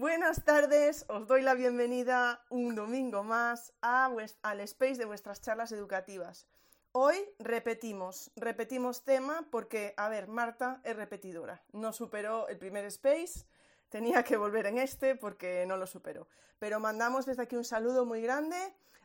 Buenas tardes, os doy la bienvenida un domingo más al space de vuestras charlas educativas. Hoy repetimos, repetimos tema porque, a ver, Marta es repetidora, no superó el primer space, tenía que volver en este porque no lo superó. Pero mandamos desde aquí un saludo muy grande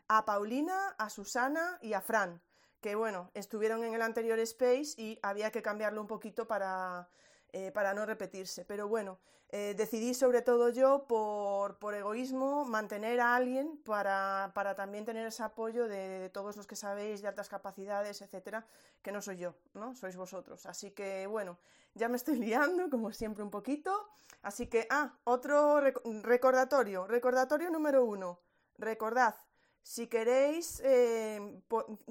a Paulina, a Susana y a Fran, que bueno, estuvieron en el anterior space y había que cambiarlo un poquito para, eh, para no repetirse. Pero bueno, eh, decidí sobre todo yo, por, por egoísmo, mantener a alguien para, para, también tener ese apoyo de, todos los que sabéis de altas capacidades, etcétera, que no soy yo, ¿no? Sois vosotros. Así que bueno, ya me estoy liando, como siempre, un poquito. Así que, ah, otro recordatorio, recordatorio número uno. Recordad, si queréis eh,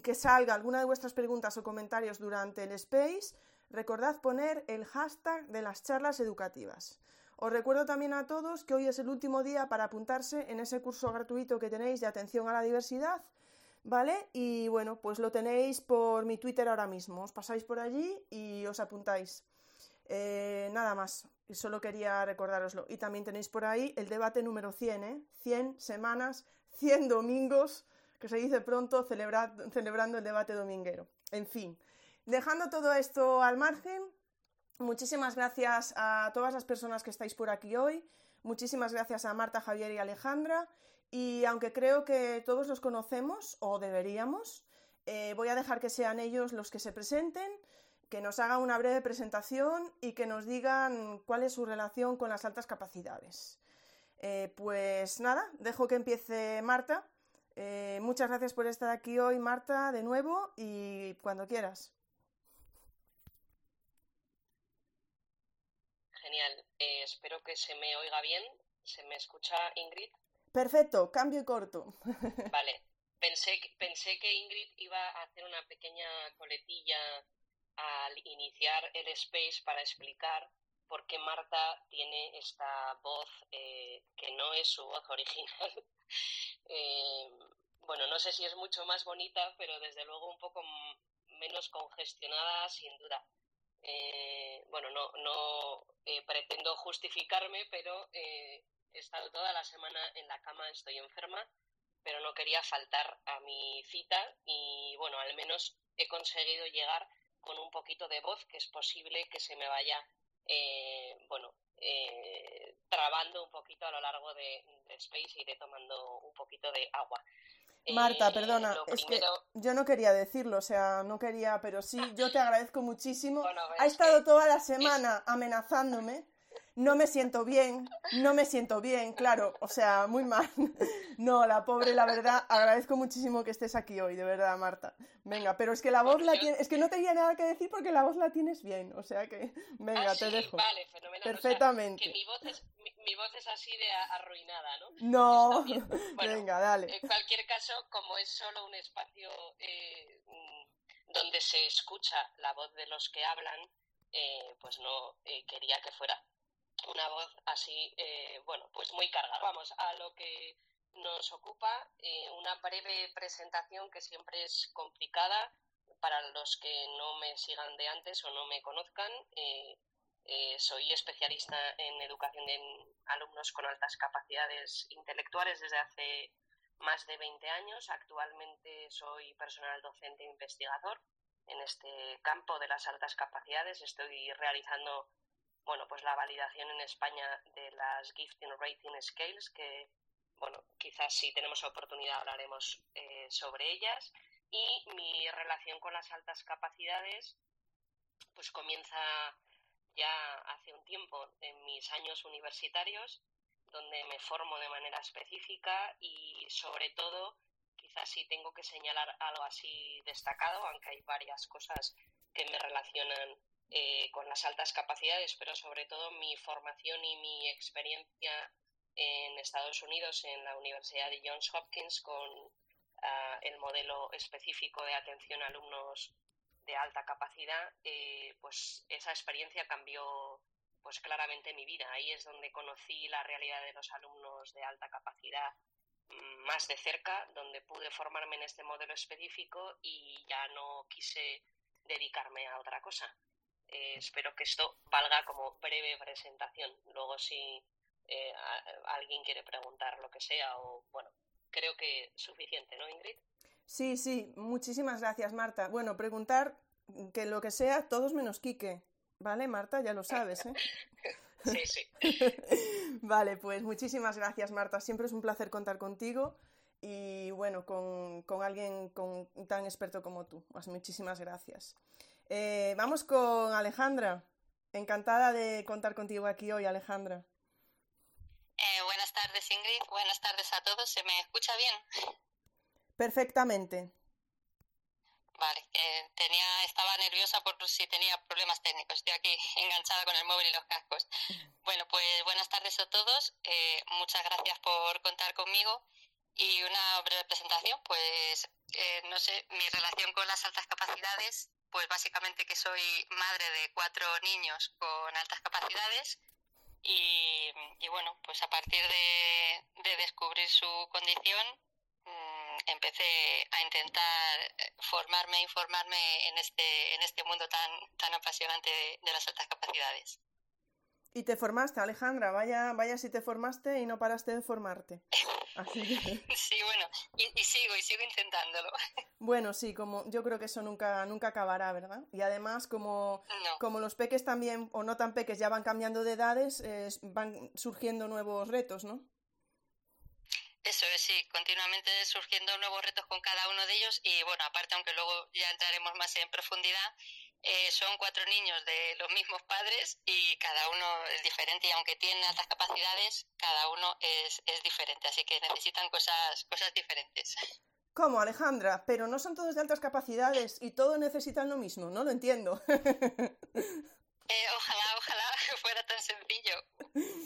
que salga alguna de vuestras preguntas o comentarios durante el space, recordad poner el hashtag de las charlas educativas. Os recuerdo también a todos que hoy es el último día para apuntarse en ese curso gratuito que tenéis de atención a la diversidad, ¿vale? Y bueno, pues lo tenéis por mi Twitter ahora mismo. Os pasáis por allí y os apuntáis. Eh, nada más, solo quería recordároslo. Y también tenéis por ahí el debate número 100, ¿eh? 100 semanas, 100 domingos, que se dice pronto, celebrando el debate dominguero. En fin. Dejando todo esto al margen, muchísimas gracias a todas las personas que estáis por aquí hoy. Muchísimas gracias a Marta, Javier y Alejandra. Y aunque creo que todos los conocemos, o deberíamos, eh, voy a dejar que sean ellos los que se presenten, que nos hagan una breve presentación y que nos digan cuál es su relación con las altas capacidades. Eh, pues nada, dejo que empiece Marta. Eh, muchas gracias por estar aquí hoy, Marta, de nuevo, y cuando quieras. Genial. Eh, espero que se me oiga bien. ¿Se me escucha, Ingrid? Perfecto, cambio y corto. Vale. Pensé, pensé que Ingrid iba a hacer una pequeña coletilla al iniciar el space para explicar por qué Marta tiene esta voz eh, que no es su voz original. Eh, bueno, no sé si es mucho más bonita, pero desde luego un poco menos congestionada, sin duda. Eh, bueno, no, no eh, pretendo justificarme, pero eh, he estado toda la semana en la cama, estoy enferma, pero no quería faltar a mi cita y bueno, al menos he conseguido llegar con un poquito de voz, que es posible que se me vaya, bueno, trabando un poquito a lo largo de, de Space y iré tomando un poquito de agua. Marta, eh, perdona, es que yo no quería decirlo, o sea, no quería, pero sí, yo te agradezco muchísimo. ha estado toda la semana amenazándome no me siento bien, no me siento bien, claro, o sea, muy mal. No, la pobre, la verdad, agradezco muchísimo que estés aquí hoy, de verdad, Marta. Venga, pero es que la voz la tienes, es que no tenía nada que decir porque la voz la tienes bien, o sea que, venga, ah, te dejo. Vale, fenomenal. Perfectamente. que mi voz, es, mi, voz es así de arruinada, ¿no? No, venga, dale. En cualquier caso, como es solo un espacio eh, donde se escucha la voz de los que hablan, eh, pues no eh, quería que fuera una voz así, eh, bueno, pues muy cargada. Vamos a lo que nos ocupa, una breve presentación que siempre es complicada para los que no me sigan de antes o no me conozcan. Eh, soy especialista en educación de alumnos con altas capacidades intelectuales desde hace más de 20 años. Actualmente soy personal docente e investigador en este campo de las altas capacidades. Estoy realizando bueno, pues la validación en España de las Gifting Rating Scales, que, bueno, quizás si tenemos oportunidad hablaremos eh, sobre ellas. Y mi relación con las altas capacidades, pues comienza ya hace un tiempo en mis años universitarios, donde me formo de manera específica y sobre todo, quizás si tengo que señalar algo así destacado, aunque hay varias cosas que me relacionan eh, con las altas capacidades, pero sobre todo mi formación y mi experiencia en Estados Unidos en la Universidad de Johns Hopkins con ah, el modelo específico de atención a alumnos de alta capacidad, eh, pues esa experiencia cambió pues claramente mi vida. Ahí es donde conocí la realidad de los alumnos de alta capacidad mm, más de cerca, donde pude formarme en este modelo específico y ya no quise dedicarme a otra cosa. Eh, espero que esto valga como breve presentación. Luego si eh, alguien quiere preguntar lo que sea o bueno, creo que suficiente, ¿no, Ingrid? Sí, sí, muchísimas gracias, Marta. Bueno, preguntar que lo que sea, todos menos Quique. ¿Vale, Marta? Ya lo sabes, ¿eh? Sí, sí. vale, pues muchísimas gracias, Marta. Siempre es un placer contar contigo y bueno, con, alguien con, tan experto como tú. Pues muchísimas gracias. Eh, vamos con Alejandra. Encantada de contar contigo aquí hoy, Alejandra. Eh, buenas tardes, Ingrid. Buenas tardes a todos. ¿Se me escucha bien? Perfectamente. Vale, tenía, estaba nerviosa por si tenía problemas técnicos. Estoy aquí enganchada con el móvil y los cascos. Bueno, pues buenas tardes a todos. Eh, muchas gracias por contar conmigo. Y una breve presentación, pues eh, no sé, mi relación con las altas capacidades, pues básicamente que soy madre de cuatro niños con altas capacidades. Y, bueno, pues a partir de descubrir su condición, empecé a intentar eh, formarme, e informarme en este, en este mundo tan, tan apasionante de, las altas capacidades. Y te formaste, Alejandra, vaya, vaya si te formaste y no paraste de formarte. Sí, bueno, y, sigo, y sigo intentándolo. Bueno, sí, como yo creo que eso nunca, nunca acabará, ¿verdad? Y además, como, como los peques también, o no tan peques, ya van cambiando de edades, van surgiendo nuevos retos, ¿no? Eso es, sí, continuamente surgiendo nuevos retos con cada uno de ellos y bueno, aparte, aunque luego ya entraremos más en profundidad, eh, son cuatro niños de los mismos padres y cada uno es diferente y aunque tienen altas capacidades, cada uno es, es diferente, así que necesitan cosas, cosas diferentes. ¿Cómo, Alejandra? Pero no son todos de altas capacidades y todos necesitan lo mismo, no lo entiendo. Eh, ojalá, ojalá fuera tan sencillo.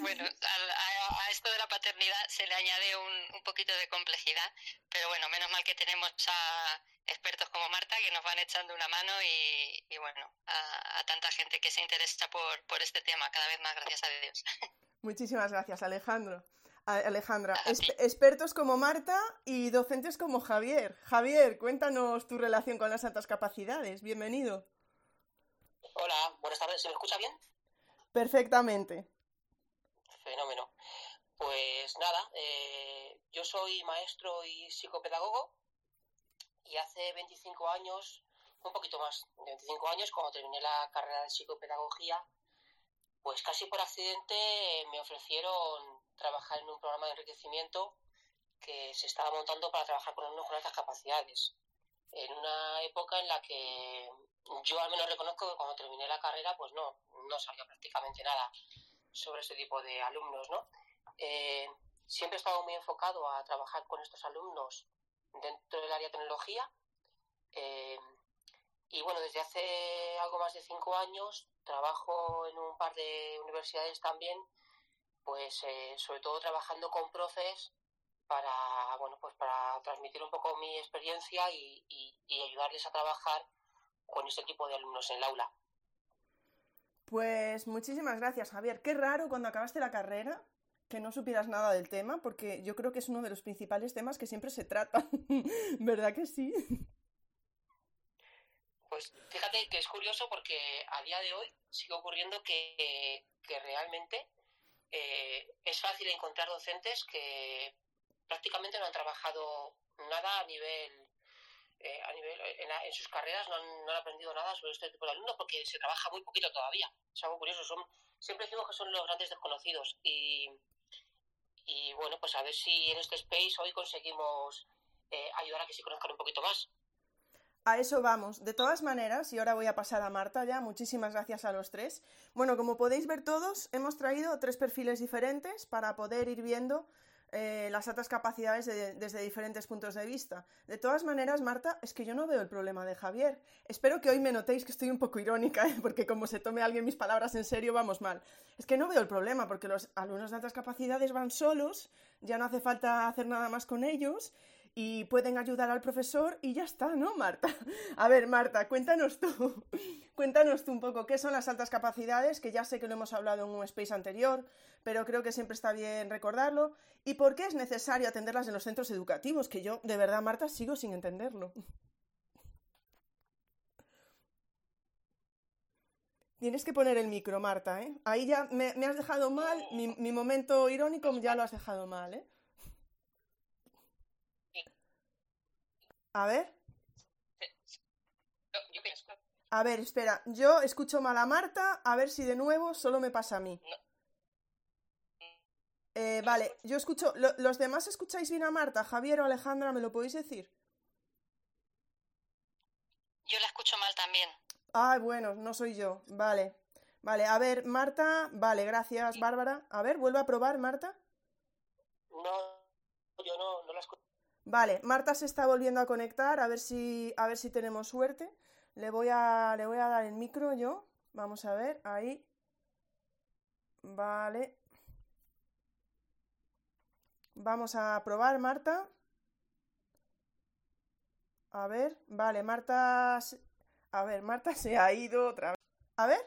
Bueno, a, esto de la paternidad se le añade un, poquito de complejidad, pero bueno, menos mal que tenemos a expertos como Marta que nos van echando una mano y, bueno, a, tanta gente que se interesa por, por este tema, cada vez más, gracias a Dios. Muchísimas gracias, Alejandro. Alejandra, expertos como Marta y docentes como Javier. Javier, cuéntanos tu relación con las altas capacidades. Bienvenido. Hola, buenas tardes. ¿Se me escucha bien? Perfectamente. Fenómeno. Pues nada, eh, yo soy maestro y psicopedagogo y hace 25 años, un poquito más de 25 años, cuando terminé la carrera de psicopedagogía, pues casi por accidente me ofrecieron trabajar en un programa de enriquecimiento que se estaba montando para trabajar con alumnos con altas capacidades. En una época en la que yo al menos reconozco que cuando terminé la carrera, pues no, no sabía prácticamente nada sobre este tipo de alumnos, ¿no? Eh, siempre he estado muy enfocado a trabajar con estos alumnos dentro del área de tecnología. Eh, y bueno, desde hace algo más de cinco años trabajo en un par de universidades también, pues eh, sobre todo trabajando con profes para, bueno, pues para transmitir un poco mi experiencia y, y ayudarles a trabajar con este tipo de alumnos en el aula. Pues muchísimas gracias, Javier. Qué raro cuando acabaste la carrera que no supieras nada del tema, porque yo creo que es uno de los principales temas que siempre se trata. ¿Verdad que sí? Pues fíjate que es curioso porque a día de hoy sigue ocurriendo que, realmente eh, es fácil encontrar docentes que prácticamente no han trabajado nada a nivel eh, a nivel, en, sus carreras no han, aprendido nada sobre este tipo de alumnos porque se trabaja muy poquito todavía. Es algo curioso. Son, siempre decimos que son los grandes desconocidos. Y, y bueno, pues a ver si en este space hoy conseguimos eh, ayudar a que se conozcan un poquito más. A eso vamos. De todas maneras, y ahora voy a pasar a Marta ya, muchísimas gracias a los tres. Bueno, como podéis ver todos, hemos traído tres perfiles diferentes para poder ir viendo eh, las altas capacidades desde diferentes puntos de vista. De todas maneras, Marta, es que yo no veo el problema de Javier. Espero que hoy me notéis que estoy un poco irónica, ¿eh? porque como se tome alguien mis palabras en serio, vamos mal. Es que no veo el problema, porque los alumnos de altas capacidades van solos, ya no hace falta hacer nada más con ellos y pueden ayudar al profesor y ya está, ¿no, Marta? A ver, Marta, cuéntanos tú, cuéntanos tú un poco qué son las altas capacidades, que ya sé que lo hemos hablado en un space anterior, pero creo que siempre está bien recordarlo, y por qué es necesario atenderlas en los centros educativos, que yo, de verdad, Marta, sigo sin entenderlo. Tienes que poner el micro, Marta, ¿eh? Ahí ya me, has dejado mal, mi, mi momento irónico ya lo has dejado mal, ¿eh? A ver. A ver, espera, yo escucho mal a Marta, a ver si de nuevo solo me pasa a mí. Eh, vale, yo escucho. ¿Los demás escucháis bien a Marta? Javier o Alejandra, ¿me lo podéis decir? Yo la escucho mal también. Ah, bueno, no soy yo. Vale. Vale, a ver, Marta. Vale, gracias, Bárbara. A ver, vuelve a probar, Marta. No, yo no, no la escucho. Vale, Marta se está volviendo a conectar, a ver si, a ver si tenemos suerte. Le voy, a, le voy a dar el micro yo. Vamos a ver, ahí. Vale. Vamos a probar, Marta. A ver, vale, Marta... A ver, Marta se ha ido otra vez. A ver.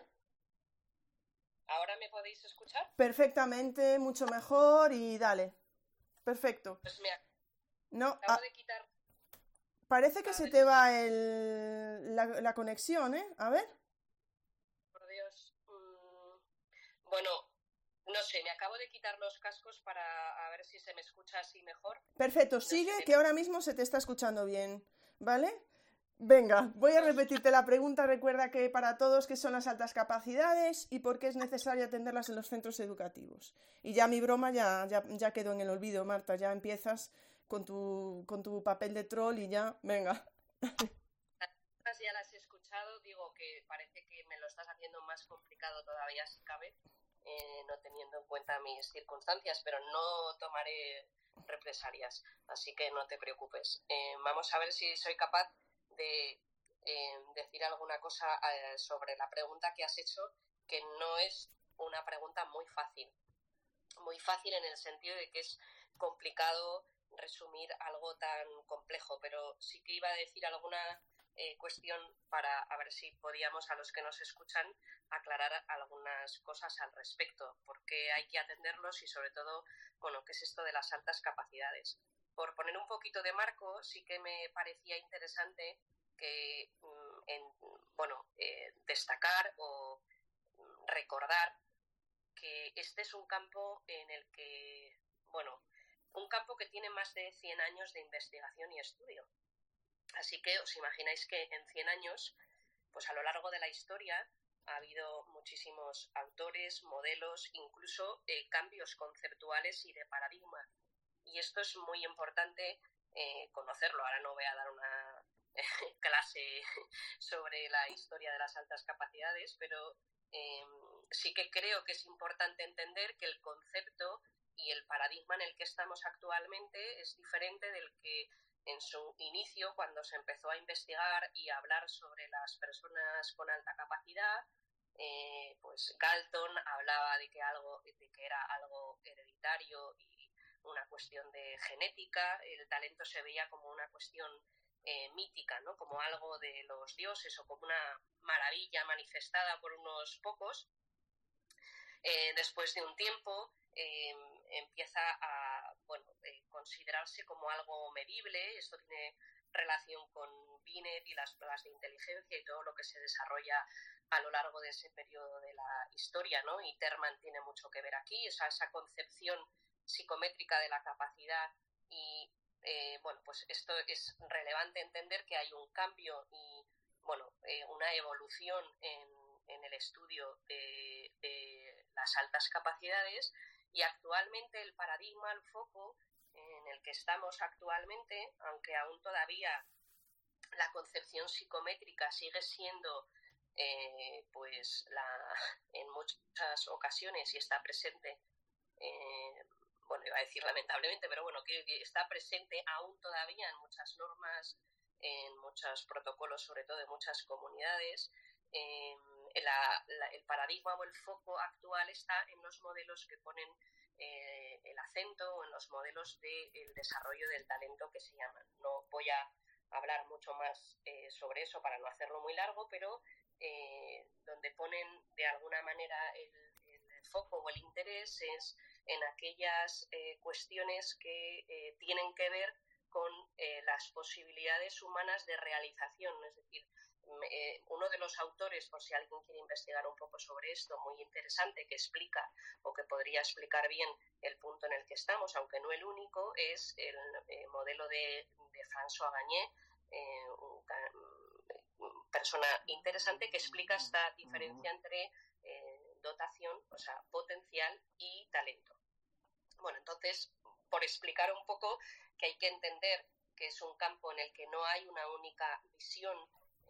¿Ahora me podéis escuchar? Perfectamente, mucho mejor y dale. Perfecto. Pues mira, no, ah, de quitar... parece que se te va el, la, conexión, ¿eh? A ver. Por Dios. Mm, bueno, no sé, me acabo de quitar los cascos para ver si se me escucha así mejor. Perfecto, sigue, que ahora mismo se te está escuchando bien, ¿vale? Venga, voy a repetirte la pregunta. Recuerda que para todos, ¿qué son las altas capacidades y por qué es necesario atenderlas en los centros educativos? Y ya mi broma ya, ya, ya quedó en el olvido, Marta. Ya empiezas con tu, con tu papel de troll y ya, venga. Ya las he escuchado, digo que parece que me lo estás haciendo más complicado todavía si cabe, eh, no teniendo en cuenta mis circunstancias, pero no tomaré represalias, así que no te preocupes. Eh, vamos a ver si soy capaz de eh, decir alguna cosa sobre la pregunta que has hecho, que no es una pregunta muy fácil. Muy fácil en el sentido de que es complicado resumir algo tan complejo, pero sí que iba a decir alguna eh, cuestión para a ver si podíamos a los que nos escuchan aclarar algunas cosas al respecto, porque hay que atenderlos y sobre todo, bueno, qué es esto de las altas capacidades. Por poner un poquito de marco, sí que me parecía interesante que, mm, en, bueno, eh, destacar o mm, recordar que este es un campo en el que, bueno, un campo que tiene más de 100 años de investigación y estudio. Así que os imagináis que en 100 años, pues a lo largo de la historia, ha habido muchísimos autores, modelos, incluso eh, cambios conceptuales y de paradigma. Y esto es muy importante eh, conocerlo. Ahora no voy a dar una clase sobre la historia de las altas capacidades, pero em, sí que creo que es importante entender que el concepto y el paradigma en el que estamos actualmente es diferente del que en su inicio, cuando se empezó a investigar y a hablar sobre las personas con alta capacidad, eh, pues Galton hablaba de que, algo, de que era algo hereditario y una cuestión de genética, el talento se veía como una cuestión eh, mítica, ¿no? como algo de los dioses o como una maravilla manifestada por unos pocos. Eh, después de un tiempo, empieza a bueno, eh, considerarse como algo medible. Esto tiene relación con Binet y las pruebas de inteligencia y todo lo que se desarrolla a lo largo de ese periodo de la historia, ¿no? Y Terman tiene mucho que ver aquí, esa, esa concepción psicométrica de la capacidad y, eh, bueno, pues esto es relevante entender que hay un cambio y, bueno, eh, una evolución en, el estudio de las altas capacidades y actualmente el paradigma, el foco en el que estamos actualmente, aunque aún todavía la concepción psicométrica sigue siendo eh, pues la, en muchas ocasiones y está presente eh, bueno, iba a decir lamentablemente, pero bueno, está presente aún todavía en muchas normas, en muchos protocolos, sobre todo de muchas comunidades. El paradigma o el foco actual está en los modelos que ponen eh, el acento o en los modelos del desarrollo del talento que se llaman. No voy a hablar mucho más eh, sobre eso para no hacerlo muy largo, pero eh, donde ponen de alguna manera el, foco o el interés es en aquellas cuestiones que tienen que ver con las posibilidades humanas de realización, es decir, eh, uno de los autores, por si alguien quiere investigar un poco sobre esto, muy interesante, que explica o que podría explicar bien el punto en el que estamos, aunque no el único, es el eh, modelo de, François Gagné, eh, una persona interesante que explica esta diferencia entre dotación, o sea, potencial y talento. Bueno, entonces, por explicar un poco que hay que entender que es un campo en el que no hay una única visión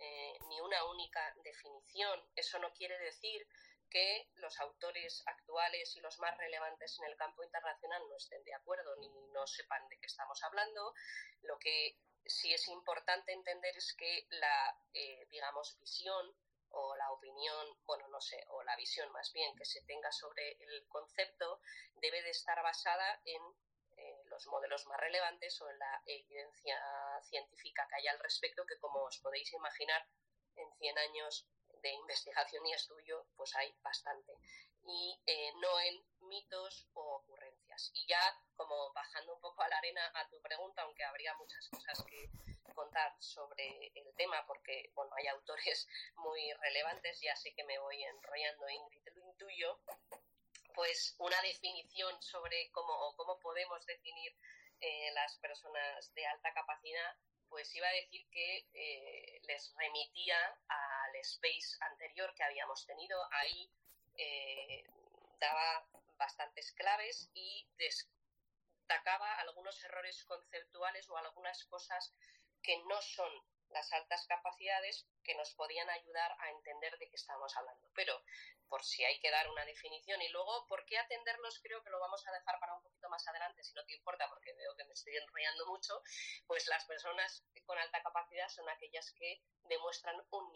eh, ni una única definición. Eso no quiere decir que los autores actuales y los más relevantes en el campo internacional no estén de acuerdo ni no sepan de qué estamos hablando. Lo que sí es importante entender es que la, eh, digamos, visión o la opinión, bueno, no sé, o la visión más bien que se tenga sobre el concepto debe de estar basada en los modelos más relevantes o en la evidencia científica que hay al respecto, que como os podéis imaginar, en 100 años de investigación y estudio, pues hay bastante. Y eh, no en mitos o ocurrencias. Y ya, como bajando un poco a la arena a tu pregunta, aunque habría muchas cosas que contar sobre el tema, porque bueno, hay autores muy relevantes, ya sé que me voy enrollando, Ingrid, lo intuyo, pues una definición sobre cómo, cómo podemos definir eh, las personas de alta capacidad, pues iba a decir que eh, les remitía al space anterior que habíamos tenido. Ahí eh, daba bastantes claves y destacaba algunos errores conceptuales o algunas cosas que no son las altas capacidades que nos podían ayudar a entender de qué estamos hablando. Pero por si hay que dar una definición. Y luego por qué atenderlos creo que lo vamos a dejar para un poquito más adelante, si no te importa, porque veo que me estoy enrollando mucho, pues las personas con alta capacidad son aquellas que demuestran un,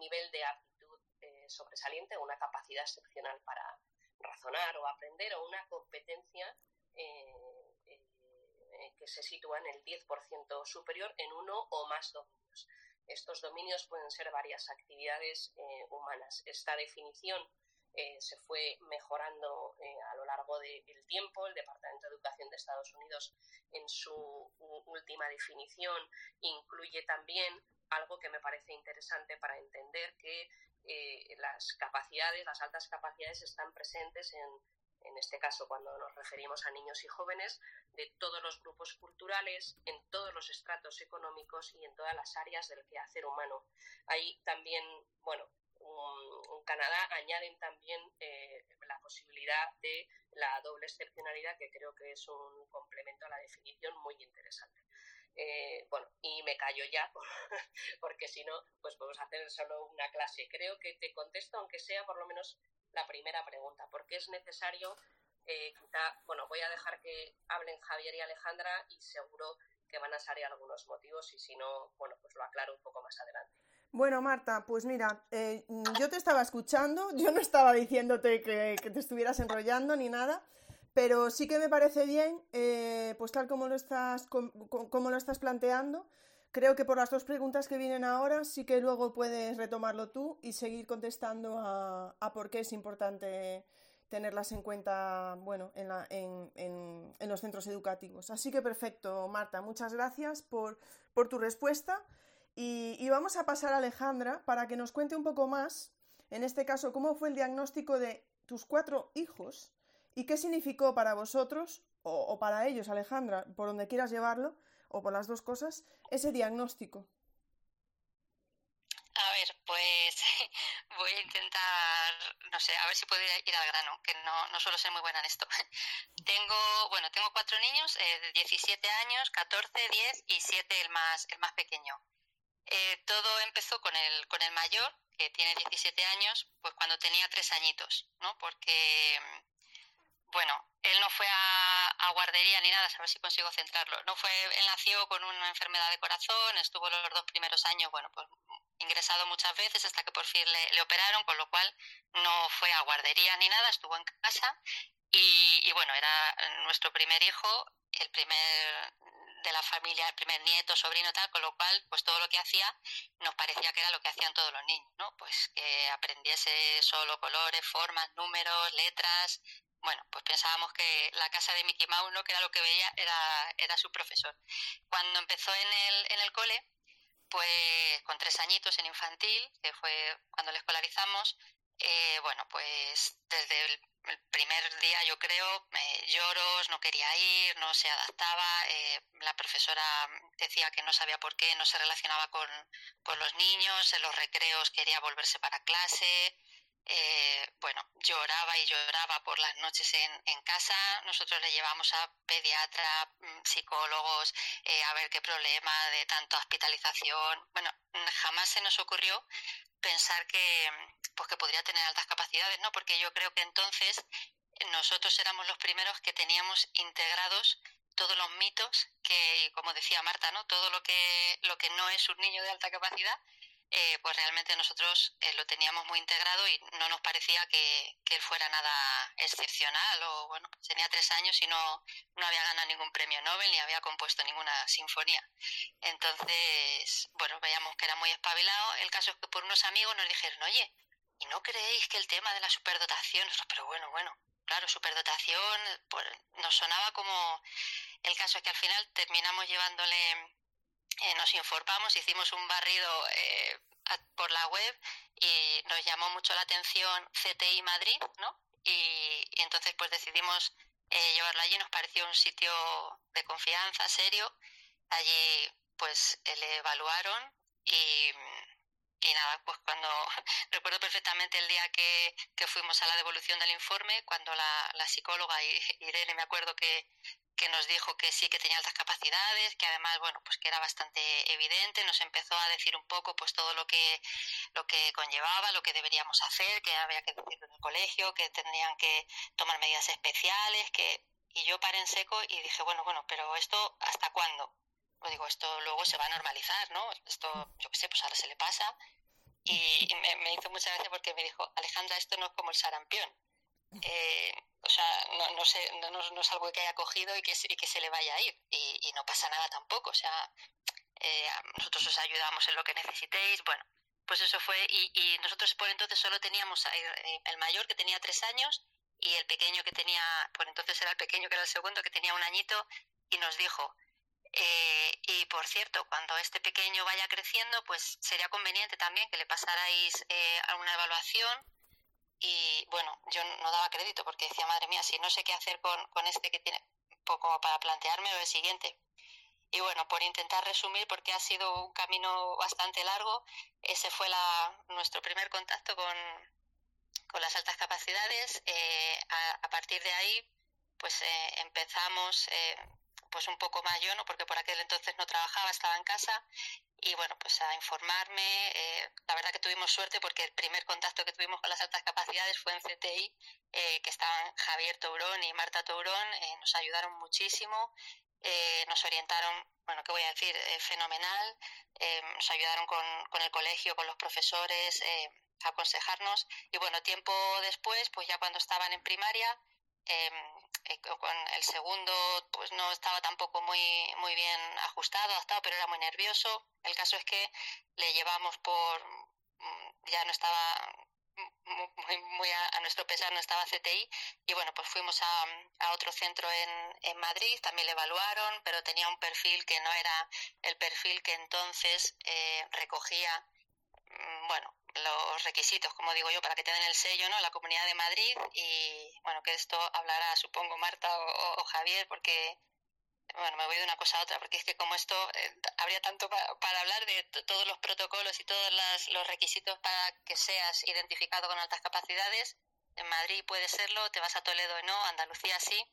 nivel, de aptitud eh, sobresaliente, una capacidad excepcional para razonar o aprender o una competencia eh, eh, que se sitúa en el 10% superior en uno o más dominios. Estos dominios pueden ser varias actividades eh, humanas. Esta definición eh, se fue mejorando eh, a lo largo del tiempo. El Departamento de Educación de Estados Unidos, en su última definición, incluye también algo que me parece interesante para entender que las capacidades, las altas capacidades están presentes en en este caso cuando nos referimos a niños y jóvenes, de todos los grupos culturales, en todos los estratos económicos y en todas las áreas del quehacer humano. Ahí también, bueno, en Canadá añaden también eh, la posibilidad de la doble excepcionalidad, que creo que es un complemento a la definición muy interesante. Eh, bueno, y me callo ya, porque si no, pues podemos hacer solo una clase. Creo que te contesto, aunque sea por lo menos la primera pregunta, ¿por qué es necesario? Eh, bueno, voy a dejar que hablen Javier y Alejandra y seguro que van a salir algunos motivos y si no, bueno, pues lo aclaro un poco más adelante. Bueno, Marta, pues mira, eh, yo te estaba escuchando, yo no estaba diciéndote que, te estuvieras enrollando ni nada, pero sí que me parece bien, eh, pues tal como lo estás, como lo estás planteando, Creo que por las dos preguntas que vienen ahora sí que luego puedes retomarlo tú y seguir contestando a, por qué es importante tenerlas en cuenta bueno, en, los centros educativos. Así que perfecto, Marta, muchas gracias por, tu respuesta. Y, vamos a pasar a Alejandra para que nos cuente un poco más, en este caso, cómo fue el diagnóstico de tus cuatro hijos y qué significó para vosotros o, o para ellos, Alejandra, por donde quieras llevarlo, o por las dos cosas, ese diagnóstico? A ver, pues voy a intentar, no sé, a ver si puedo ir al grano, que no, no suelo ser muy buena en esto. Tengo, bueno, tengo cuatro niños eh, de 17 años, 14, 10 y 7 el más, el más pequeño. Eh, todo empezó con el, con el mayor, que tiene 17 años, pues cuando tenía tres añitos, ¿no? Porque bueno, él no fue a, guardería ni nada, a ver si consigo centrarlo. No fue, él nació con una enfermedad de corazón, estuvo los dos primeros años, bueno, pues ingresado muchas veces hasta que por fin le, operaron, con lo cual no fue a guardería ni nada, estuvo en casa y, y bueno, era nuestro primer hijo, el primer de la familia, el primer nieto, sobrino, tal, con lo cual, pues todo lo que hacía nos parecía que era lo que hacían todos los niños, ¿no? Pues que aprendiese solo colores, formas, números, letras. Bueno, pues pensábamos que la casa de Mickey Mouse, ¿no? Que era lo que veía, era, era su profesor. Cuando empezó en el, en el cole, pues con tres añitos en infantil, que fue cuando le escolarizamos, eh, bueno, pues desde el primer día yo creo lloros, no quería ir, no se adaptaba, eh, la profesora decía que no sabía por qué, no se relacionaba con, los niños, en los recreos quería volverse para clase, eh, bueno, lloraba y lloraba por las noches en, en casa, nosotros le llevamos a pediatra, mm, psicólogos, a ver qué problema de tanta hospitalización, bueno, jamás se nos ocurrió pensar que, pues que podría tener altas capacidades, ¿no? Porque yo creo que entonces nosotros éramos los primeros que teníamos integrados todos los mitos que, como decía Marta, ¿no? Todo lo que, lo que no es un niño de alta capacidad, eh, pues realmente nosotros eh, lo teníamos muy integrado y no nos parecía que, él fuera nada excepcional o bueno, tenía tres años y no, no había ganado ningún premio Nobel ni había compuesto ninguna sinfonía. Entonces, bueno, veíamos que era muy espabilado. El caso es que por unos amigos nos dijeron, oye, ¿y no creéis que el tema de la superdotación, pero bueno, bueno, claro, superdotación, pues, nos sonaba como... El caso es que al final terminamos llevándole eh, nos informamos, hicimos un barrido eh, por la web y nos llamó mucho la atención CTI Madrid, ¿no? Y, entonces pues decidimos eh, llevarlo allí, nos pareció un sitio de confianza, serio. Allí pues le evaluaron y, y nada, pues cuando recuerdo perfectamente el día que, que, fuimos a la devolución del informe, cuando la, la psicóloga Irene me acuerdo que, que nos dijo que sí que tenía altas capacidades, que además, bueno, pues que era bastante evidente, nos empezó a decir un poco pues todo lo que lo que conllevaba, lo que deberíamos hacer, que había que decirlo en el colegio, que tendrían que tomar medidas especiales, que y yo paré en seco y dije, bueno, bueno, pero esto ¿hasta cuándo? Pues digo, esto luego se va a normalizar, ¿no? Esto, yo qué sé, pues ahora se le pasa. Y, me, me, hizo mucha gracia porque me dijo, Alejandra, esto no es como el sarampión. Eh, o sea, no, no, sé, no, no, es algo que haya cogido y que, y que se le vaya a ir. Y, no pasa nada tampoco. O sea, eh, nosotros os ayudamos en lo que necesitéis. Bueno, pues eso fue. Y, y nosotros por entonces solo teníamos eh, el mayor que tenía tres años y el pequeño que tenía, por entonces era el pequeño que era el segundo, que tenía un añito, y nos dijo, eh, y por cierto, cuando este pequeño vaya creciendo, pues sería conveniente también que le pasarais eh, a una evaluación y bueno, yo no daba crédito porque decía, madre mía, si no sé qué hacer con, con este que tiene, poco para plantearme lo siguiente. Y bueno, por intentar resumir, porque ha sido un camino bastante largo, ese fue nuestro primer contacto con, con las altas capacidades. Eh, a, partir de ahí, pues eh, empezamos, eh, pues un poco más yo, ¿no? Porque por aquel entonces no trabajaba, estaba en casa y bueno, pues a informarme. Eh, la verdad que tuvimos suerte porque el primer contacto que tuvimos con las altas capacidades fue en CTI, eh, que estaban Javier Tourón y Marta Tourón, eh, nos ayudaron muchísimo, nos orientaron, bueno, ¿qué voy a decir? fenomenal, nos ayudaron con, con, el colegio, con los profesores, a aconsejarnos y bueno, tiempo después, pues ya cuando estaban en primaria, em, eh, con el segundo pues no estaba tampoco muy muy bien ajustado, adaptado, pero era muy nervioso. El caso es que le llevamos por mm, ya no estaba muy, muy a, nuestro pesar no estaba CTI y bueno pues fuimos a, a otro centro en, en, Madrid también le evaluaron pero tenía un perfil que no era el perfil que entonces eh, recogía mm, bueno los requisitos, como digo yo, para que te den el sello, ¿no? La Comunidad de Madrid y, bueno, que esto hablará, supongo, Marta o, Javier, porque, bueno, me voy de una cosa a otra, porque es que como esto, eh, habría tanto para hablar de todos los protocolos y todos los requisitos para que seas identificado con altas capacidades. En Madrid puede serlo, te vas a Toledo y no, Andalucía sí.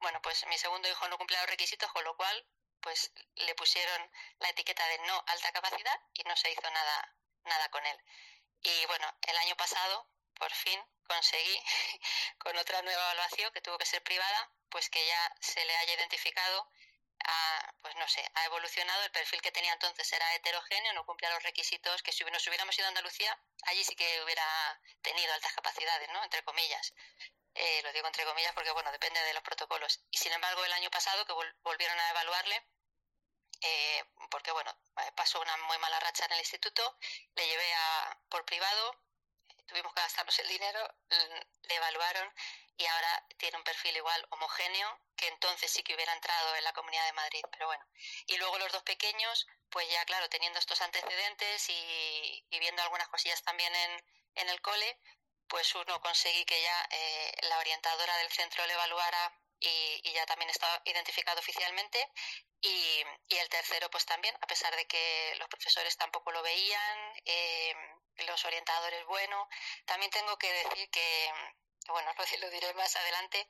Bueno, pues mi segundo hijo no cumple los requisitos, con lo cual, pues le pusieron la etiqueta de no alta capacidad y no se hizo nada, nada con él. Y bueno, el año pasado por fin conseguí con otra nueva evaluación que tuvo que ser privada, pues que ya se le haya identificado pues no sé, ha evolucionado, el perfil que tenía entonces era heterogéneo, no cumplía los requisitos que si nos hubiéramos ido a Andalucía, allí sí que hubiera tenido altas capacidades, ¿no? Entre comillas. Eh, lo digo entre comillas porque, bueno, depende de los protocolos. Y sin embargo, el año pasado, que volvieron a evaluarle, eh, porque, bueno, pasó una muy mala racha en el instituto, le llevé a, por privado, tuvimos que gastarnos el dinero, le evaluaron y ahora tiene un perfil igual homogéneo que entonces sí que hubiera entrado en la Comunidad de Madrid, pero bueno. Y luego los dos pequeños, pues ya claro, teniendo estos antecedentes y, viendo algunas cosillas también en, en, el cole, pues uno conseguí que ya eh, la orientadora del centro le evaluara y, ya también estaba identificado oficialmente. Y, y, el tercero, pues también, a pesar de que los profesores tampoco lo veían, eh, los orientadores, bueno, también tengo que decir que, bueno, lo, lo diré más adelante,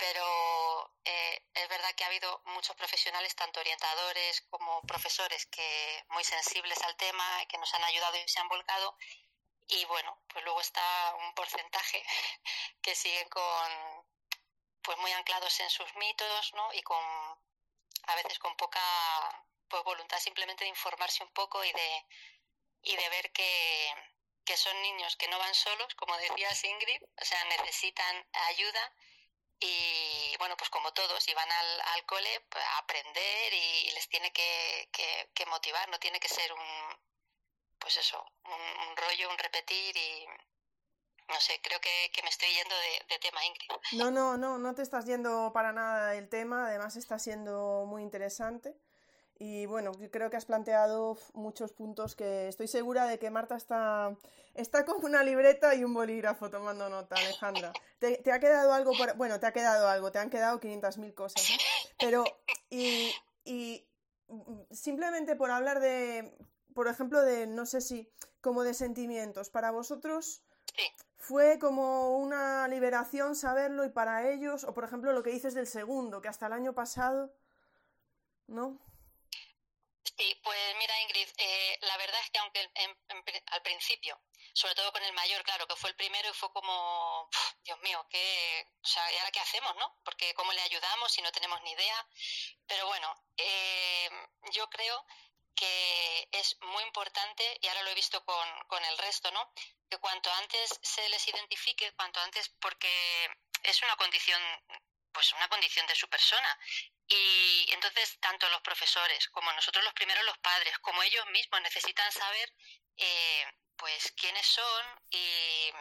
pero eh, es verdad que ha habido muchos profesionales, tanto orientadores como profesores, que muy sensibles al tema, que nos han ayudado y se han volcado. Y bueno, pues luego está un porcentaje que siguen con, pues muy anclados en sus mitos, ¿no? Y con, a veces con poca, pues voluntad simplemente de informarse un poco y de, y de ver que, que son niños que no van solos, como decía Ingrid, o sea, necesitan ayuda y bueno, pues como todos, y van al, al cole pues, a aprender y les tiene que, que, motivar, no tiene que ser un, pues eso, un, rollo, un repetir y no sé, creo que, que me estoy yendo de, de, tema, Ingrid. No, no, no, no te estás yendo para nada del tema, además está siendo muy interesante. Y bueno, creo que has planteado muchos puntos que estoy segura de que Marta está, está con una libreta y un bolígrafo tomando nota, Alejandra. ¿Te, ha quedado algo? Por... Bueno, te ha quedado algo, te han quedado 500.000 cosas. Pero, y, y simplemente por hablar de, por ejemplo, de, no sé si, como de sentimientos, para vosotros fue como una liberación saberlo y para ellos, o por ejemplo lo que dices del segundo, que hasta el año pasado, ¿no? Sí, pues mira Ingrid, eh, la verdad es que aunque al principio, sobre todo con el mayor, claro, que fue el primero y fue como, Dios mío, ¿qué, o sea, ¿y ahora qué hacemos, no? Porque cómo le ayudamos si no tenemos ni idea. Pero bueno, eh, yo creo que es muy importante, y ahora lo he visto con, con el resto, ¿no? Que cuanto antes se les identifique, cuanto antes, porque es una condición pues una condición de su persona y entonces, tanto los profesores como nosotros los primeros, los padres, como ellos mismos necesitan saber eh, pues quiénes son y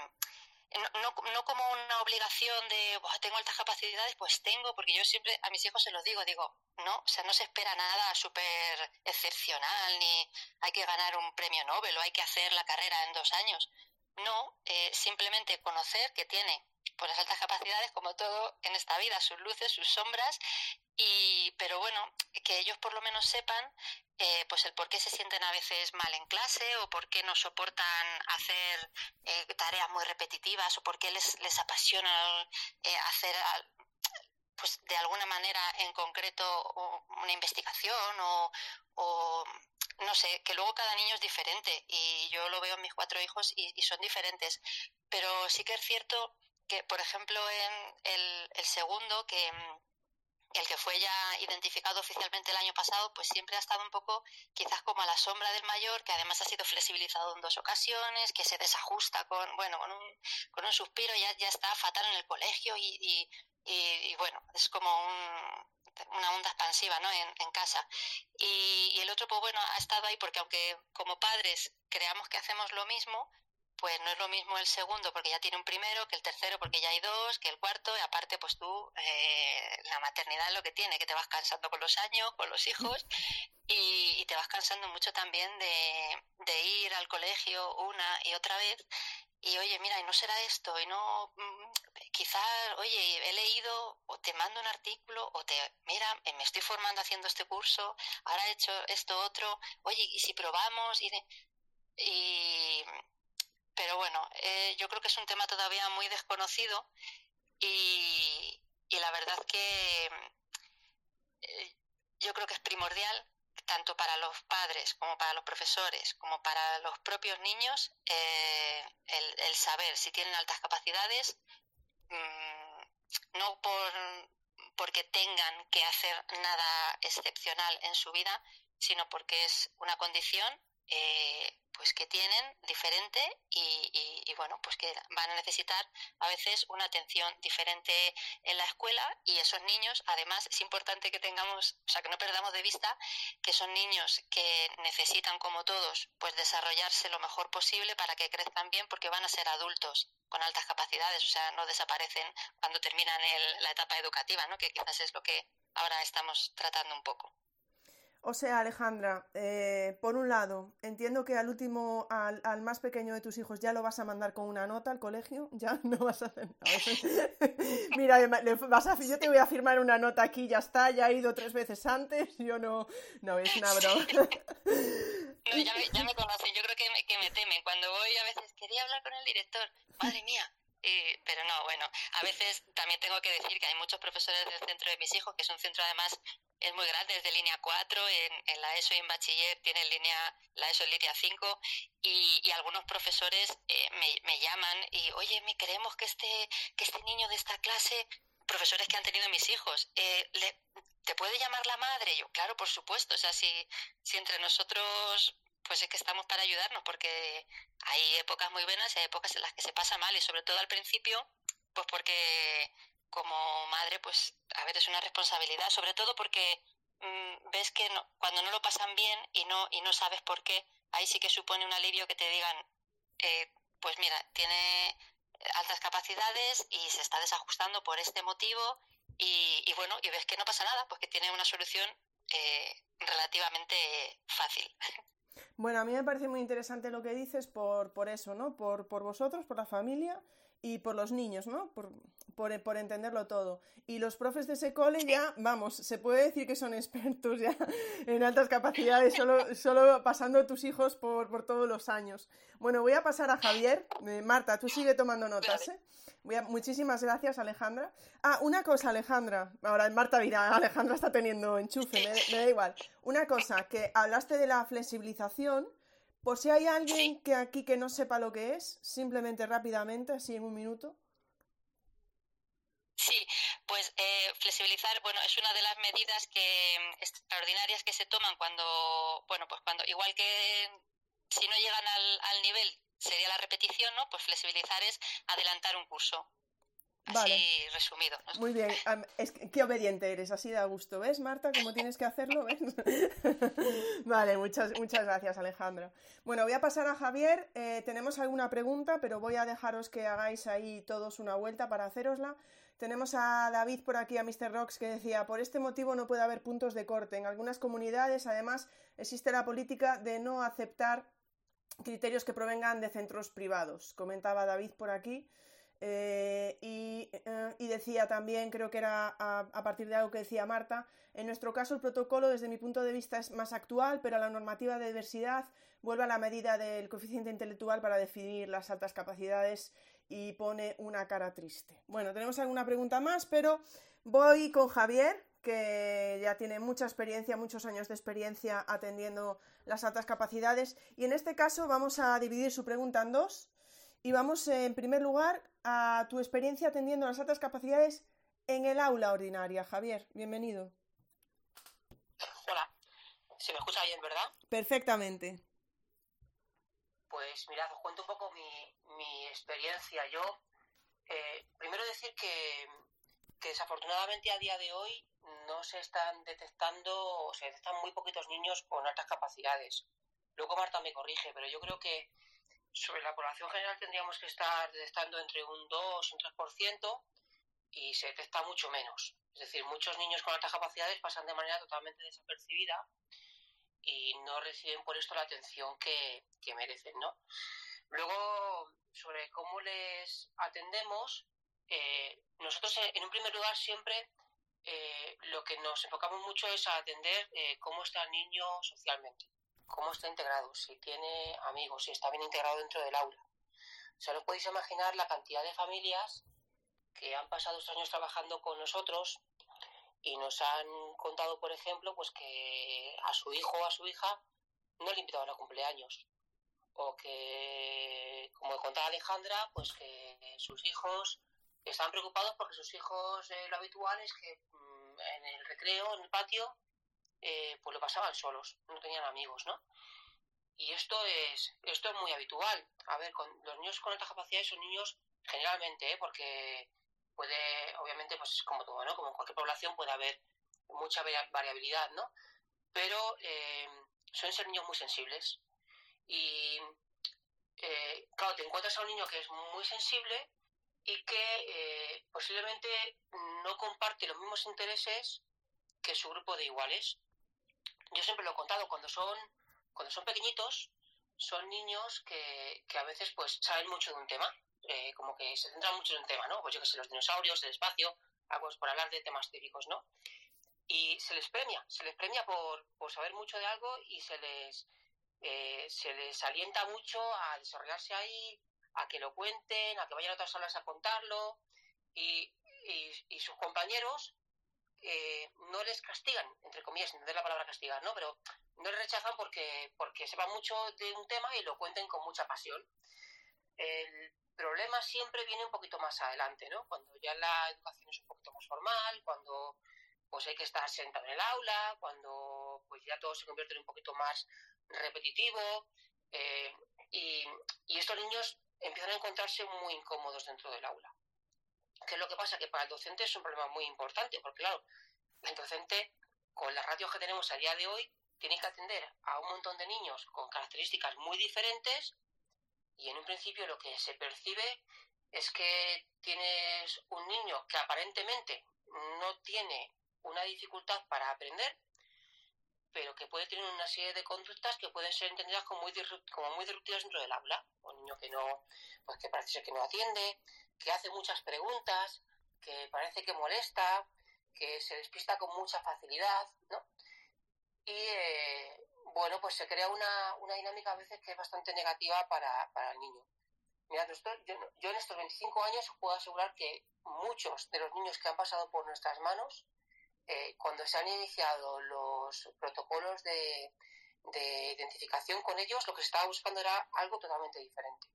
no, no, como una obligación de tengo altas capacidades, pues tengo, porque yo siempre a mis hijos se los digo, digo, no, o sea, no se espera nada súper excepcional, ni hay que ganar un premio Nobel o hay que hacer la carrera en dos años. No, eh, simplemente conocer que tiene por las altas capacidades, como todo en esta vida, sus luces, sus sombras, y, pero bueno, que ellos por lo menos sepan eh, pues el por qué se sienten a veces mal en clase o por qué no soportan hacer eh, tareas muy repetitivas o por qué les, les apasiona eh, hacer pues de alguna manera en concreto una investigación o, no sé, que luego cada niño es diferente y yo lo veo en mis cuatro hijos y, son diferentes, pero sí que es cierto que, por ejemplo, en el, el segundo, que el que fue ya identificado oficialmente el año pasado, pues siempre ha estado un poco quizás como a la sombra del mayor, que además ha sido flexibilizado en dos ocasiones, que se desajusta con, bueno, con un, con un suspiro, ya, ya está fatal en el colegio y, y, y, bueno, es como un, una onda expansiva ¿no? en, en casa. Y, y el otro, pues bueno, ha estado ahí porque aunque como padres creamos que hacemos lo mismo, pues no es lo mismo el segundo porque ya tiene un primero, que el tercero porque ya hay dos, que el cuarto, y aparte pues tú, eh, la maternidad es lo que tiene, que te vas cansando con los años, con los hijos, y, te vas cansando mucho también de, de, ir al colegio una y otra vez, y oye, mira, y no será esto, y no, mm, quizás, oye, he leído, o te mando un artículo, o te, mira, me estoy formando haciendo este curso, ahora he hecho esto otro, oye, y si probamos, y... Y pero bueno, eh, yo creo que es un tema todavía muy desconocido y, la verdad que eh, yo creo que es primordial tanto para los padres como para los profesores, como para los propios niños, eh, el, saber si tienen altas capacidades, mm, no por, porque tengan que hacer nada excepcional en su vida, sino porque es una condición eh, pues que tienen diferente y, bueno pues que van a necesitar a veces una atención diferente en la escuela y esos niños además es importante que tengamos o sea que no perdamos de vista que son niños que necesitan como todos pues desarrollarse lo mejor posible para que crezcan bien porque van a ser adultos con altas capacidades o sea no desaparecen cuando terminan la etapa educativa no que quizás es lo que ahora estamos tratando un poco o sea, Alejandra, eh, por un lado, entiendo que al último, al, más pequeño de tus hijos ya lo vas a mandar con una nota al colegio, ya no vas a hacer nada. Mira, vas a, yo te voy a firmar una nota aquí, ya está, ya he ido tres veces antes, yo no, no, es una broma. No, ya me, ya conocen, yo creo que me, que me temen. Cuando voy a veces, quería hablar con el director, madre mía, eh, pero no, bueno, a veces también tengo que decir que hay muchos profesores del centro de mis hijos, que es un centro además es muy grande, es de línea 4, en, en la ESO y en bachiller tiene línea, la ESO en línea 5 y, y algunos profesores eh, me, me, llaman y, oye, me queremos que este, que este niño de esta clase, profesores que han tenido mis hijos, eh, le, ¿te puede llamar la madre? yo, claro, por supuesto, o sea, si, si entre nosotros pues es que estamos para ayudarnos porque hay épocas muy buenas y hay épocas en las que se pasa mal y sobre todo al principio, pues porque como madre, pues a ver, es una responsabilidad, sobre todo porque mm, ves que cuando no lo pasan bien y no, y no sabes por qué, ahí sí que supone un alivio que te digan, eh, pues mira, tiene altas capacidades y se está desajustando por este motivo y, y bueno, y ves que no pasa nada, pues que tiene una solución eh, relativamente fácil. Bueno, a mí me parece muy interesante lo que dices por, por eso, ¿no? Por, por vosotros, por la familia y por los niños, ¿no? Por, por, entenderlo todo. Y los profes de ese cole ya, vamos, se puede decir que son expertos ya en altas capacidades, solo, solo pasando tus hijos por, por todos los años. Bueno, voy a pasar a Javier. Eh, Marta, tú sigue tomando notas, ¿eh? Voy a, muchísimas gracias, Alejandra. Ah, una cosa, Alejandra. Ahora Marta dirá, Alejandra está teniendo enchufe, me, da igual. Una cosa, que hablaste de la flexibilización. Por si hay alguien que aquí que no sepa lo que es, simplemente rápidamente, así en un minuto. Sí, pues eh, flexibilizar, bueno, es una de las medidas que mm, extraordinarias que se toman cuando, bueno, pues cuando igual que si no llegan al, al nivel sería la repetición, ¿no? Pues flexibilizar es adelantar un curso. Así resumido. Muy bien, es que, qué obediente eres, así da gusto. ¿Ves, Marta, cómo tienes que hacerlo? ¿Ves? vale, muchas, muchas gracias, Alejandra. Bueno, voy a pasar a Javier. Eh, tenemos alguna pregunta, pero voy a dejaros que hagáis ahí todos una vuelta para hacerosla. Tenemos a David por aquí, a Mr. Rocks, que decía, por este motivo no puede haber puntos de corte. En algunas comunidades, además, existe la política de no aceptar criterios que provengan de centros privados. Comentaba David por aquí. Eh, eh, y, decía también, creo que era a, partir de algo que decía Marta, en nuestro caso el protocolo desde mi punto de vista es más actual, pero la normativa de diversidad vuelve a la medida del coeficiente intelectual para definir las altas capacidades y pone una cara triste. Bueno, tenemos alguna pregunta más, pero voy con Javier, que ya tiene mucha experiencia, muchos años de experiencia atendiendo las altas capacidades. Y en este caso vamos a dividir su pregunta en dos. Y vamos, en primer lugar, a tu experiencia atendiendo las altas capacidades en el aula ordinaria. Javier, bienvenido. Hola, se me escucha bien, ¿verdad? Perfectamente. Pues mirad, os cuento un poco mi, mi experiencia. Yo, eh, primero decir que, que desafortunadamente a día de hoy no se están detectando o se detectan muy poquitos niños con altas capacidades. Luego Marta me corrige, pero yo creo que sobre la población general tendríamos que estar detectando entre un 2 y un 3% y se detecta mucho menos. Es decir, muchos niños con altas capacidades pasan de manera totalmente desapercibida y no reciben por esto la atención que, que merecen, ¿no? Luego, sobre cómo les atendemos, eh, nosotros en un primer lugar siempre eh, lo que nos enfocamos mucho es a atender eh, cómo está el niño socialmente, cómo está integrado, si tiene amigos, si está bien integrado dentro del aula. O sea, podéis imaginar la cantidad de familias que han pasado estos años trabajando con nosotros y nos han contado, por ejemplo, pues que a su hijo o a su hija no le invitaban a cumpleaños. O que, como contaba Alejandra, pues que sus hijos estaban preocupados porque sus hijos eh, lo habitual es que mm, en el recreo, en el patio, eh, pues lo pasaban solos, no tenían amigos, ¿no? Y esto es, esto es muy habitual. A ver, con los niños con altas capacidades son niños generalmente, ¿eh? porque puede, obviamente, pues como todo, ¿no? Como en cualquier población puede haber mucha variabilidad, ¿no? Pero eh, suelen ser niños muy sensibles. Y, eh, claro, te encuentras a un niño que es muy sensible y que eh, posiblemente no comparte los mismos intereses que su grupo de iguales. Yo siempre lo he contado, cuando son, cuando son pequeñitos, son niños que, que a veces pues saben mucho de un tema eh, como que se centran mucho en un tema, ¿no? Pues yo que sé, los dinosaurios, el espacio, pues por hablar de temas típicos, ¿no? Y se les premia, se les premia por, por saber mucho de algo y se les, eh, se les alienta mucho a desarrollarse ahí, a que lo cuenten, a que vayan a otras salas a contarlo y, sus compañeros eh, no les castigan, entre comillas, no la palabra castigar, ¿no? Pero no les rechazan porque, porque sepan mucho de un tema y lo cuenten con mucha pasión. El problema siempre viene un poquito más adelante, ¿no? Cuando ya la educación es un poquito más formal, cuando pues hay que estar sentado en el aula, cuando pues ya todo se convierte en un poquito más repetitivo eh, y, estos niños empiezan a encontrarse muy incómodos dentro del aula. ¿Qué es lo que pasa? Que para el docente es un problema muy importante, porque claro, el docente, con las ratios que tenemos a día de hoy, tiene que atender a un montón de niños con características muy diferentes y en un principio lo que se percibe es que tienes un niño que aparentemente no tiene una dificultad para aprender, pero que puede tener una serie de conductas que pueden ser entendidas como muy, como muy disruptivas dentro del aula. Un niño que no, pues que parece ser que no atiende, que hace muchas preguntas, que parece que molesta, que se despista con mucha facilidad, ¿no? Y eh, bueno, pues se crea una, una dinámica a veces que es bastante negativa para, para el niño. Mira, yo, yo, en estos 25 años puedo asegurar que muchos de los niños que han pasado por nuestras manos, eh, cuando se han iniciado los protocolos de, de, identificación con ellos, lo que se estaba buscando era algo totalmente diferente.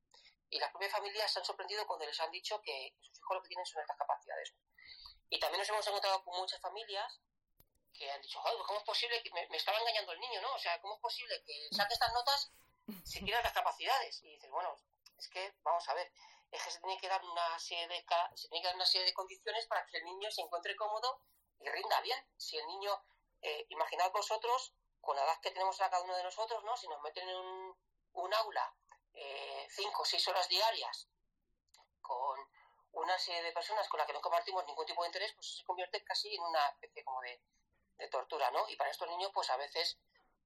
Y las propias familias se han sorprendido cuando les han dicho que sus hijos lo que tienen son estas capacidades. Y también nos hemos encontrado con muchas familias que han dicho, joder, ¿cómo es posible que me, estaba engañando el niño, ¿no? O sea, ¿cómo es posible que saque estas notas si tiene las capacidades? Y dices, bueno, es que, vamos a ver, es que se tiene que dar una serie de, se tiene que dar una serie de condiciones para que el niño se encuentre cómodo y rinda bien. Si el niño, eh, imaginad vosotros, con la edad que tenemos cada uno de nosotros, ¿no? Si nos meten en un, un aula eh, cinco o seis horas diarias con una serie de personas con las que no compartimos ningún tipo de interés, pues eso se convierte casi en una especie como de, de tortura, ¿no? Y para estos niños, pues a veces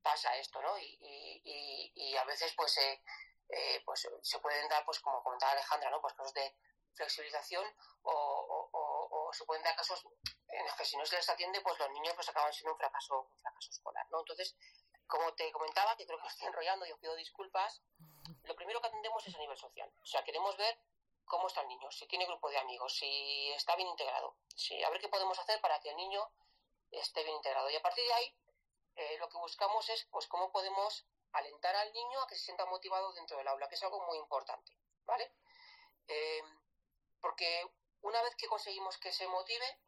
pasa esto, ¿no? Y, y, a veces, pues, eh, eh, pues se pueden dar, pues como comentaba Alejandra, ¿no? Pues casos de flexibilización o, o, se pueden dar casos que si no se les atiende, pues los niños pues acaban siendo un fracaso, un fracaso escolar, ¿no? Entonces, como te comentaba, que creo que estoy enrollando y os pido disculpas, lo primero que atendemos es a nivel social. O sea, queremos ver cómo está el niño, si tiene grupo de amigos, si está bien integrado, si, a ver qué podemos hacer para que el niño esté bien integrado. Y a partir de ahí, eh, lo que buscamos es pues cómo podemos alentar al niño a que se sienta motivado dentro del aula, que es algo muy importante, ¿vale? Eh, porque una vez que conseguimos que se motive,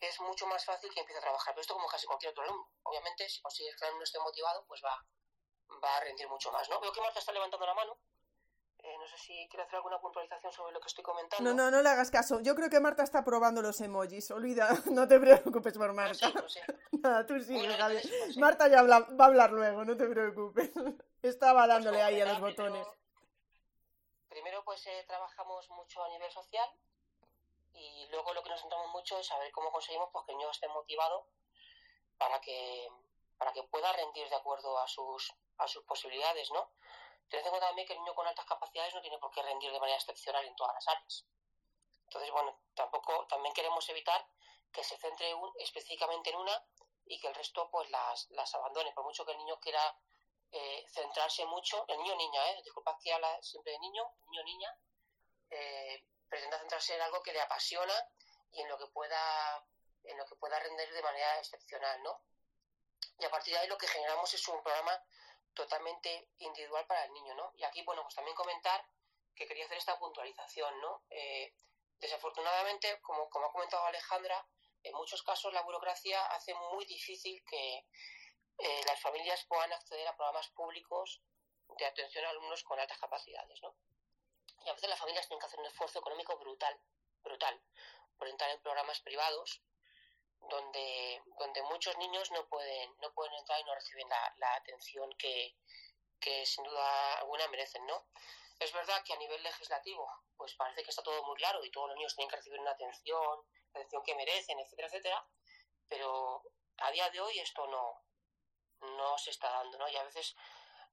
es mucho más fácil que empiece a trabajar. Pero esto como casi cualquier otro alumno. Obviamente, si consigues que el alumno esté motivado, pues va, va a rendir mucho más, ¿no? Veo que Marta está levantando la mano. Eh, no sé si quiere hacer alguna puntualización sobre lo que estoy comentando. No, no, no le hagas caso. Yo creo que Marta está probando los emojis. Olvida, no te preocupes por Marta. Nada, tú sí, Marta ya va a hablar luego, no te preocupes. Estaba pues dándole ahí a los botones. Primero, pues eh, trabajamos mucho a nivel social y luego lo que nos centramos mucho es saber cómo conseguimos pues, que el niño esté motivado para que, para que pueda rendir de acuerdo a sus, a sus posibilidades, ¿no? Ten en cuenta también que el niño con altas capacidades no tiene por qué rendir de manera excepcional en todas las áreas. Entonces, bueno, tampoco, también queremos evitar que se centre específicamente en una y que el resto pues las, las abandone. Por mucho que el niño quiera eh, centrarse mucho, el niño niña, ¿eh? disculpad que habla siempre de niño, niño niña, eh, pretenda centrarse en algo que le apasiona y en lo que pueda en lo que pueda render de manera excepcional, ¿no? Y a partir de ahí lo que generamos es un programa totalmente individual para el niño, ¿no? Y aquí, bueno, pues también comentar que quería hacer esta puntualización, ¿no? Eh, desafortunadamente, como, como ha comentado Alejandra, en muchos casos la burocracia hace muy difícil que eh, las familias puedan acceder a programas públicos de atención a alumnos con altas capacidades, ¿no? Y a veces las familias tienen que hacer un esfuerzo económico brutal, brutal, por entrar en programas privados donde, donde muchos niños no pueden, no pueden entrar y no reciben la, atención que, que sin duda alguna merecen, ¿no? Es verdad que a nivel legislativo, pues parece que está todo muy claro y todos los niños tienen que recibir una atención, la atención que merecen, etcétera, etcétera, pero a día de hoy esto no, no se está dando, ¿no? Y a veces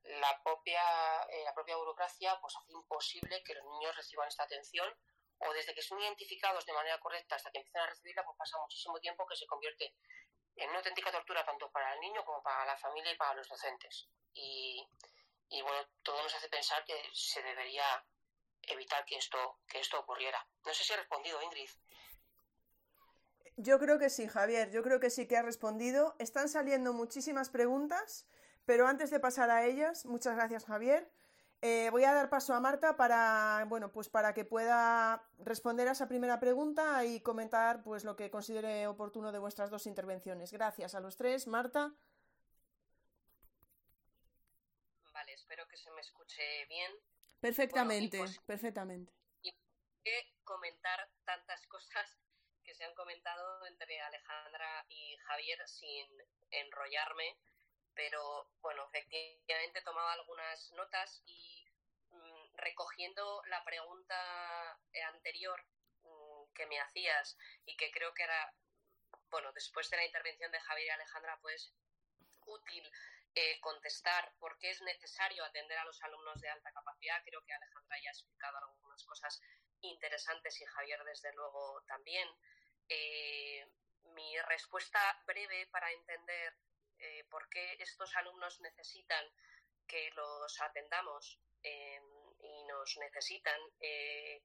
la propia, eh, la propia burocracia pues hace imposible que los niños reciban esta atención o desde que son identificados de manera correcta hasta que empiezan a recibirla, pues pasa muchísimo tiempo que se convierte en una auténtica tortura tanto para el niño como para la familia y para los docentes. Y, y bueno, todo nos hace pensar que se debería evitar que esto, que esto ocurriera. No sé si he respondido, Ingrid. Yo creo que sí, Javier, yo creo que sí que ha respondido. Están saliendo muchísimas preguntas, pero antes de pasar a ellas, muchas gracias, Javier. Eh, voy a dar paso a Marta para, bueno, pues para que pueda responder a esa primera pregunta y comentar pues lo que considere oportuno de vuestras dos intervenciones. Gracias a los tres. Marta. Vale, espero que se me escuche bien. Perfectamente, pues, perfectamente. Y que comentar tantas cosas que se han comentado entre Alejandra y Javier sin enrollarme pero bueno, efectivamente he tomado algunas notas y mm, recogiendo la pregunta anterior mm, que me hacías y que creo que era, bueno, después de la intervención de Javier y Alejandra, pues útil eh, contestar por qué es necesario atender a los alumnos de alta capacidad. Creo que Alejandra ya ha explicado algunas cosas interesantes y Javier desde luego también. Eh, mi respuesta breve para entender eh, por qué estos alumnos necesitan que los atendamos em, y nos necesitan. Eh,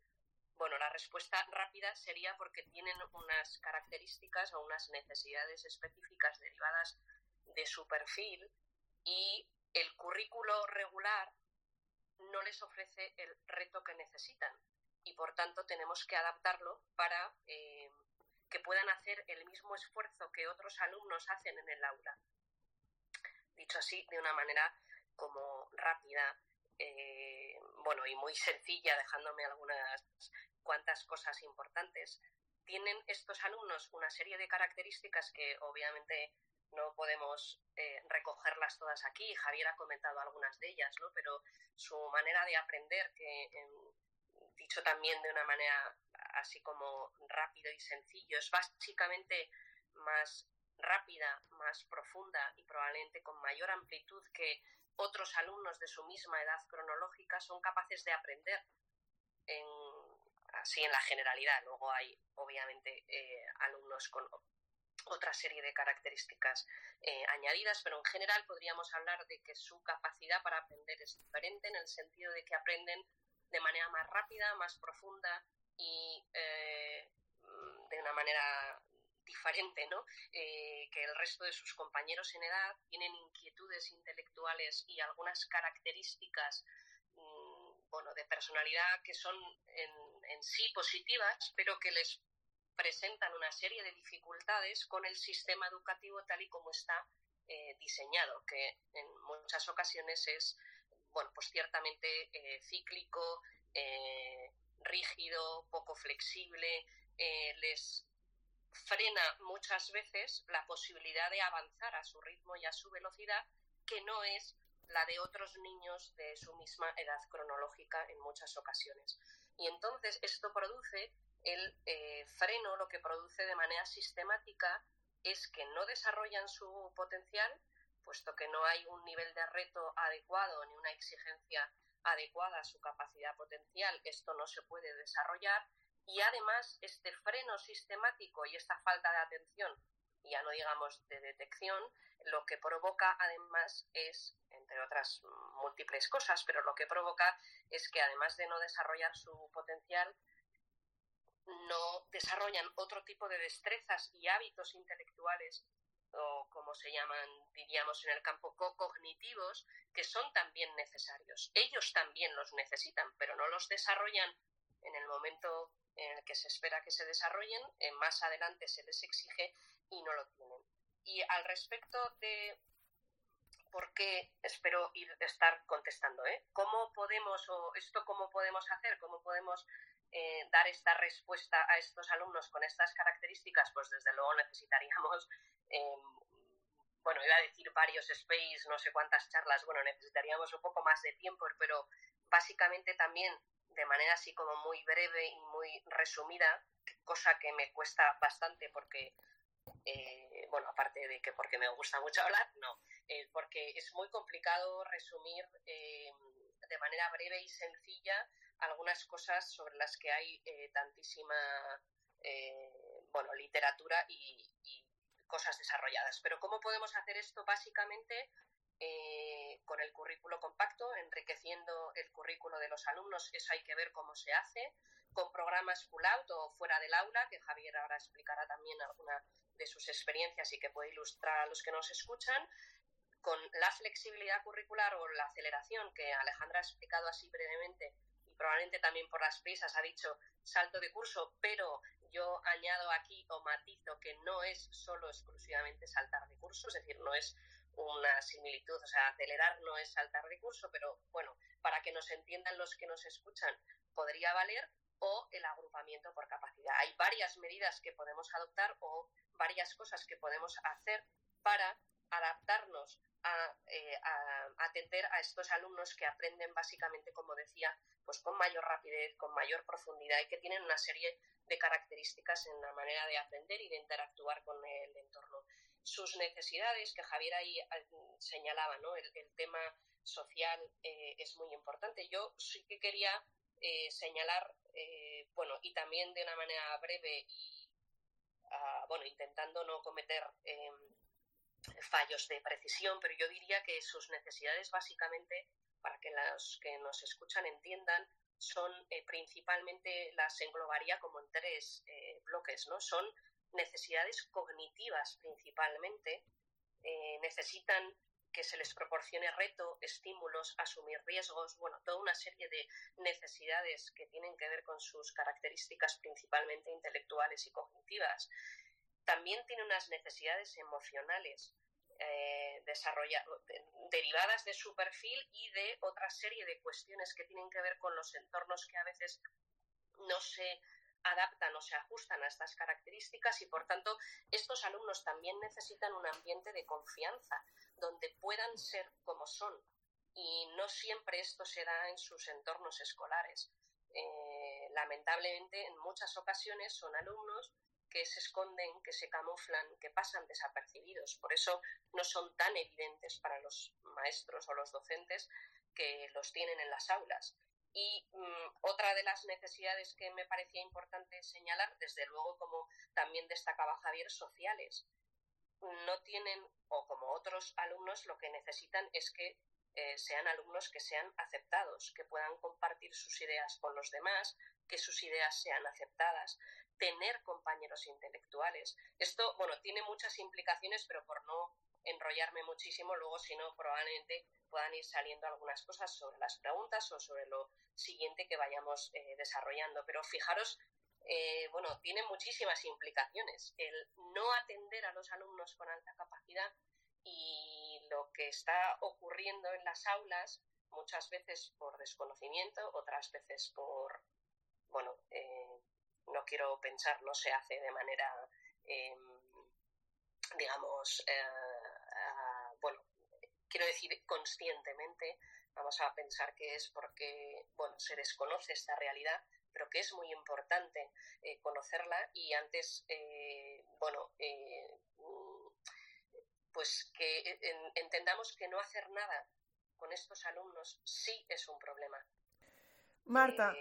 bueno, la respuesta rápida sería porque tienen unas características o unas necesidades específicas derivadas de su perfil y el currículo regular no les ofrece el reto que necesitan y por tanto tenemos que adaptarlo para em, que puedan hacer el mismo esfuerzo que otros alumnos hacen en el aula dicho así, de una manera como rápida, eh, bueno, y muy sencilla, dejándome algunas cuantas cosas importantes. Tienen estos alumnos una serie de características que obviamente no podemos eh, recogerlas todas aquí. Javier ha comentado algunas de ellas, ¿no? Pero su manera de aprender, que dicho también de una manera así como rápido y sencillo, es básicamente más rápida, más profunda y probablemente con mayor amplitud que otros alumnos de su misma edad cronológica son capaces de aprender en, así en la generalidad. Luego hay obviamente eh, alumnos con otra serie de características eh, añadidas, pero en general podríamos hablar de que su capacidad para aprender es diferente en el sentido de que aprenden de manera más rápida, más profunda y eh, de una manera diferente ¿no? Eh, que el resto de sus compañeros en edad, tienen inquietudes intelectuales y algunas características mm, bueno, de personalidad que son en, sí positivas, pero que les presentan una serie de dificultades con el sistema educativo tal y como está eh, diseñado, que en muchas ocasiones es, bueno, pues ciertamente eh, cíclico, rígido, poco flexible, les frena muchas veces la posibilidad de avanzar a su ritmo y a su velocidad, que no es la de otros niños de su misma edad cronológica en muchas ocasiones. Y entonces esto produce el eh, freno, lo que produce de manera sistemática es que no desarrollan su potencial, puesto que no hay un nivel de reto adecuado ni una exigencia adecuada a su capacidad potencial, esto no se puede desarrollar y además este freno sistemático y esta falta de atención, ya no digamos de detección, lo que provoca además es, entre otras múltiples cosas, pero lo que provoca es que además de no desarrollar su potencial, no desarrollan otro tipo de destrezas y hábitos intelectuales o como se llaman, diríamos, en el campo cognitivos, que son también necesarios. Ellos también los necesitan, pero no los desarrollan en el momento en el que se espera que se desarrollen, más adelante se les exige y no lo tienen. Y al respecto de por qué espero ir, estar contestando, ¿eh? ¿Cómo podemos, o esto cómo podemos hacer, cómo podemos eh, dar esta respuesta a estos alumnos con estas características? Pues desde luego necesitaríamos Em, bueno, iba a decir varios space, no sé cuántas charlas, bueno, necesitaríamos un poco más de tiempo, pero básicamente también de manera así como muy breve y muy resumida, cosa que me cuesta bastante porque, eh, bueno, aparte de que porque me gusta mucho hablar, no, eh, porque es muy complicado resumir em, de manera breve y sencilla algunas cosas sobre las que hay eh, tantísima, bueno, literatura y, cosas desarrolladas. Pero ¿cómo podemos hacer esto básicamente? Eh, con el currículo compacto, enriqueciendo el currículo de los alumnos, eso hay que ver cómo se hace, con programas full out o fuera del aula, que Javier ahora explicará también alguna de sus experiencias y que puede ilustrar a los que nos escuchan, con la flexibilidad curricular o la aceleración que Alejandra ha explicado así brevemente y probablemente también por las prisas ha dicho salto de curso, pero yo añado aquí o matizo que no es solo exclusivamente saltar de curso, es decir, no es una similitud, o sea, acelerar no es saltar de curso, pero bueno, para que nos entiendan los que nos escuchan, podría valer o el agrupamiento por capacidad. Hay varias medidas que podemos adoptar o varias cosas que podemos hacer para adaptarnos a, eh, a, atender a estos alumnos que aprenden básicamente, como decía, pues con mayor rapidez, con mayor profundidad y que tienen una serie de características en la manera de aprender y de interactuar con el entorno. Sus necesidades, que Javier ahí eh, señalaba, ¿no? el, tema social eh, es muy importante. Yo sí que quería eh, señalar, bueno, y también de una manera breve y, ah, bueno, intentando no cometer em, fallos de precisión, pero yo diría que sus necesidades básicamente, para que los que nos escuchan entiendan, son eh, principalmente, las englobaría como en tres eh, bloques, ¿no? Son necesidades cognitivas principalmente, eh, necesitan que se les proporcione reto, estímulos, asumir riesgos, bueno, toda una serie de necesidades que tienen que ver con sus características principalmente intelectuales y cognitivas. También tiene unas necesidades emocionales, eh, derivadas de su perfil y de otra serie de cuestiones que tienen que ver con los entornos que a veces no se adaptan o se ajustan a estas características y por tanto estos alumnos también necesitan un ambiente de confianza donde puedan ser como son y no siempre esto se da en sus entornos escolares. Eh, lamentablemente en muchas ocasiones son alumnos que se esconden, que se camuflan, que pasan desapercibidos. Por eso no son tan evidentes para los maestros o los docentes que los tienen en las aulas. Y mm, otra de las necesidades que me parecía importante señalar, desde luego como también destacaba Javier, sociales. No tienen, o como otros alumnos, lo que necesitan es que eh, sean alumnos que sean aceptados, que puedan compartir sus ideas con los demás, que sus ideas sean aceptadas, tener compañeros intelectuales. Esto, bueno, tiene muchas implicaciones, pero por no enrollarme muchísimo, luego si no, probablemente puedan ir saliendo algunas cosas sobre las preguntas o sobre lo siguiente que vayamos eh, desarrollando. Pero fijaros, eh, bueno, tiene muchísimas implicaciones. El no atender a los alumnos con alta capacidad y lo que está ocurriendo en las aulas, muchas veces por desconocimiento, otras veces por, bueno, eh, no quiero pensar, no se hace de manera, em, digamos, bueno, quiero decir conscientemente, vamos a pensar que es porque, bueno, se desconoce esta realidad, pero que es muy importante eh, conocerla y antes, eh, bueno, pues que entendamos que no hacer nada con estos alumnos sí es un problema. Marta,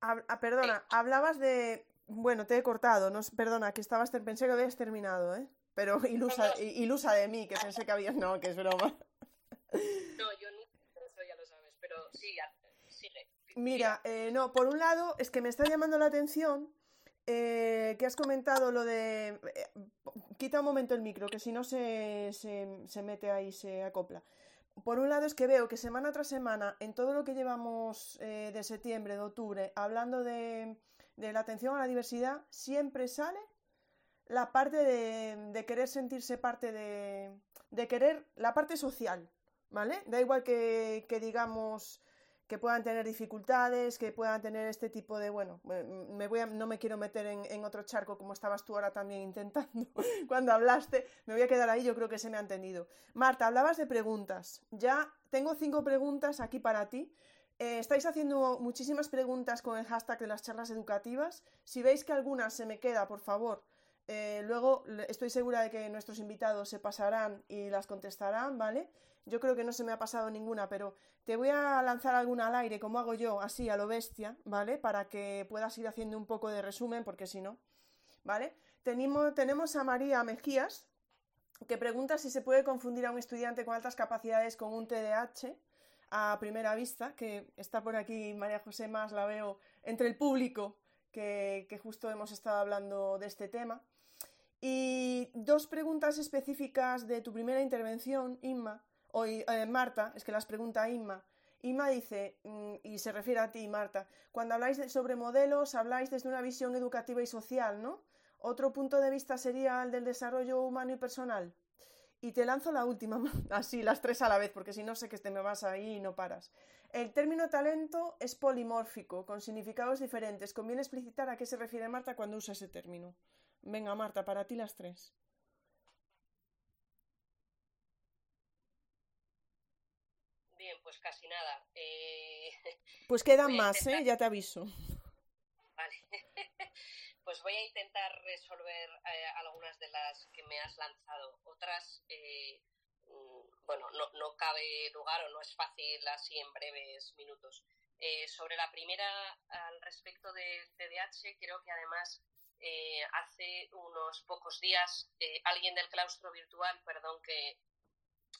Ah, perdona, hablabas de... Bueno, te he cortado, no, perdona, que estabas, pensé que habías terminado, ¿eh? Pero ilusa, ilusa de mí, que pensé que habías... No, que es broma. No, yo no, eso ya lo sabes, pero sí, sigue. Mira, eh, no, por un lado es que me está llamando la atención eh, que has comentado lo de... Eh, quita un momento el micro, que si no se, se, mete ahí, se acopla. Por un lado es que veo que semana tras semana, en todo lo que llevamos eh, de septiembre, de octubre, hablando de, de, la atención a la diversidad, siempre sale la parte de, querer sentirse parte de, de querer la parte social, ¿vale? Da igual que, que digamos que puedan tener dificultades, que puedan tener este tipo de, bueno, me voy a, no me quiero meter en, otro charco como estabas tú ahora también intentando cuando hablaste, me voy a quedar ahí, yo creo que se me ha entendido. Marta, hablabas de preguntas, ya tengo cinco preguntas aquí para ti. Eh, estáis haciendo muchísimas preguntas con el hashtag de las charlas educativas. Si veis que alguna se me queda, por favor, eh, luego estoy segura de que nuestros invitados se pasarán y las contestarán, ¿vale? Yo creo que no se me ha pasado ninguna, pero te voy a lanzar alguna al aire, como hago yo, así a lo bestia, ¿vale? Para que puedas ir haciendo un poco de resumen, porque si no, ¿vale? Tenemos, a María Mejías, que pregunta si se puede confundir a un estudiante con altas capacidades con un TDAH a primera vista, que está por aquí María José más, la veo entre el público, que justo hemos estado hablando de este tema. Y dos preguntas específicas de tu primera intervención, Inma, Hoy, eh, Marta, es que las pregunta Inma. Inma dice, mm, y se refiere a ti, Marta, cuando habláis sobre modelos, habláis desde una visión educativa y social, ¿no? Otro punto de vista sería el del desarrollo humano y personal. Y te lanzo la última, así, las tres a la vez, porque si no sé que te me vas ahí y no paras. El término talento es polimórfico, con significados diferentes. Conviene explicitar a qué se refiere Marta cuando usa ese término. Venga, Marta, para ti las tres. pues casi nada. Eh, pues quedan más, ¿eh? Ya te aviso. Vale. pues voy a intentar resolver eh, algunas de las que me has lanzado. Otras, eh, mm, bueno, no, no, cabe lugar o no es fácil así en breves minutos. sobre la primera, al respecto del CDH, creo que además hace unos pocos días alguien del claustro virtual, perdón que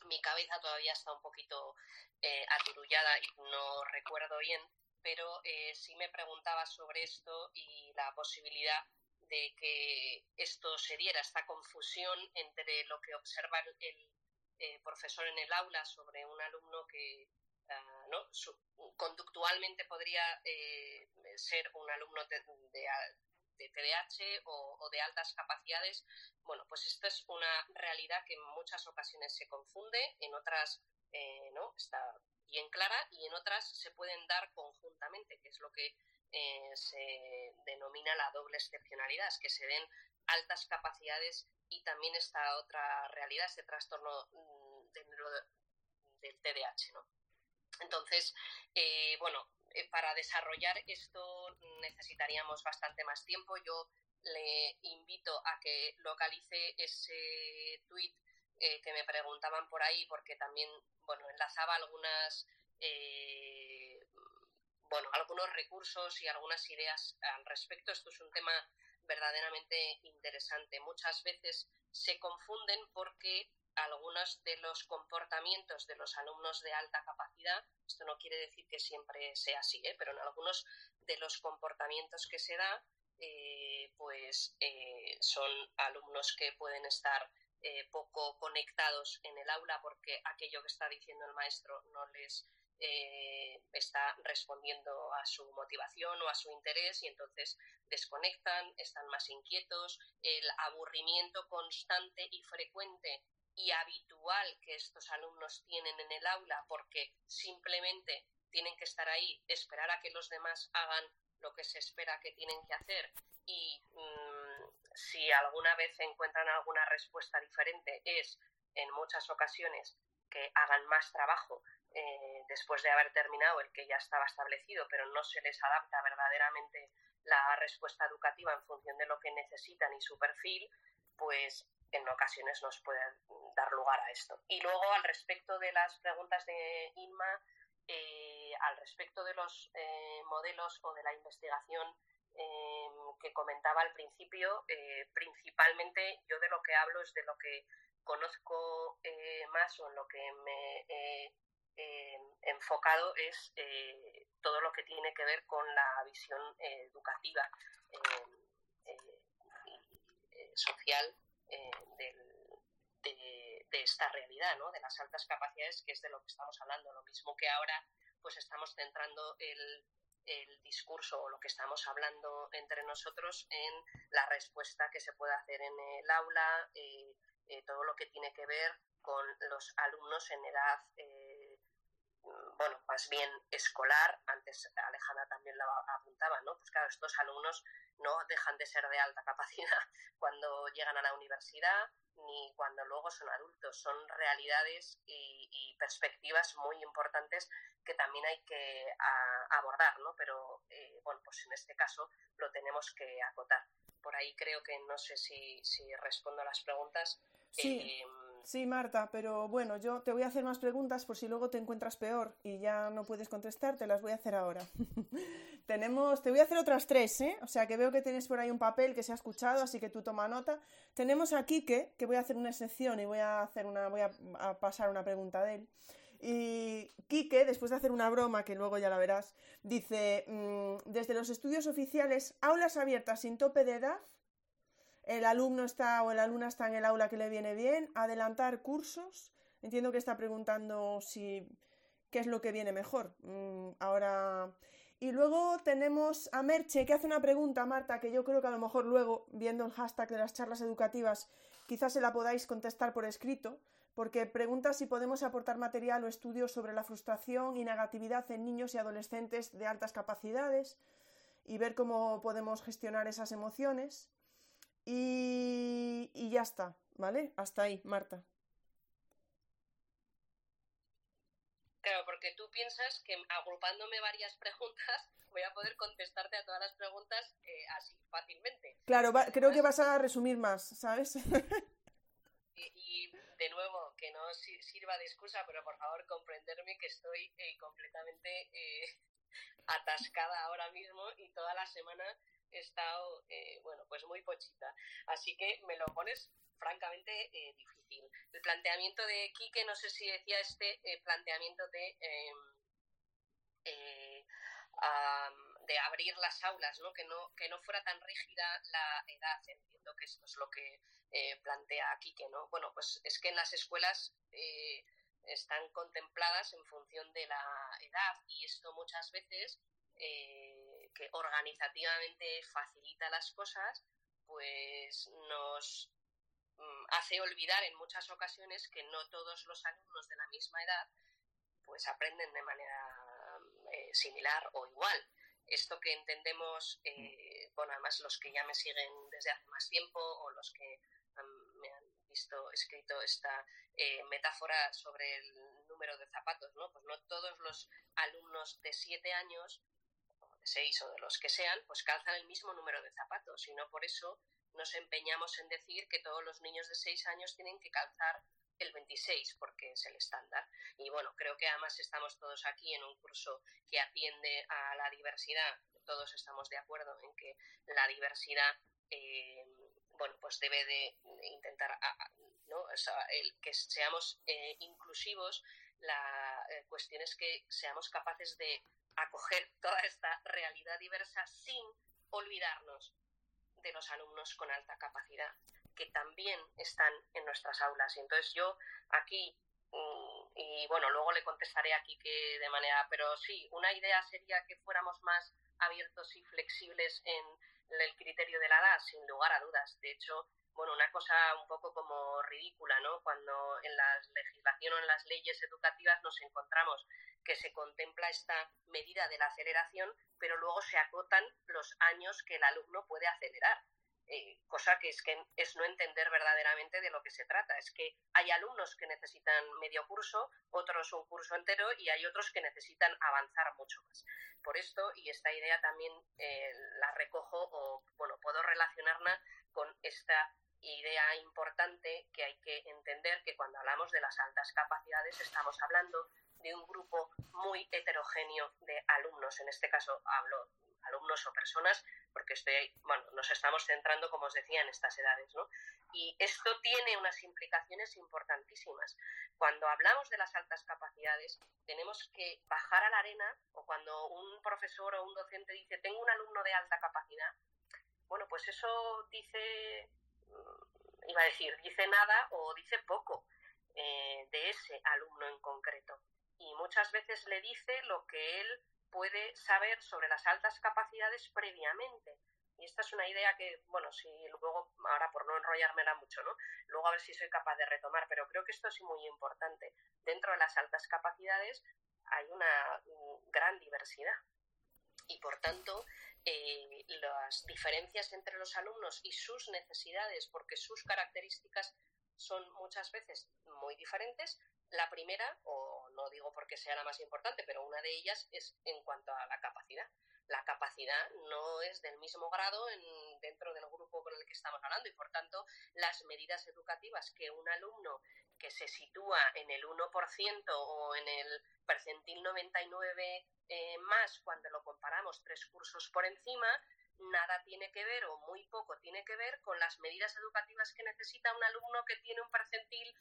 mi cabeza todavía está un poquito eh, aturullada y no recuerdo bien, pero eh, sí me preguntaba sobre esto y la posibilidad de que esto se diera, esta confusión entre lo que observa el, eh, profesor en el aula sobre un alumno que ah, ¿no? conductualmente podría eh, ser un alumno de TDAH o, de altas capacidades, bueno, pues esta es una realidad que en muchas ocasiones se confunde, en otras eh, no está bien clara y en otras se pueden dar conjuntamente, que es lo que eh, se denomina la doble excepcionalidad, es que se den altas capacidades y también esta otra realidad, este trastorno mm, del TDAH, ¿no? Entonces, eh, bueno, para desarrollar esto necesitaríamos bastante más tiempo. Yo le invito a que localice ese tweet eh, que me preguntaban por ahí, porque también, bueno, enlazaba algunas, eh, bueno, algunos recursos y algunas ideas al respecto. Esto es un tema verdaderamente interesante. Muchas veces se confunden porque algunos de los comportamientos de los alumnos de alta capacidad, esto no quiere decir que siempre sea así, ¿eh? pero en algunos de los comportamientos que se da, eh, pues eh, son alumnos que pueden estar poco conectados en el aula porque aquello que está diciendo el maestro no les está respondiendo a su motivación o a su interés y entonces desconectan, están más inquietos, el aburrimiento constante y frecuente y habitual que estos alumnos tienen en el aula porque simplemente tienen que estar ahí, esperar a que los demás hagan lo que se espera que tienen que hacer y mm, si alguna vez encuentran alguna respuesta diferente es en muchas ocasiones que hagan más trabajo eh, después de haber terminado el que ya estaba establecido, pero no se les adapta verdaderamente la respuesta educativa en función de lo que necesitan y su perfil, pues en ocasiones nos puede dar lugar a esto. Y luego, al respecto de las preguntas de Inma, eh, al respecto de los eh, modelos o de la investigación em, que comentaba al principio, eh, principalmente yo de lo que hablo es de lo que conozco más o en lo que me he enfocado es todo lo que tiene que ver con la visión educativa social de, esta realidad, ¿no? de las altas capacidades, que es de lo que estamos hablando. Lo mismo que ahora pues estamos centrando el, el discurso o lo que estamos hablando entre nosotros en la respuesta que se puede hacer en el aula, eh, eh, todo lo que tiene que ver con los alumnos en edad, eh, bueno, más bien escolar, antes Alejandra también lo apuntaba, ¿no? Pues claro, estos alumnos no dejan de ser de alta capacidad cuando llegan a la universidad ni cuando luego son adultos, son realidades y, y perspectivas muy importantes que también hay que abordar, ¿no? Pero, eh, bueno, pues en este caso lo tenemos que acotar. Por ahí creo que no sé si, si respondo a las preguntas. Sí. Eh, sí, Marta, pero bueno, yo te voy a hacer más preguntas por si luego te encuentras peor y ya no puedes contestar, te las voy a hacer ahora. Tenemos, te voy a hacer otras tres, ¿eh? O sea que veo que tienes por ahí un papel que se ha escuchado, así que tú toma nota. Tenemos a Quique, que voy a hacer una excepción y voy a hacer una, voy a, a pasar una pregunta de él. Y Quique, después de hacer una broma, que luego ya la verás, dice, mm, desde los estudios oficiales, aulas abiertas sin tope de edad, el alumno está o la alumna está en el aula que le viene bien, adelantar cursos, entiendo que está preguntando si qué es lo que viene mejor. Mm, ahora... Y luego tenemos a Merche que hace una pregunta, Marta, que yo creo que a lo mejor luego, viendo el hashtag de las charlas educativas, quizás se la podáis contestar por escrito porque pregunta si podemos aportar material o estudios sobre la frustración y negatividad en niños y adolescentes de altas capacidades y ver cómo podemos gestionar esas emociones. Y, y ya está, ¿vale? Hasta ahí, Marta. Claro, porque tú piensas que agrupándome varias preguntas voy a poder contestarte a todas las preguntas eh, así fácilmente. Claro, creo que vas a resumir más, ¿sabes? y, de nuevo, que no sirva de excusa, pero por favor comprenderme que estoy eh, completamente eh, atascada ahora mismo y toda la semana he estado, eh, bueno, pues muy pochita. Así que me lo pones francamente difícil. El planteamiento de Quique, no sé si decía este planteamiento de de abrir las aulas, ¿no? Que, no, que no fuera tan rígida la edad. Entiendo que esto es lo que eh, plantea Quique, ¿no? Bueno, pues es que en las escuelas eh, están contempladas en función de la edad y esto muchas veces, eh, que organizativamente facilita las cosas, pues nos mm, hace olvidar en muchas ocasiones que no todos los alumnos de la misma edad pues aprenden de manera similar o igual. Esto que entendemos, eh, bueno, además los que ya me siguen desde hace más tiempo o los que visto escrito esta eh, metáfora sobre el número de zapatos, ¿no? Pues no todos los alumnos de siete años, o de seis o de los que sean, pues calzan el mismo número de zapatos y no por eso nos empeñamos en decir que todos los niños de seis años tienen que calzar el 26 porque es el estándar. Y bueno, creo que además estamos todos aquí en un curso que atiende a la diversidad. Todos estamos de acuerdo en que la diversidad, eh, bueno, pues debe de intentar, ¿no? el que seamos eh, inclusivos. La eh, cuestión es que seamos capaces de acoger toda esta realidad diversa sin olvidarnos de los alumnos con alta capacidad que también están en nuestras aulas. Y entonces yo aquí, mm, y bueno, luego le contestaré aquí que de manera, pero sí, una idea sería que fuéramos más abiertos y flexibles en el criterio de la edad, sin lugar a dudas. De hecho, bueno, una cosa un poco como ridícula, ¿no? Cuando en la legislación o en las leyes educativas nos encontramos que se contempla esta medida de la aceleración, pero luego se acotan los años que el alumno puede acelerar. Eh, cosa que es que es no entender verdaderamente de lo que se trata. Es que hay alumnos que necesitan medio curso, otros un curso entero y hay otros que necesitan avanzar mucho más. Por esto, y esta idea también eh, la recojo o, bueno, puedo relacionarla con esta idea importante que hay que entender que cuando hablamos de las altas capacidades estamos hablando de un grupo muy heterogéneo de alumnos. En este caso hablo alumnos o personas, porque estoy, bueno, nos estamos centrando, como os decía, en estas edades, ¿no? Y esto tiene unas implicaciones importantísimas. Cuando hablamos de las altas capacidades, tenemos que bajar a la arena, o cuando un profesor o un docente dice, tengo un alumno de alta capacidad, bueno, pues eso dice iba a decir, dice nada o dice poco eh, de ese alumno en concreto. Y muchas veces le dice lo que él puede saber sobre las altas capacidades previamente. Y esta es una idea que, bueno, si luego, ahora por no enrollármela mucho, ¿no? Luego a ver si soy capaz de retomar, pero creo que esto es muy importante. Dentro de las altas capacidades hay una mm, gran diversidad. Y por tanto, eh, las diferencias entre los alumnos y sus necesidades, porque sus características son muchas veces muy diferentes. La primera, o no digo porque sea la más importante, pero una de ellas es en cuanto a la capacidad. La capacidad no es del mismo grado en, dentro del grupo con el que estamos hablando y, por tanto, las medidas educativas que un alumno que se sitúa en el 1% o en el percentil 99 eh, más cuando lo comparamos tres cursos por encima, nada tiene que ver o muy poco tiene que ver con las medidas educativas que necesita un alumno que tiene un percentil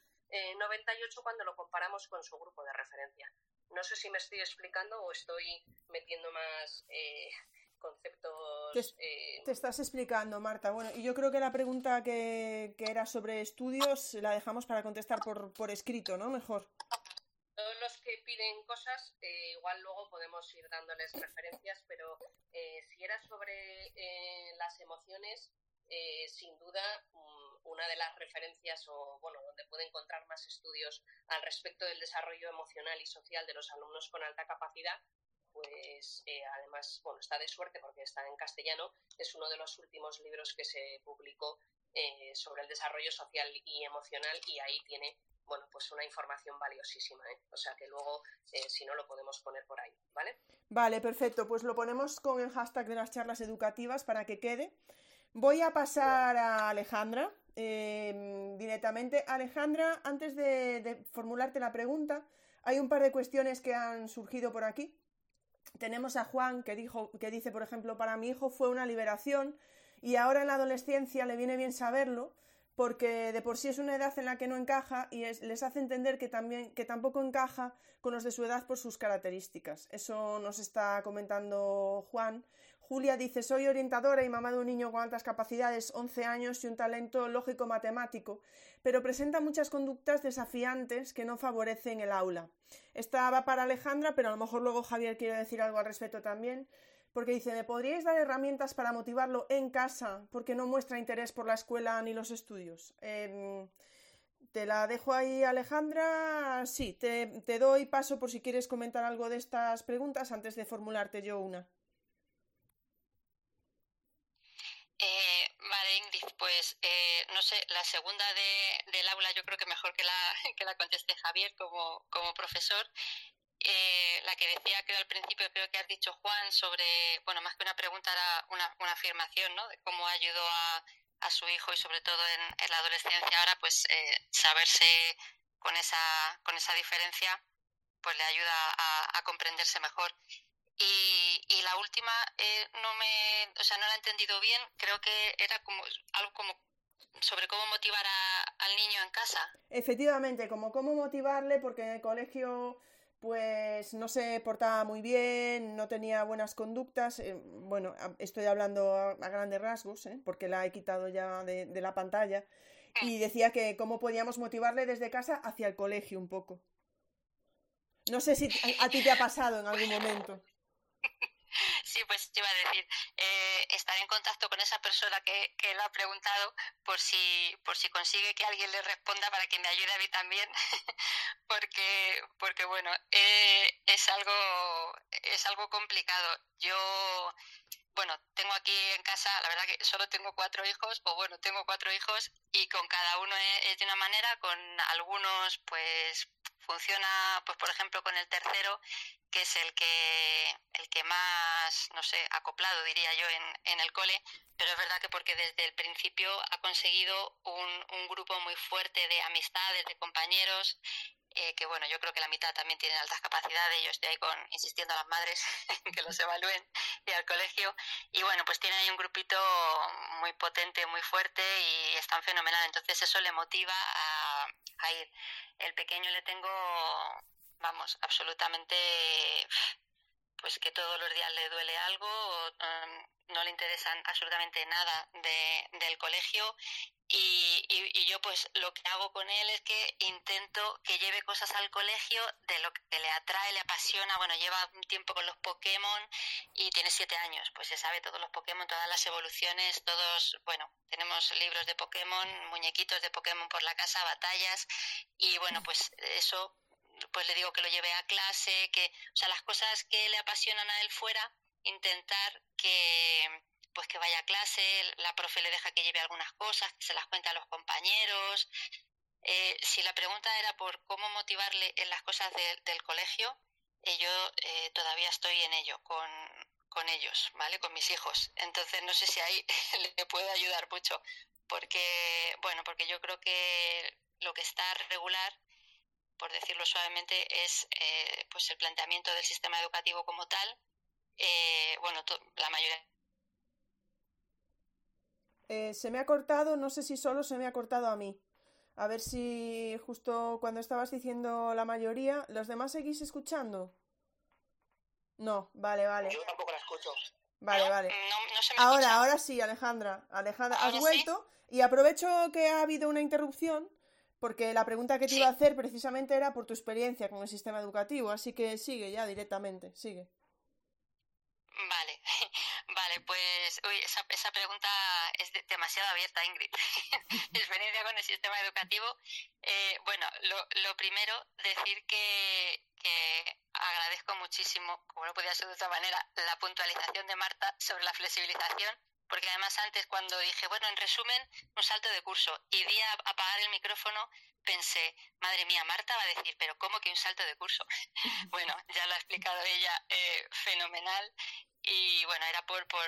98 eh, cuando lo comparamos con su grupo de referencia. No sé si me estoy explicando o estoy metiendo más eh, conceptos. Te, te, estás explicando, Marta. Bueno, y yo creo que la pregunta que, que era sobre estudios la dejamos para contestar por, por escrito, ¿no? Mejor piden cosas, eh, igual luego podemos ir dándoles referencias, pero eh, si era sobre eh, las emociones, sin duda mm, una de las referencias o bueno donde puede encontrar más estudios al respecto del desarrollo emocional y social de los alumnos con alta capacidad pues además bueno está de suerte porque está en castellano es uno de los últimos libros que se publicó sobre el desarrollo social y emocional y ahí tiene bueno, pues una información valiosísima, ¿eh? O sea que luego, eh, si no, lo podemos poner por ahí, ¿vale? Vale, perfecto. Pues lo ponemos con el hashtag de las charlas educativas para que quede. Voy a pasar a Alejandra em, directamente. Alejandra, antes de, formularte la pregunta, hay un par de cuestiones que han surgido por aquí. Tenemos a Juan que, dijo, que dice, por ejemplo, para mi hijo fue una liberación y ahora en la adolescencia le viene bien saberlo porque de por sí es una edad en la que no encaja y les hace entender que, también, que tampoco encaja con los de su edad por sus características. Eso nos está comentando Juan. Julia dice, soy orientadora y mamá de un niño con altas capacidades, 11 años y un talento lógico-matemático, pero presenta muchas conductas desafiantes que no favorecen el aula. Esta va para Alejandra, pero a lo mejor luego Javier quiere decir algo al respecto también porque dice, ¿me podríais dar herramientas para motivarlo en casa porque no muestra interés por la escuela ni los estudios? Em, te la dejo ahí, Alejandra. Sí, te, doy paso por si quieres comentar algo de estas preguntas antes de formularte yo una. Eh, vale, Ingrid, pues eh, no sé, la segunda de, del aula yo creo que mejor que la, que la conteste Javier como, como profesor. Eh, la que decía que al principio, creo que has dicho Juan, sobre, bueno, más que una pregunta era una, una afirmación, ¿no? De cómo ayudó a, a su hijo y sobre todo en, en la adolescencia ahora, pues eh, saberse con esa, con esa diferencia, pues le ayuda a comprenderse mejor. Y, y la última eh, no me, o sea, no la he entendido bien. Creo que era como algo como sobre cómo motivar a, al niño en casa. Efectivamente, como cómo motivarle, porque en el colegio pues no se portaba muy bien, no tenía buenas conductas. Eh, bueno, estoy hablando a, grandes rasgos, ¿eh? porque la he quitado ya de, de, la pantalla. Y decía que cómo podíamos motivarle desde casa hacia el colegio un poco. No sé si a, a ti te ha pasado en algún momento. Sí, pues te iba a decir, eh, estar en contacto con esa persona que, que lo ha preguntado por si, por si consigue que alguien le responda para que me ayude a mí también, porque, porque bueno, eh, es algo, es algo complicado. Yo, bueno, tengo aquí en casa, la verdad que solo tengo cuatro hijos, o bueno, tengo cuatro hijos y con cada uno es de una manera, con algunos pues funciona, pues por ejemplo, con el tercero, que es el que, el que más, no sé, acoplado, diría yo, en, en el cole, pero es verdad que porque desde el principio ha conseguido un, un grupo muy fuerte de amistades, de compañeros, eh, que bueno, yo creo que la mitad también tienen altas capacidades, yo estoy ahí con, insistiendo a las madres que los evalúen y al colegio, y bueno, pues tienen ahí un grupito muy potente, muy fuerte y están fenomenal, entonces eso le motiva a, a ir. El pequeño le tengo, vamos, absolutamente pues que todos los días le duele algo, o, mm, no le interesan absolutamente nada de, del colegio y, y, yo pues lo que hago con él es que intento que lleve cosas al colegio de lo que le atrae, le apasiona. Bueno, lleva un tiempo con los Pokémon y tiene siete años, pues se sabe todos los Pokémon, todas las evoluciones, todos, bueno, tenemos libros de Pokémon, muñequitos de Pokémon por la casa, batallas y bueno, pues eso pues le digo que lo lleve a clase, que, o sea, las cosas que le apasionan a él fuera, intentar que, pues que vaya a clase, la profe le deja que lleve algunas cosas, que se las cuente a los compañeros. Eh, si la pregunta era por cómo motivarle en las cosas del colegio, eh, yo eh, todavía estoy en ello, con, con ellos, ¿vale? Con mis hijos. Entonces no sé si ahí le puede ayudar mucho, porque, bueno, porque yo creo que lo que está regular por decirlo suavemente, es eh, pues el planteamiento del sistema educativo como tal. Eh, bueno, la mayoría. Eh, se me ha cortado, no sé si solo se me ha cortado a mí. A ver si justo cuando estabas diciendo la mayoría, ¿los demás seguís escuchando? No, vale, vale. Yo tampoco la escucho. Vale, vale. ahora, ahora sí, Alejandra. Alejandra, has vuelto y aprovecho que ha habido una interrupción porque la pregunta que te iba a hacer precisamente era por tu experiencia con el sistema educativo, así que sigue ya directamente, sigue. Vale, vale, pues uy, esa, esa pregunta es demasiado abierta, Ingrid. experiencia con el sistema educativo. Eh, bueno, lo, lo primero, decir que, que agradezco muchísimo, como no podía ser de otra manera, la puntualización de Marta sobre la flexibilización porque además antes cuando dije, bueno, en resumen, un salto de curso y di a apagar el micrófono, pensé, madre mía, Marta va a decir, pero ¿cómo que un salto de curso? bueno, ya lo ha explicado ella eh, fenomenal y bueno, era por, por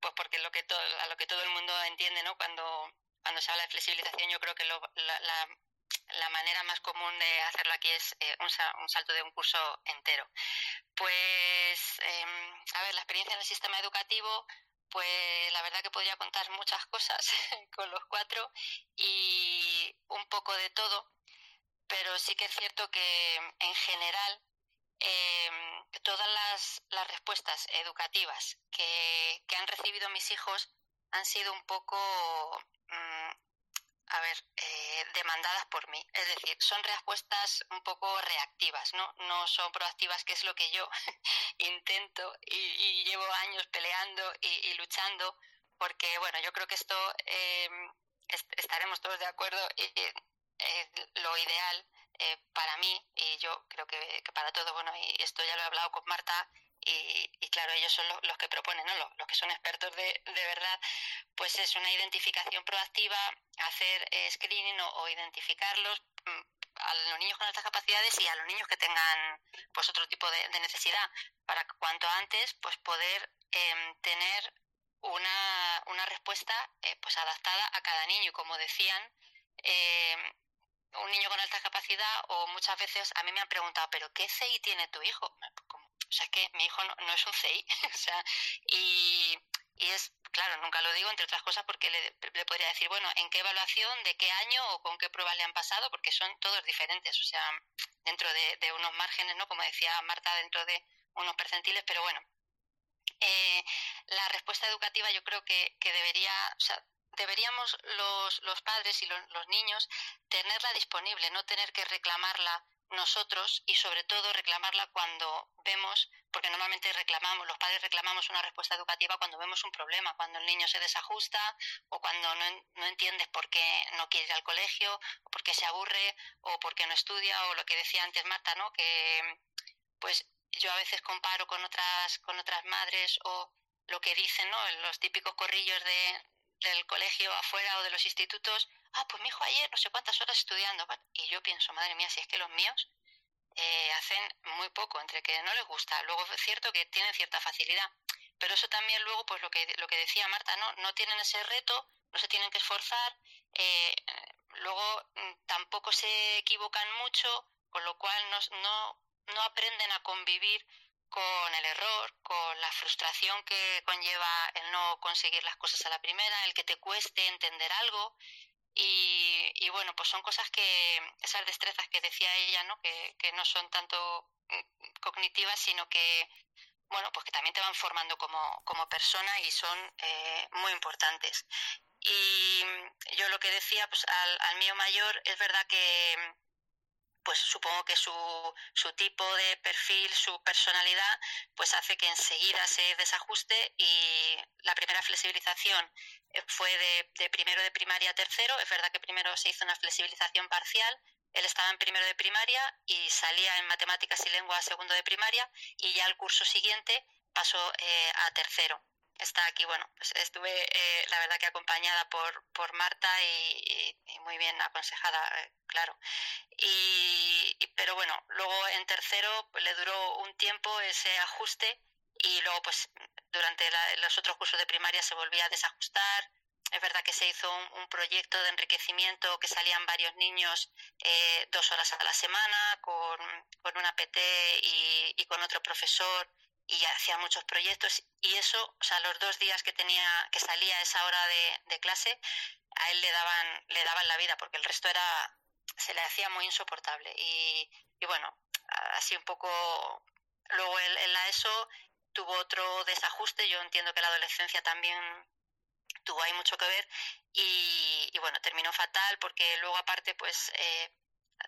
pues porque lo que todo, a lo que todo el mundo entiende, ¿no? Cuando, cuando se habla de flexibilización, yo creo que lo, la, la, manera más común de hacerlo aquí es eh, un, un, salto de un curso entero. Pues, eh, a ver, la experiencia en el sistema educativo pues la verdad que podría contar muchas cosas con los cuatro y un poco de todo, pero sí que es cierto que en general em, todas las, las, respuestas educativas que, que, han recibido mis hijos han sido un poco mm, a ver, eh, demandadas por mí. Es decir, son respuestas un poco reactivas, ¿no? No son proactivas, que es lo que yo intento y, llevo años peleando y, luchando, porque, bueno, yo creo que esto em, estaremos todos de acuerdo. y eh, lo ideal eh, para mí, y yo creo que, para todos, bueno, y esto ya lo he hablado con Marta, y, claro, ellos son los, que proponen, ¿no? Los, que son expertos de, de, verdad, pues es una identificación proactiva, hacer eh, screening o, identificarlos mm, a los niños con altas capacidades y a los niños que tengan pues otro tipo de, necesidad para cuanto antes pues poder em, tener una, una respuesta eh, pues adaptada a cada niño. Como decían em, un niño con alta capacidad o muchas veces a mí me han preguntado pero qué CI tiene tu hijo o sea, es que mi hijo no, es un CI. o sea, y, es, claro, nunca lo digo, entre otras cosas, porque le, podría decir, bueno, ¿en qué evaluación, de qué año o con qué pruebas le han pasado? Porque son todos diferentes. O sea, dentro de, unos márgenes, ¿no? Como decía Marta, dentro de unos percentiles, pero bueno. Eh, la respuesta educativa yo creo que, que debería, o sea, deberíamos los, los padres y los, los niños tenerla disponible, no tener que reclamarla nosotros y sobre todo reclamarla cuando vemos, porque normalmente reclamamos, los padres reclamamos una respuesta educativa cuando vemos un problema, cuando el niño se desajusta o cuando no, no entiendes por qué no quiere ir al colegio, o por qué se aburre o por qué no estudia o lo que decía antes Marta, ¿no? Que pues yo a veces comparo con otras con otras madres o lo que dicen, ¿no? Los típicos corrillos de, del colegio afuera o de los institutos ah, pues mi hijo ayer no sé cuántas horas estudiando. Y yo pienso, madre mía, si es que los míos eh, hacen muy poco, entre que no les gusta. Luego es cierto que tienen cierta facilidad, pero eso también luego, pues lo que, lo que decía Marta, ¿no? No tienen ese reto, no se tienen que esforzar, eh, luego mm, tampoco se equivocan mucho, con lo cual no, no, no aprenden a convivir con el error, con la frustración que conlleva el no conseguir las cosas a la primera, el que te cueste entender algo. Y, bueno, pues son cosas que, esas destrezas que decía ella, ¿no? Que, no son tanto mm, cognitivas, sino que bueno, pues que también te van formando como, como persona y son eh, muy importantes. Y yo lo que decía, pues al, al mío mayor, es verdad que pues supongo que su, su tipo de perfil, su personalidad, pues hace que enseguida se desajuste y la primera flexibilización eh, fue de, primero de primaria a tercero. Es verdad que primero se hizo una flexibilización parcial. Él estaba en primero de primaria y salía en matemáticas y lengua a segundo de primaria y ya el curso siguiente pasó eh, a tercero está aquí, bueno, pues estuve eh, la verdad que acompañada por, por Marta y, muy bien aconsejada, eh, claro. Y, pero bueno, luego en tercero pues, le duró un tiempo ese ajuste y luego pues durante los otros cursos de primaria se volvía a desajustar. Es verdad que se hizo un, proyecto de enriquecimiento que salían varios niños eh, dos horas a la semana con, con una PT y, y con otro profesor y hacía muchos proyectos y eso, o sea, los dos días que tenía, que salía a esa hora de, clase, a él le daban, le daban la vida porque el resto era, se le hacía muy insoportable. Y, y bueno, así un poco, luego en la ESO tuvo otro desajuste, yo entiendo que la adolescencia también tuvo ahí mucho que ver y, y bueno, terminó fatal porque luego aparte pues eh,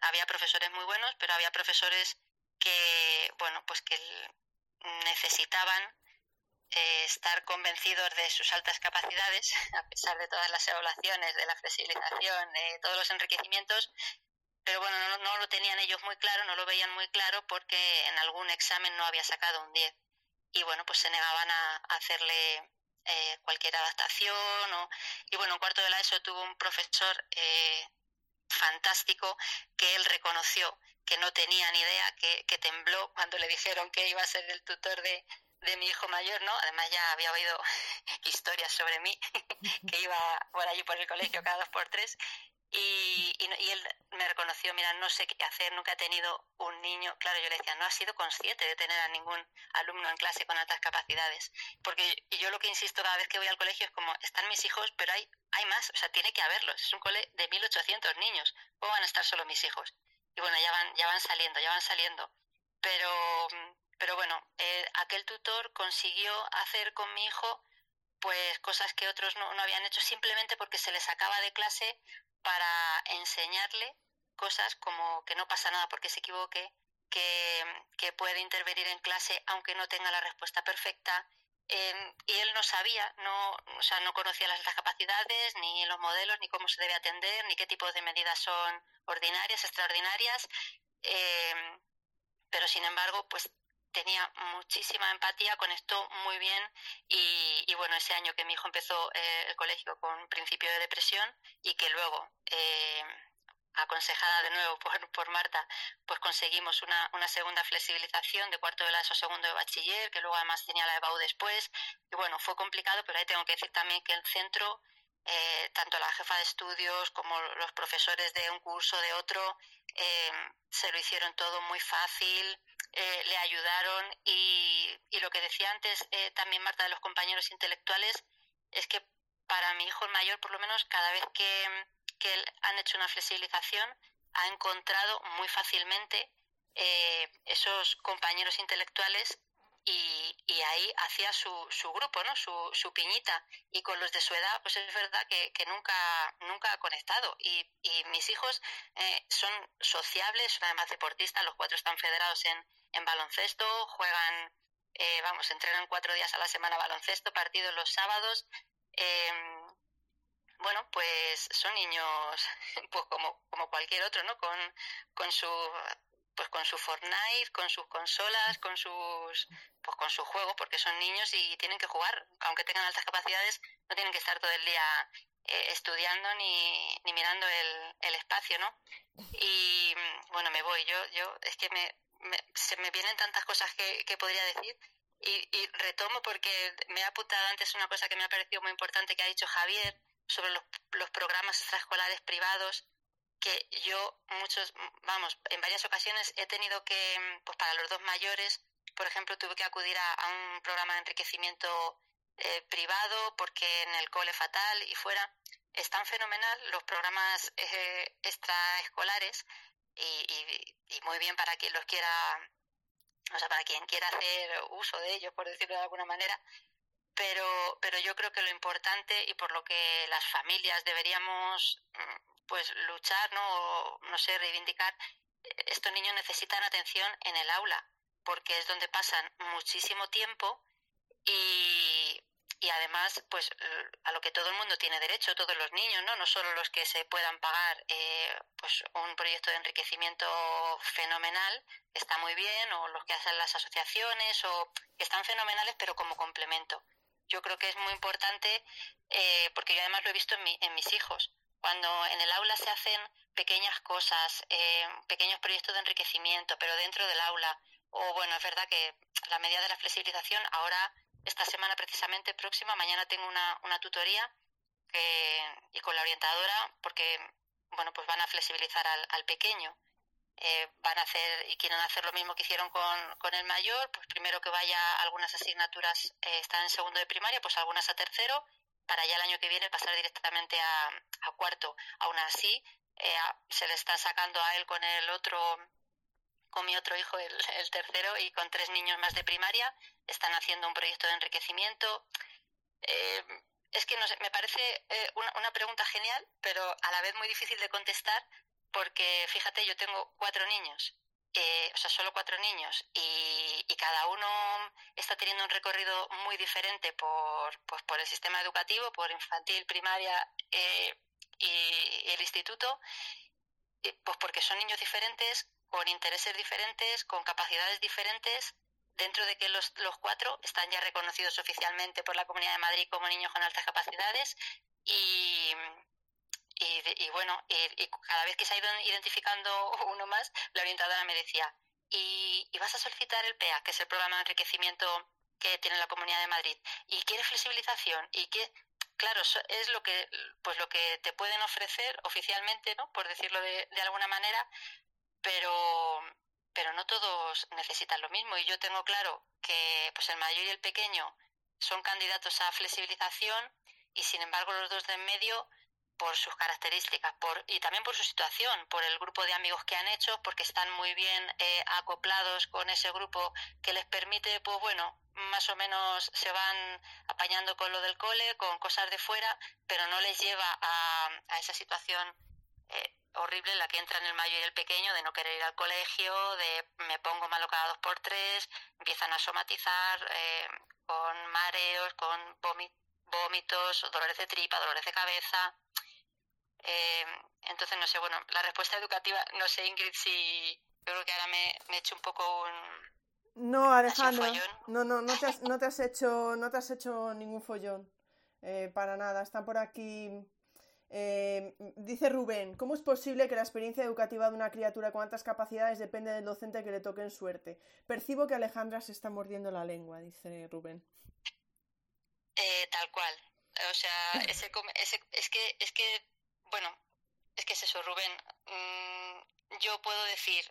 había profesores muy buenos, pero había profesores que, bueno, pues que necesitaban eh, estar convencidos de sus altas capacidades, a pesar de todas las evaluaciones, de la flexibilización, de todos los enriquecimientos, pero bueno, no, lo tenían ellos muy claro, no lo veían muy claro porque en algún examen no había sacado un 10. Y bueno, pues se negaban a, hacerle eh, cualquier adaptación. O... Y bueno, en cuarto de la ESO tuvo un profesor eh, fantástico que él reconoció que no tenía ni idea, que, que tembló cuando le dijeron que iba a ser el tutor de, de mi hijo mayor, ¿no? Además ya había oído historias sobre mí, que iba por allí por el colegio cada dos por tres. Y, y, él me reconoció, mira, no sé qué hacer, nunca he tenido un niño. Claro, yo le decía, no ha sido consciente de tener a ningún alumno en clase con altas capacidades. Porque yo lo que insisto cada vez que voy al colegio es como, están mis hijos, pero hay, hay más, o sea, tiene que haberlos. Es un cole de 1.800 niños. ¿Cómo van a estar solo mis hijos? Y bueno, ya van, ya van saliendo, ya van saliendo. Pero, pero bueno, eh, aquel tutor consiguió hacer con mi hijo pues cosas que otros no, no habían hecho simplemente porque se le sacaba de clase para enseñarle cosas como que no pasa nada porque se equivoque, que, que puede intervenir en clase aunque no tenga la respuesta perfecta, y él no sabía, no, o sea, no conocía las, capacidades, ni los modelos, ni cómo se debe atender, ni qué tipo de medidas son ordinarias, extraordinarias, em, pero sin embargo, pues tenía muchísima empatía, conectó muy bien y, y bueno, ese año que mi hijo empezó eh, el colegio con principio de depresión y que luego eh, aconsejada de nuevo por, por Marta, pues conseguimos una, una, segunda flexibilización de cuarto de la ESO segundo de bachiller, que luego además tenía la EBAU después. Y bueno, fue complicado, pero ahí tengo que decir también que el centro, eh, tanto la jefa de estudios como los profesores de un curso, de otro, eh, se lo hicieron todo muy fácil, eh, le ayudaron y, y, lo que decía antes también Marta de los compañeros intelectuales es que para mi hijo mayor, por lo menos cada vez que que han hecho una flexibilización, ha encontrado muy fácilmente eh, esos compañeros intelectuales y, ahí hacía su, su grupo, ¿no? Su, su, piñita. Y con los de su edad, pues es verdad que, que nunca, nunca ha conectado. Y, y mis hijos eh, son sociables, son además deportistas, los cuatro están federados en, en baloncesto, juegan, eh, vamos, entrenan cuatro días a la semana baloncesto, partidos los sábados. Eh, bueno, pues son niños pues como, como cualquier otro, ¿no? Con, con su pues con su Fortnite, con sus consolas, con sus pues con su juego, porque son niños y tienen que jugar, aunque tengan altas capacidades, no tienen que estar todo el día eh, estudiando ni, ni mirando el, espacio, ¿no? Y bueno, me voy, yo, yo es que me, se me vienen tantas cosas que, que podría decir y, y retomo porque me ha apuntado antes una cosa que me ha parecido muy importante que ha dicho Javier, sobre los, los programas extraescolares privados que yo muchos, vamos, en varias ocasiones he tenido que, pues para los dos mayores, por ejemplo, tuve que acudir a, un programa de enriquecimiento eh, privado porque en el cole fatal y fuera. Es tan fenomenal los programas eh, extraescolares y, y, y, muy bien para quien los quiera o sea, para quien quiera hacer uso de ellos, por decirlo de alguna manera, pero, pero yo creo que lo importante y por lo que las familias deberíamos mm, pues luchar, ¿no? O, no sé, reivindicar, estos niños necesitan atención en el aula, porque es donde pasan muchísimo tiempo y, y además, pues a lo que todo el mundo tiene derecho, todos los niños, ¿no? No solo los que se puedan pagar eh, pues un proyecto de enriquecimiento fenomenal, está muy bien, o los que hacen las asociaciones, o que están fenomenales, pero como complemento. Yo creo que es muy importante, eh, porque yo además lo he visto en, en mis hijos. Cuando en el aula se hacen pequeñas cosas, eh, pequeños proyectos de enriquecimiento, pero dentro del aula, o bueno, es verdad que la medida de la flexibilización ahora, esta semana precisamente próxima, mañana tengo una, una tutoría y con la orientadora, porque bueno, pues van a flexibilizar al pequeño. Eh, van a hacer y quieren hacer lo mismo que hicieron con, con el mayor, pues primero que vaya algunas asignaturas, eh, están en segundo de primaria, pues algunas a tercero para ya el año que viene pasar directamente a, cuarto. Aún así, eh, se le está sacando a él con el otro, con mi otro hijo, el, tercero, y con tres niños más de primaria, están haciendo un proyecto de enriquecimiento. Es que no sé, me parece una pregunta genial, pero a la vez muy difícil de contestar, porque fíjate, yo tengo cuatro niños o sea, solo cuatro niños y, y, cada uno está teniendo un recorrido muy diferente por, pues, por el sistema educativo, por infantil, primaria eh, y, el instituto, pues porque son niños diferentes, con intereses diferentes, con capacidades diferentes, dentro de que los, los cuatro están ya reconocidos oficialmente por la Comunidad de Madrid como niños con altas capacidades y, y, bueno, y, cada vez que se ha ido identificando uno más, la orientadora me decía, y, vas a solicitar el PEA, que es el programa de enriquecimiento que tiene la Comunidad de Madrid, y quieres flexibilización, y que, claro, es lo que, pues lo que te pueden ofrecer oficialmente, ¿no? Por decirlo de, de alguna manera, pero, pero no todos necesitan lo mismo. Y yo tengo claro que pues el mayor y el pequeño son candidatos a flexibilización y sin embargo los dos de en medio por sus características por, y también por su situación, por el grupo de amigos que han hecho, porque están muy bien eh, acoplados con ese grupo que les permite, pues bueno, más o menos se van apañando con lo del cole, con cosas de fuera, pero no les lleva a, a esa situación eh, horrible en la que entran el mayor y el pequeño de no querer ir al colegio, de me pongo malo cada dos por tres, empiezan a somatizar eh, con mareos, con vómitos, dolores de tripa, dolores de cabeza. Eh, entonces, no sé, bueno, la respuesta educativa, no sé, Ingrid, si yo creo que ahora me, me he hecho un poco un... No, Alejandra, no, no, no te, has, no te has hecho, no te has hecho ningún follón, eh, para nada. Está por aquí, eh, dice Rubén, ¿cómo es posible que la experiencia educativa de una criatura con altas capacidades depende del docente que le toque en suerte? Percibo que Alejandra se está mordiendo la lengua, dice Rubén. Eh, tal cual. O sea, ese, ese, es que, es que bueno, es que es eso, Rubén. Mm, yo puedo decir,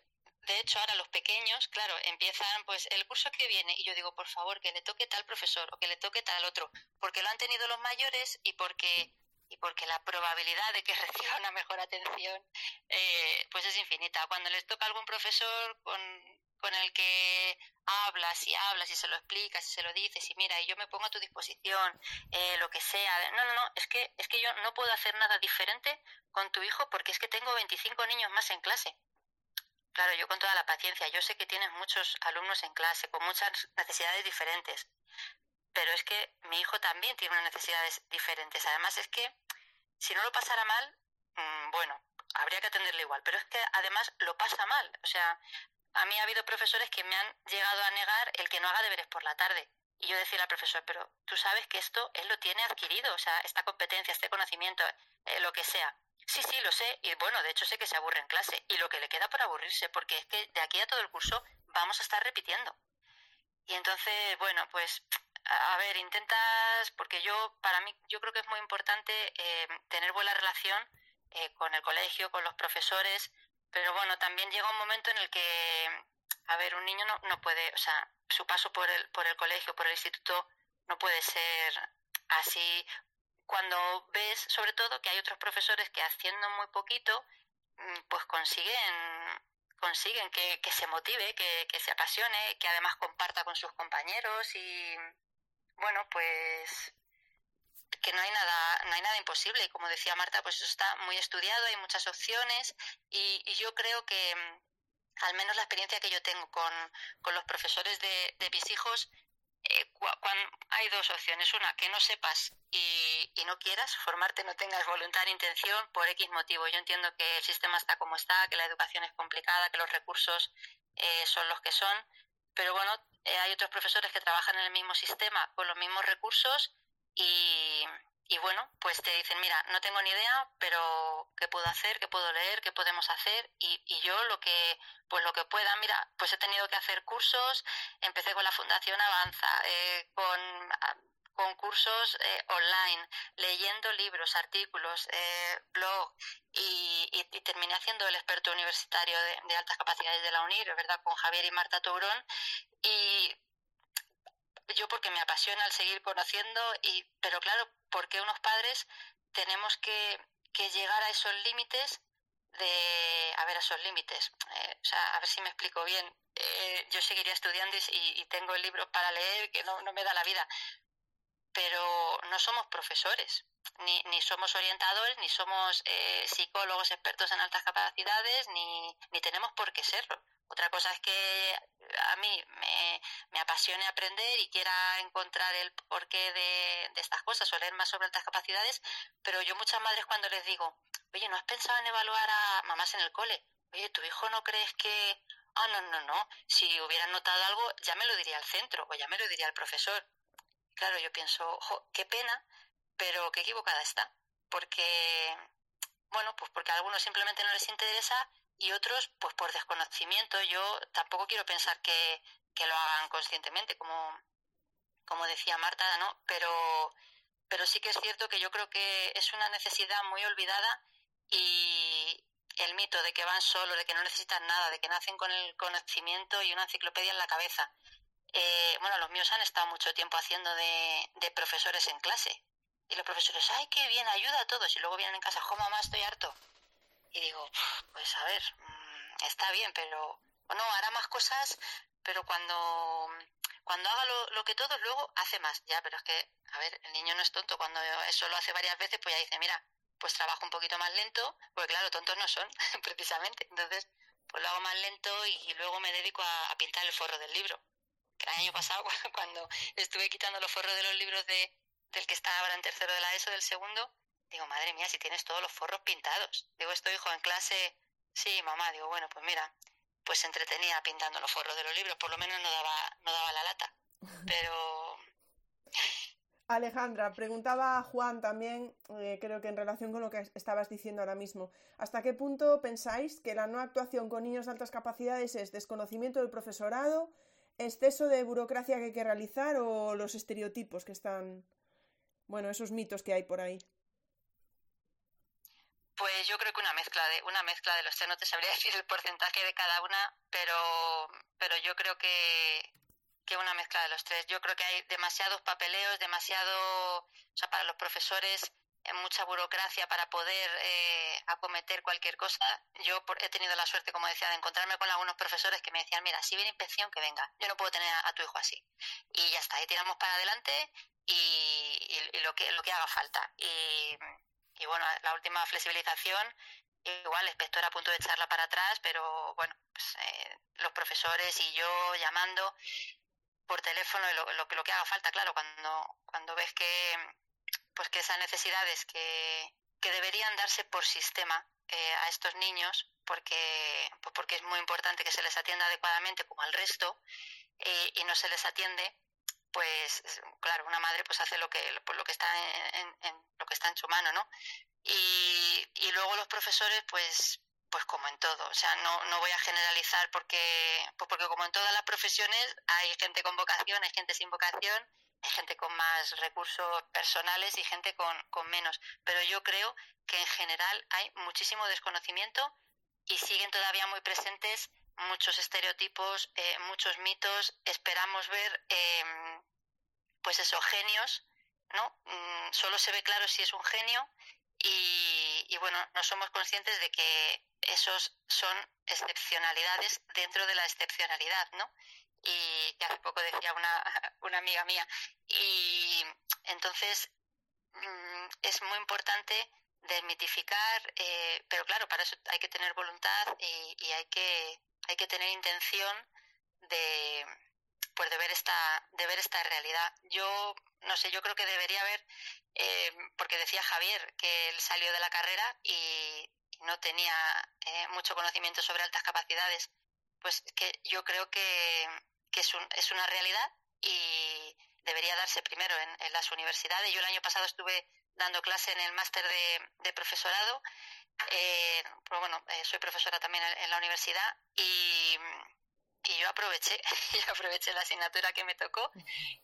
de hecho, ahora los pequeños, claro, empiezan pues el curso que viene y yo digo, por favor, que le toque tal profesor o que le toque tal otro, porque lo han tenido los mayores y porque y porque la probabilidad de que reciba una mejor atención eh, pues es infinita. Cuando les toca algún profesor con con el que hablas y hablas y se lo explicas y se lo dices y mira, y yo me pongo a tu disposición, eh, lo que sea. No, no, no, es que, es que yo no puedo hacer nada diferente con tu hijo porque es que tengo 25 niños más en clase. Claro, yo con toda la paciencia, yo sé que tienes muchos alumnos en clase con muchas necesidades diferentes, pero es que mi hijo también tiene unas necesidades diferentes. Además es que si no lo pasara mal, mm, bueno, habría que atenderle igual, pero es que además lo pasa mal. O sea, a mí ha habido profesores que me han llegado a negar el que no haga deberes por la tarde. Y yo decía al profesor, pero tú sabes que esto él lo tiene adquirido, o sea, esta competencia, este conocimiento, eh, lo que sea. Sí, sí, lo sé. Y bueno, de hecho sé que se aburre en clase. Y lo que le queda por aburrirse, porque es que de aquí a todo el curso vamos a estar repitiendo. Y entonces, bueno, pues, a ver, intentas, porque yo, para mí, yo creo que es muy importante eh, tener buena relación eh, con el colegio, con los profesores, pero bueno, también llega un momento en el que, a ver, un niño no, no puede, o sea, su paso por el, por el colegio, por el instituto, no puede ser así. Cuando ves, sobre todo, que hay otros profesores que haciendo muy poquito, mm, pues consiguen consiguen que, que se motive, que, que se apasione, que además comparta con sus compañeros y bueno, pues que no hay nada no hay nada imposible y como decía Marta pues eso está muy estudiado hay muchas opciones y, y yo creo que mm, al menos la experiencia que yo tengo con, con los profesores de, de mis hijos eh, hay dos opciones. Una, que no sepas y, y, no quieras formarte, no tengas voluntad ni intención por X motivo. Yo entiendo que el sistema está como está, que la educación es complicada, que los recursos eh, son los que son, pero bueno, eh, hay otros profesores que trabajan en el mismo sistema con los mismos recursos y, y bueno, pues te dicen, mira, no tengo ni idea, pero ¿qué puedo hacer? ¿Qué puedo leer? ¿Qué podemos hacer? Y, y, yo lo que, pues lo que pueda, mira, pues he tenido que hacer cursos, empecé con la Fundación Avanza, eh, con, cursos eh, online, leyendo libros, artículos, eh, blog, y, y, y, terminé haciendo el experto universitario de, de altas capacidades de la UNIR, ¿verdad? Con Javier y Marta Tourón, y yo porque me apasiona el seguir conociendo y pero claro porque unos padres tenemos que, que llegar a esos límites de a ver a esos límites eh, o sea a ver si me explico bien. Eh, yo seguiría estudiando y, y, tengo el libro para leer que no, no me da la vida pero no somos profesores ni, ni somos orientadores ni somos eh, psicólogos expertos en altas capacidades ni, ni tenemos por qué serlo otra cosa es que a mí me, me apasione aprender y quiera encontrar el porqué de, de, estas cosas o leer más sobre altas capacidades, pero yo muchas madres cuando les digo, oye, ¿no has pensado en evaluar a mamás en el cole? Oye, ¿tu hijo no crees que... Ah, no, no, no. Si hubieran notado algo, ya me lo diría al centro o ya me lo diría el profesor. Claro, yo pienso, ojo, qué pena, pero qué equivocada está. Porque, bueno, pues porque a algunos simplemente no les interesa y otros pues por desconocimiento. Yo tampoco quiero pensar que, que lo hagan conscientemente, como, como decía Marta, ¿no? Pero, pero sí que es cierto que yo creo que es una necesidad muy olvidada y el mito de que van solos, de que no necesitan nada, de que nacen con el conocimiento y una enciclopedia en la cabeza. Eh, bueno, los míos han estado mucho tiempo haciendo de, profesores en clase. Y los profesores, ay, qué bien, ayuda a todos. Y luego vienen en casa, jo, mamá, estoy harto y digo, pues a ver, mmm, está bien, pero no, hará más cosas, pero cuando, cuando haga lo, lo, que todos, luego hace más. Ya, pero es que, a ver, el niño no es tonto. Cuando eso lo hace varias veces, pues ya dice, mira, pues trabajo un poquito más lento, porque claro, tontos no son, precisamente. Entonces, pues lo hago más lento y, luego me dedico a, pintar el forro del libro. El año pasado, cuando estuve quitando los forros de los libros de, del que está ahora en tercero de la ESO, del segundo, Digo, madre mía, si tienes todos los forros pintados. Digo, esto hijo en clase. Sí, mamá, digo, bueno, pues mira, pues se entretenía pintando los forros de los libros, por lo menos no daba, no daba la lata. Pero. Alejandra, preguntaba a Juan también, eh, creo que en relación con lo que estabas diciendo ahora mismo, ¿hasta qué punto pensáis que la no actuación con niños de altas capacidades es desconocimiento del profesorado, exceso de burocracia que hay que realizar o los estereotipos que están, bueno, esos mitos que hay por ahí? Pues yo creo que una mezcla de una mezcla de los tres, no te sabría decir el porcentaje de cada una, pero pero yo creo que que una mezcla de los tres. Yo creo que hay demasiados papeleos, demasiado, o sea, para los profesores mucha burocracia para poder eh, acometer cualquier cosa. Yo he tenido la suerte, como decía, de encontrarme con algunos profesores que me decían, mira, si viene inspección, que venga. Yo no puedo tener a, tu hijo así. Y ya está, y tiramos para adelante y, lo que lo que haga falta. Y, y bueno, la última flexibilización, igual el inspector a punto de echarla para atrás, pero bueno, pues, eh, los profesores y yo llamando por teléfono lo, lo, lo que haga falta, claro, cuando, cuando ves que, pues que esas necesidades que, que deberían darse por sistema eh, a estos niños, porque, pues porque es muy importante que se les atienda adecuadamente como al resto, eh, y no se les atiende, pues claro, una madre pues hace lo que pues, lo que está en, en, lo que está en su mano, ¿no? Y, y luego los profesores pues pues como en todo, o sea, no, no voy a generalizar porque pues porque como en todas las profesiones hay gente con vocación, hay gente sin vocación, gente con más recursos personales y gente con, con menos, pero yo creo que en general hay muchísimo desconocimiento y siguen todavía muy presentes muchos estereotipos, eh, muchos mitos, esperamos ver eh, pues esos genios, ¿no? Mm, solo se ve claro si es un genio y bueno, no somos conscientes de que esos son excepcionalidades dentro de la excepcionalidad, ¿no? Y que hace poco decía una, una amiga mía. Y entonces mm, es muy importante desmitificar, eh, pero claro, para eso hay que tener voluntad y, y hay que hay que tener intención de pues de ver esta de ver esta realidad yo no sé yo creo que debería haber eh, porque decía Javier que él salió de la carrera y no tenía eh, mucho conocimiento sobre altas capacidades pues que yo creo que, que es, un, es una realidad y debería darse primero en, en, las universidades. Yo el año pasado estuve dando clase en el máster de, de profesorado eh, pues bueno eh, soy profesora también en, la universidad y y yo aproveché, yo aproveché la asignatura que me tocó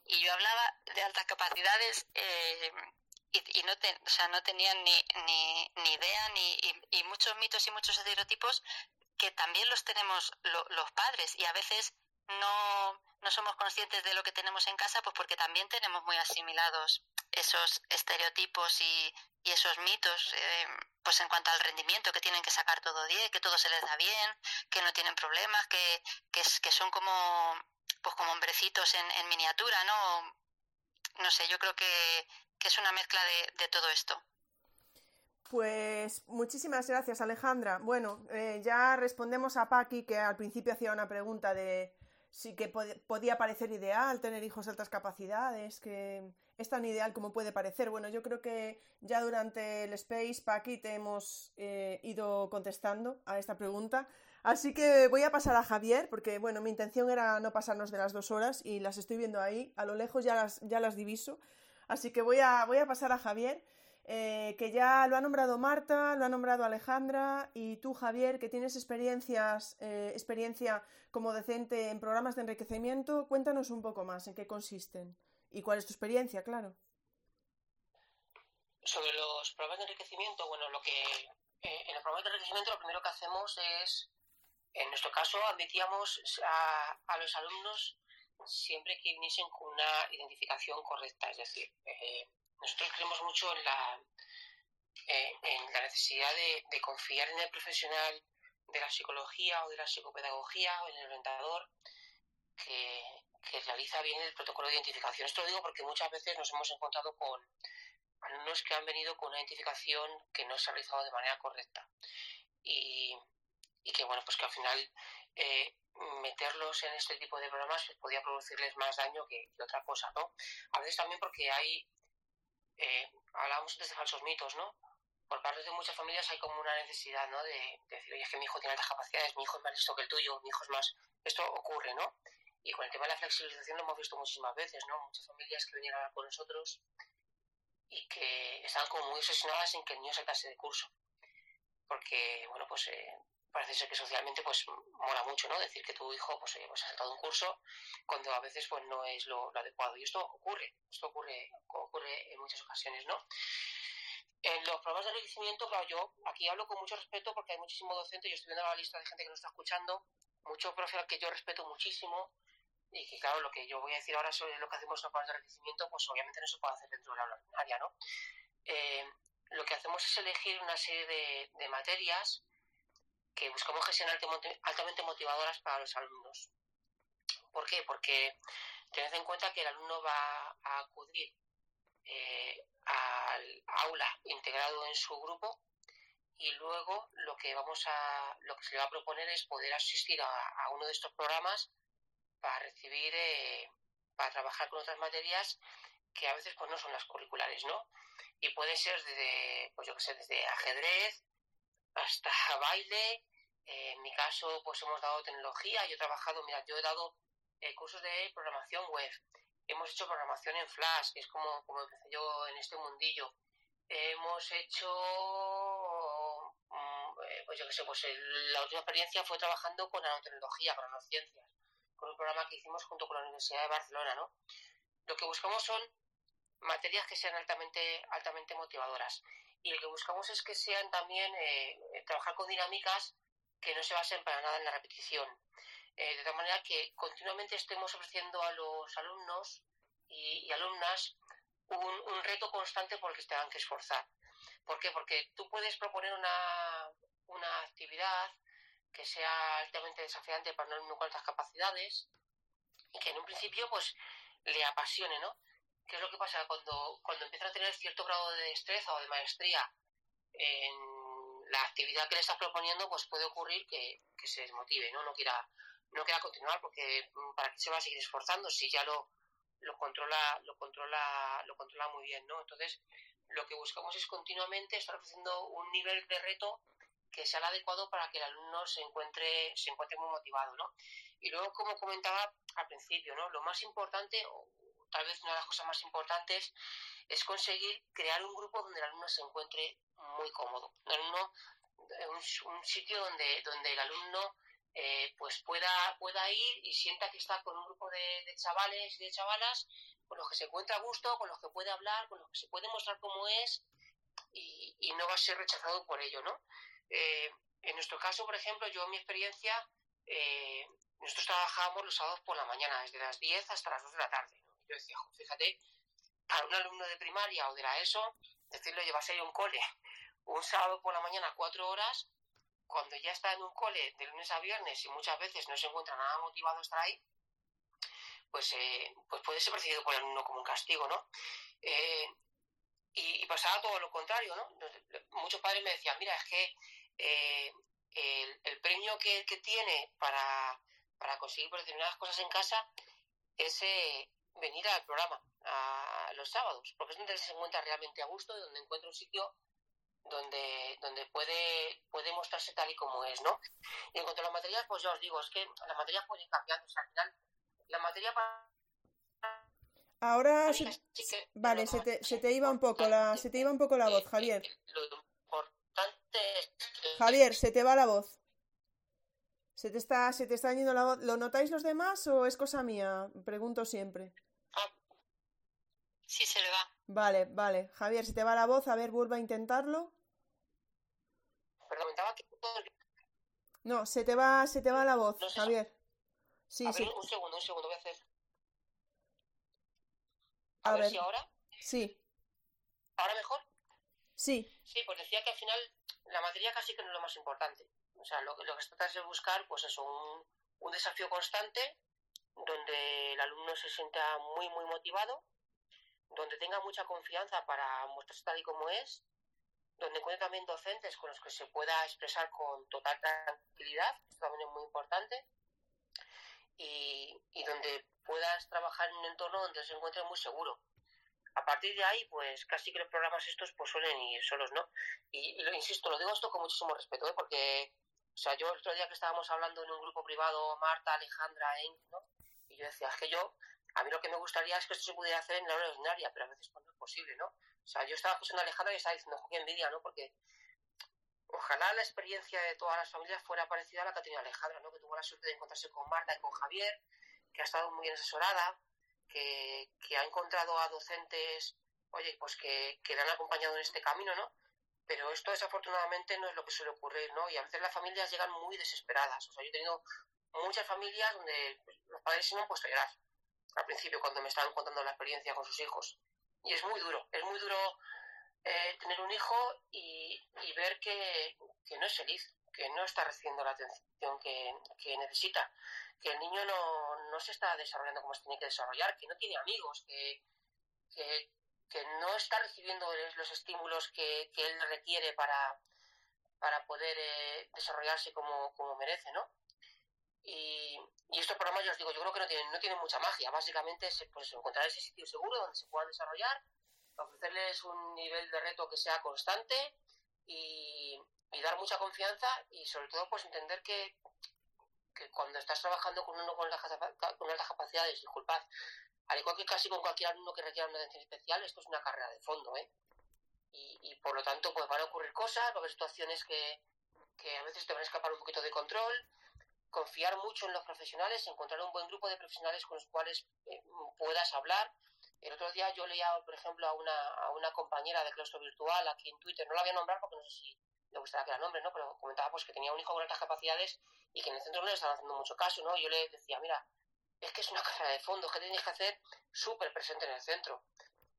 y yo hablaba de altas capacidades eh, y, y, no, te, o sea, no tenían ni, ni, ni idea ni, y, y, muchos mitos y muchos estereotipos que también los tenemos lo, los padres y a veces no, no somos conscientes de lo que tenemos en casa pues porque también tenemos muy asimilados esos estereotipos y, y esos mitos eh, pues en cuanto al rendimiento que tienen que sacar todo 10 que todo se les da bien que no tienen problemas que, que, son como pues como hombrecitos en, en, miniatura no no sé yo creo que, que es una mezcla de, de todo esto pues muchísimas gracias Alejandra bueno eh, ya respondemos a Paqui que al principio hacía una pregunta de sí que pod podía parecer ideal tener hijos de altas capacidades, que es tan ideal como puede parecer. Bueno, yo creo que ya durante el Space, Paqui, te hemos eh, ido contestando a esta pregunta. Así que voy a pasar a Javier, porque bueno, mi intención era no pasarnos de las dos horas y las estoy viendo ahí, a lo lejos ya las, ya las diviso. Así que voy a, voy a pasar a Javier eh, que ya lo ha nombrado Marta, lo ha nombrado Alejandra y tú, Javier, que tienes experiencias, eh, experiencia como docente en programas de enriquecimiento, cuéntanos un poco más en qué consisten y cuál es tu experiencia, claro. Sobre los programas de enriquecimiento, bueno, lo que eh, en el programa de enriquecimiento lo primero que hacemos es, en nuestro caso, admitíamos a, a los alumnos siempre que viniesen con una identificación correcta, es decir, eh, nosotros creemos mucho en la, eh, en la necesidad de, confiar en el profesional de la psicología o de la psicopedagogía o en el orientador que, que realiza bien el protocolo de identificación. Esto lo digo porque muchas veces nos hemos encontrado con alumnos que han venido con una identificación que no se ha realizado de manera correcta y, y que bueno pues que al final eh, meterlos en este tipo de programas pues, podía producirles más daño que, que, otra cosa no a veces también porque hay eh, hablábamos antes de falsos mitos, ¿no? Por parte de muchas familias hay como una necesidad, ¿no? De, de, decir, oye, es que mi hijo tiene altas capacidades, mi hijo es más listo que el tuyo, mi hijo es más... Esto ocurre, ¿no? Y con el tema de la flexibilización lo hemos visto muchísimas veces, ¿no? Muchas familias que venían a hablar con nosotros y que estaban como muy obsesionadas en que el niño saltase de curso. Porque, bueno, pues eh, parece ser que socialmente pues mola mucho, ¿no? Decir que tu hijo pues, oye, pues ha saltado un curso cuando a veces pues no es lo, adecuado. Y esto ocurre, esto ocurre, ocurre en muchas ocasiones, ¿no? En los programas de enriquecimiento, claro, yo aquí hablo con mucho respeto porque hay muchísimo docente, yo estoy viendo la lista de gente que nos está escuchando, mucho profe que yo respeto muchísimo y que claro, lo que yo voy a decir ahora sobre lo que hacemos en los programas de enriquecimiento, pues obviamente no se puede hacer dentro de la ordinaria, ¿no? Eh, lo que hacemos es elegir una serie de materias que buscamos sean altamente motivadoras para los alumnos. ¿Por qué? Porque tened en cuenta que el alumno va a acudir eh, al aula integrado en su grupo y luego lo que vamos a lo que se le va a proponer es poder asistir a, uno de estos programas para recibir eh, para trabajar con otras materias que a veces pues no son las curriculares no y puede ser desde pues yo que sé desde ajedrez hasta baile. Eh, en mi caso, pues hemos dado tecnología. Yo he trabajado, mira, yo he dado eh, cursos de programación web. Hemos hecho programación en Flash, que es como, como empecé yo en este mundillo. Hemos hecho, mm, eh, pues yo qué sé, pues la última experiencia fue trabajando con nanotecnología, con nanociencias, con un programa que hicimos junto con la Universidad de Barcelona, ¿no? Lo que buscamos son materias que sean altamente, altamente motivadoras y lo que buscamos es que sean también eh, trabajar con dinámicas que no se basen para nada en la repetición. Eh, de tal manera que continuamente estemos ofreciendo a los alumnos y, alumnas un, un, reto constante por el que se tengan que esforzar. ¿Por qué? Porque tú puedes proponer una, una actividad que sea altamente desafiante para un alumno con altas capacidades y que en un principio pues le apasione, ¿no? ¿Qué es lo que pasa? Cuando, cuando empieza a tener cierto grado de destreza o de maestría en la actividad que le estás proponiendo, pues puede ocurrir que, que se desmotive, ¿no? No quiera, no quiera continuar porque mm, para qué se va a seguir esforzando si ya lo, lo controla, lo controla, lo controla muy bien, ¿no? Entonces, lo que buscamos es continuamente estar ofreciendo un nivel de reto que sea el adecuado para que el alumno se encuentre, se encuentre muy motivado, ¿no? Y luego, como comentaba al principio, ¿no? Lo más importante, tal vez una de las cosas más importantes, es conseguir crear un grupo donde el alumno se encuentre muy cómodo. Alumno, un, sitio donde, donde el alumno eh, pues pueda, pueda ir y sienta que está con un grupo de, chavales y de chavalas con los que se encuentra a gusto, con los que puede hablar, con los que se puede mostrar cómo es y, y no va a ser rechazado por ello, ¿no? Eh, en nuestro caso, por ejemplo, yo en mi experiencia, eh, nosotros trabajábamos los sábados por la mañana, desde las 10 hasta las 2 de la tarde. Yo decía, fíjate, para un alumno de primaria o de la ESO, decirlo, llevarse ahí a un cole un sábado por la mañana cuatro horas, cuando ya está en un cole de lunes a viernes y muchas veces no se encuentra nada motivado a estar ahí, pues, eh, pues puede ser percibido por el alumno como un castigo, ¿no? y, pasaba todo lo contrario, ¿no? Muchos padres me decían, mira, es que eh, el, premio que, tiene para, para conseguir determinadas cosas en casa es eh, venir al programa a los sábados, porque es donde se encuentra realmente a gusto y donde encuentra un sitio donde, donde puede, puede mostrarse tal y como es, ¿no? Y en cuanto a las materias, pues ya os digo, es que las materias pueden ir cambiando, o sea, al final, la materia para Ahora vale, se te, se te iba un poco la se te iba un poco la voz, Javier. Javier, se te va la voz. Se te está se te está yendo la voz. ¿Lo notáis los demás o es cosa mía? Pregunto siempre. Sí se le va. Vale, vale. Javier, se te va la voz, a ver, vuelve a intentarlo. No, se te va se te va la voz, Javier. Sí, sí. un segundo, un segundo, voy a hacer a, ver, si ahora. Sí. ¿Ahora mejor? Sí. Sí, pues decía que al final la materia casi que no es lo más importante. O sea, lo, lo que se trata es de buscar, pues eso, un, un desafío constante donde el alumno se sienta muy, muy motivado, donde tenga mucha confianza para mostrarse tal y como es, donde encuentre también docentes con los que se pueda expresar con total tranquilidad, esto también es muy importante, y, y donde puedas trabajar en un entorno donde se encuentre muy seguro. A partir de ahí, pues casi que los programas estos pues suelen ir solos, ¿no? Y, lo insisto, lo digo esto con muchísimo respeto, ¿eh? porque, o sea, yo el otro día que estábamos hablando en un grupo privado, Marta, Alejandra, Eng, ¿no? Y yo decía, es que yo, a mí lo que me gustaría es que esto se pudiera hacer en la hora ordinaria, pero a veces pues, no es posible, ¿no? O sea, yo estaba escuchando a Alejandra y estaba diciendo, qué envidia, ¿no? Porque ojalá la experiencia de todas las familias fuera parecida a la que ha tenido Alejandra, ¿no? Que tuvo la suerte de encontrarse con Marta y con Javier, que ha estado muy bien asesorada, que, ha encontrado a docentes, oye, pues que, que le han acompañado en este camino, ¿no? Pero esto desafortunadamente no es lo que suele ocurrir, ¿no? Y a veces las familias llegan muy desesperadas. O sea, yo he tenido muchas familias donde los padres se me han puesto a llorar al principio cuando me estaban contando la experiencia con sus hijos. Y es muy duro, es muy duro eh, tener un hijo y, ver que, que, no es feliz, que no está recibiendo la atención que, que necesita que el niño no, no, se está desarrollando como se tiene que desarrollar, que no tiene amigos, que, que, no está recibiendo los estímulos que, que él requiere para, para poder eh, desarrollarse como, como merece, ¿no? Y, y, estos programas, ya os digo, yo creo que no tienen, no tienen mucha magia. Básicamente es pues, encontrar ese sitio seguro donde se puedan desarrollar, ofrecerles un nivel de reto que sea constante y, y dar mucha confianza y sobre todo pues entender que, que cuando estás trabajando con uno con, con altas capacidades, disculpad, al igual que casi con cualquier alumno que requiera una atención especial, esto es una carrera de fondo, ¿eh? Y, y por lo tanto, pues van a ocurrir cosas, va a haber situaciones que, que a veces te van a escapar un poquito de control, confiar mucho en los profesionales, encontrar un buen grupo de profesionales con los cuales eh, puedas hablar. El otro día yo leía, por ejemplo, a una, a una compañera de claustro virtual aquí en Twitter, no la voy a nombrar porque no sé si le gustaba que era nombre, ¿no? Pero comentaba pues que tenía un hijo con altas capacidades y que en el centro no le estaban haciendo mucho caso, ¿no? Yo le decía, mira, es que es una carrera de fondo, que tienes que hacer súper presente en el centro.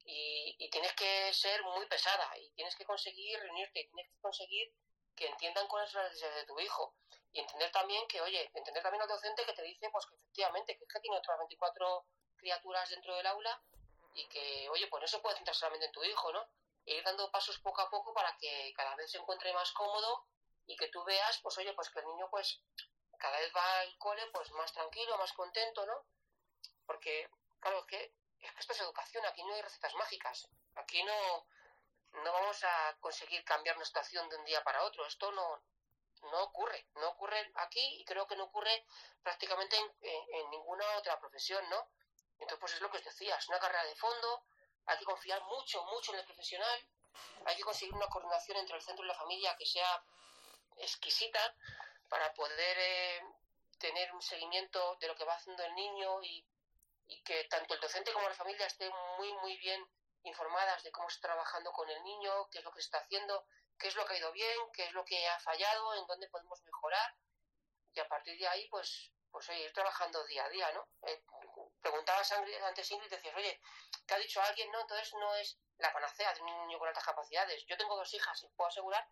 y, tienes que ser muy pesada y tienes que conseguir reunirte, tienes que conseguir que entiendan cuáles son las necesidades de tu hijo y entender también que, oye, entender también al docente que te dice pues que efectivamente que es que tiene otras 24 criaturas dentro del aula y que, oye, pues no se puede centrar solamente en tu hijo, ¿no? E ir dando pasos poco a poco para que cada vez se encuentre más cómodo y que tú veas, pues oye, pues que el niño pues cada vez va al cole pues más tranquilo, más contento, ¿no? Porque, claro, es que, es que esto es educación, aquí no hay recetas mágicas, aquí no, no vamos a conseguir cambiar nuestra situación de un día para otro, esto no, no ocurre, no ocurre aquí y creo que no ocurre prácticamente en, ninguna otra profesión, ¿no? Entonces, pues es lo que os decía, es una carrera de fondo, hay que confiar mucho, mucho en el profesional, hay que conseguir una coordinación entre el centro y la familia que sea exquisita para poder eh, tener un seguimiento de lo que va haciendo el niño y, que tanto el docente como la familia estén muy, muy bien informadas de cómo está trabajando con el niño, qué es lo que está haciendo, qué es lo que ha ido bien, qué es lo que ha fallado, en dónde podemos mejorar y a partir de ahí, pues, pues oye, ir trabajando día a día, ¿no? Eh, preguntabas antes Ingrid decías, oye, ¿qué ha dicho alguien? No, entonces no es la panacea de un niño con altas capacidades. Yo tengo dos hijas y puedo asegurar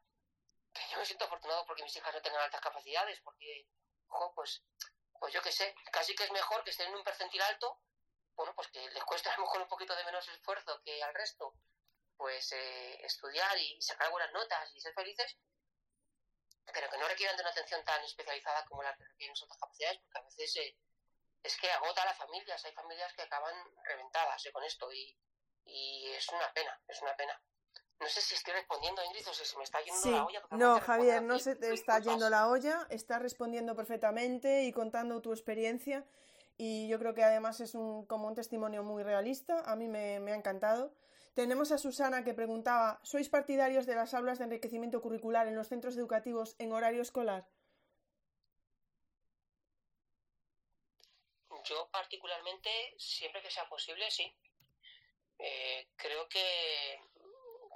yo me siento afortunado porque mis hijas no tengan altas capacidades, porque, ojo, pues, pues yo qué sé, casi que es mejor que estén en un percentil alto, bueno, pues que les cuesta a lo mejor un poquito de menos esfuerzo que al resto, pues eh, estudiar y sacar buenas notas y ser felices, pero que no requieran de una atención tan especializada como la que requieren otras capacidades, porque a veces eh, es que agota a las familias, hay familias que acaban reventadas eh, con esto y, y es una pena, es una pena. No sé si estoy respondiendo, Ingrid, o si se me está yendo la olla. No, Javier, no se te está yendo la olla, estás respondiendo perfectamente y contando tu experiencia. Y yo creo que además es un, como un testimonio muy realista. A mí me, me ha encantado. Tenemos a Susana que preguntaba, ¿sois partidarios de las aulas de enriquecimiento curricular en los centros educativos en horario escolar? Yo particularmente, siempre que sea posible, sí. Eh, creo que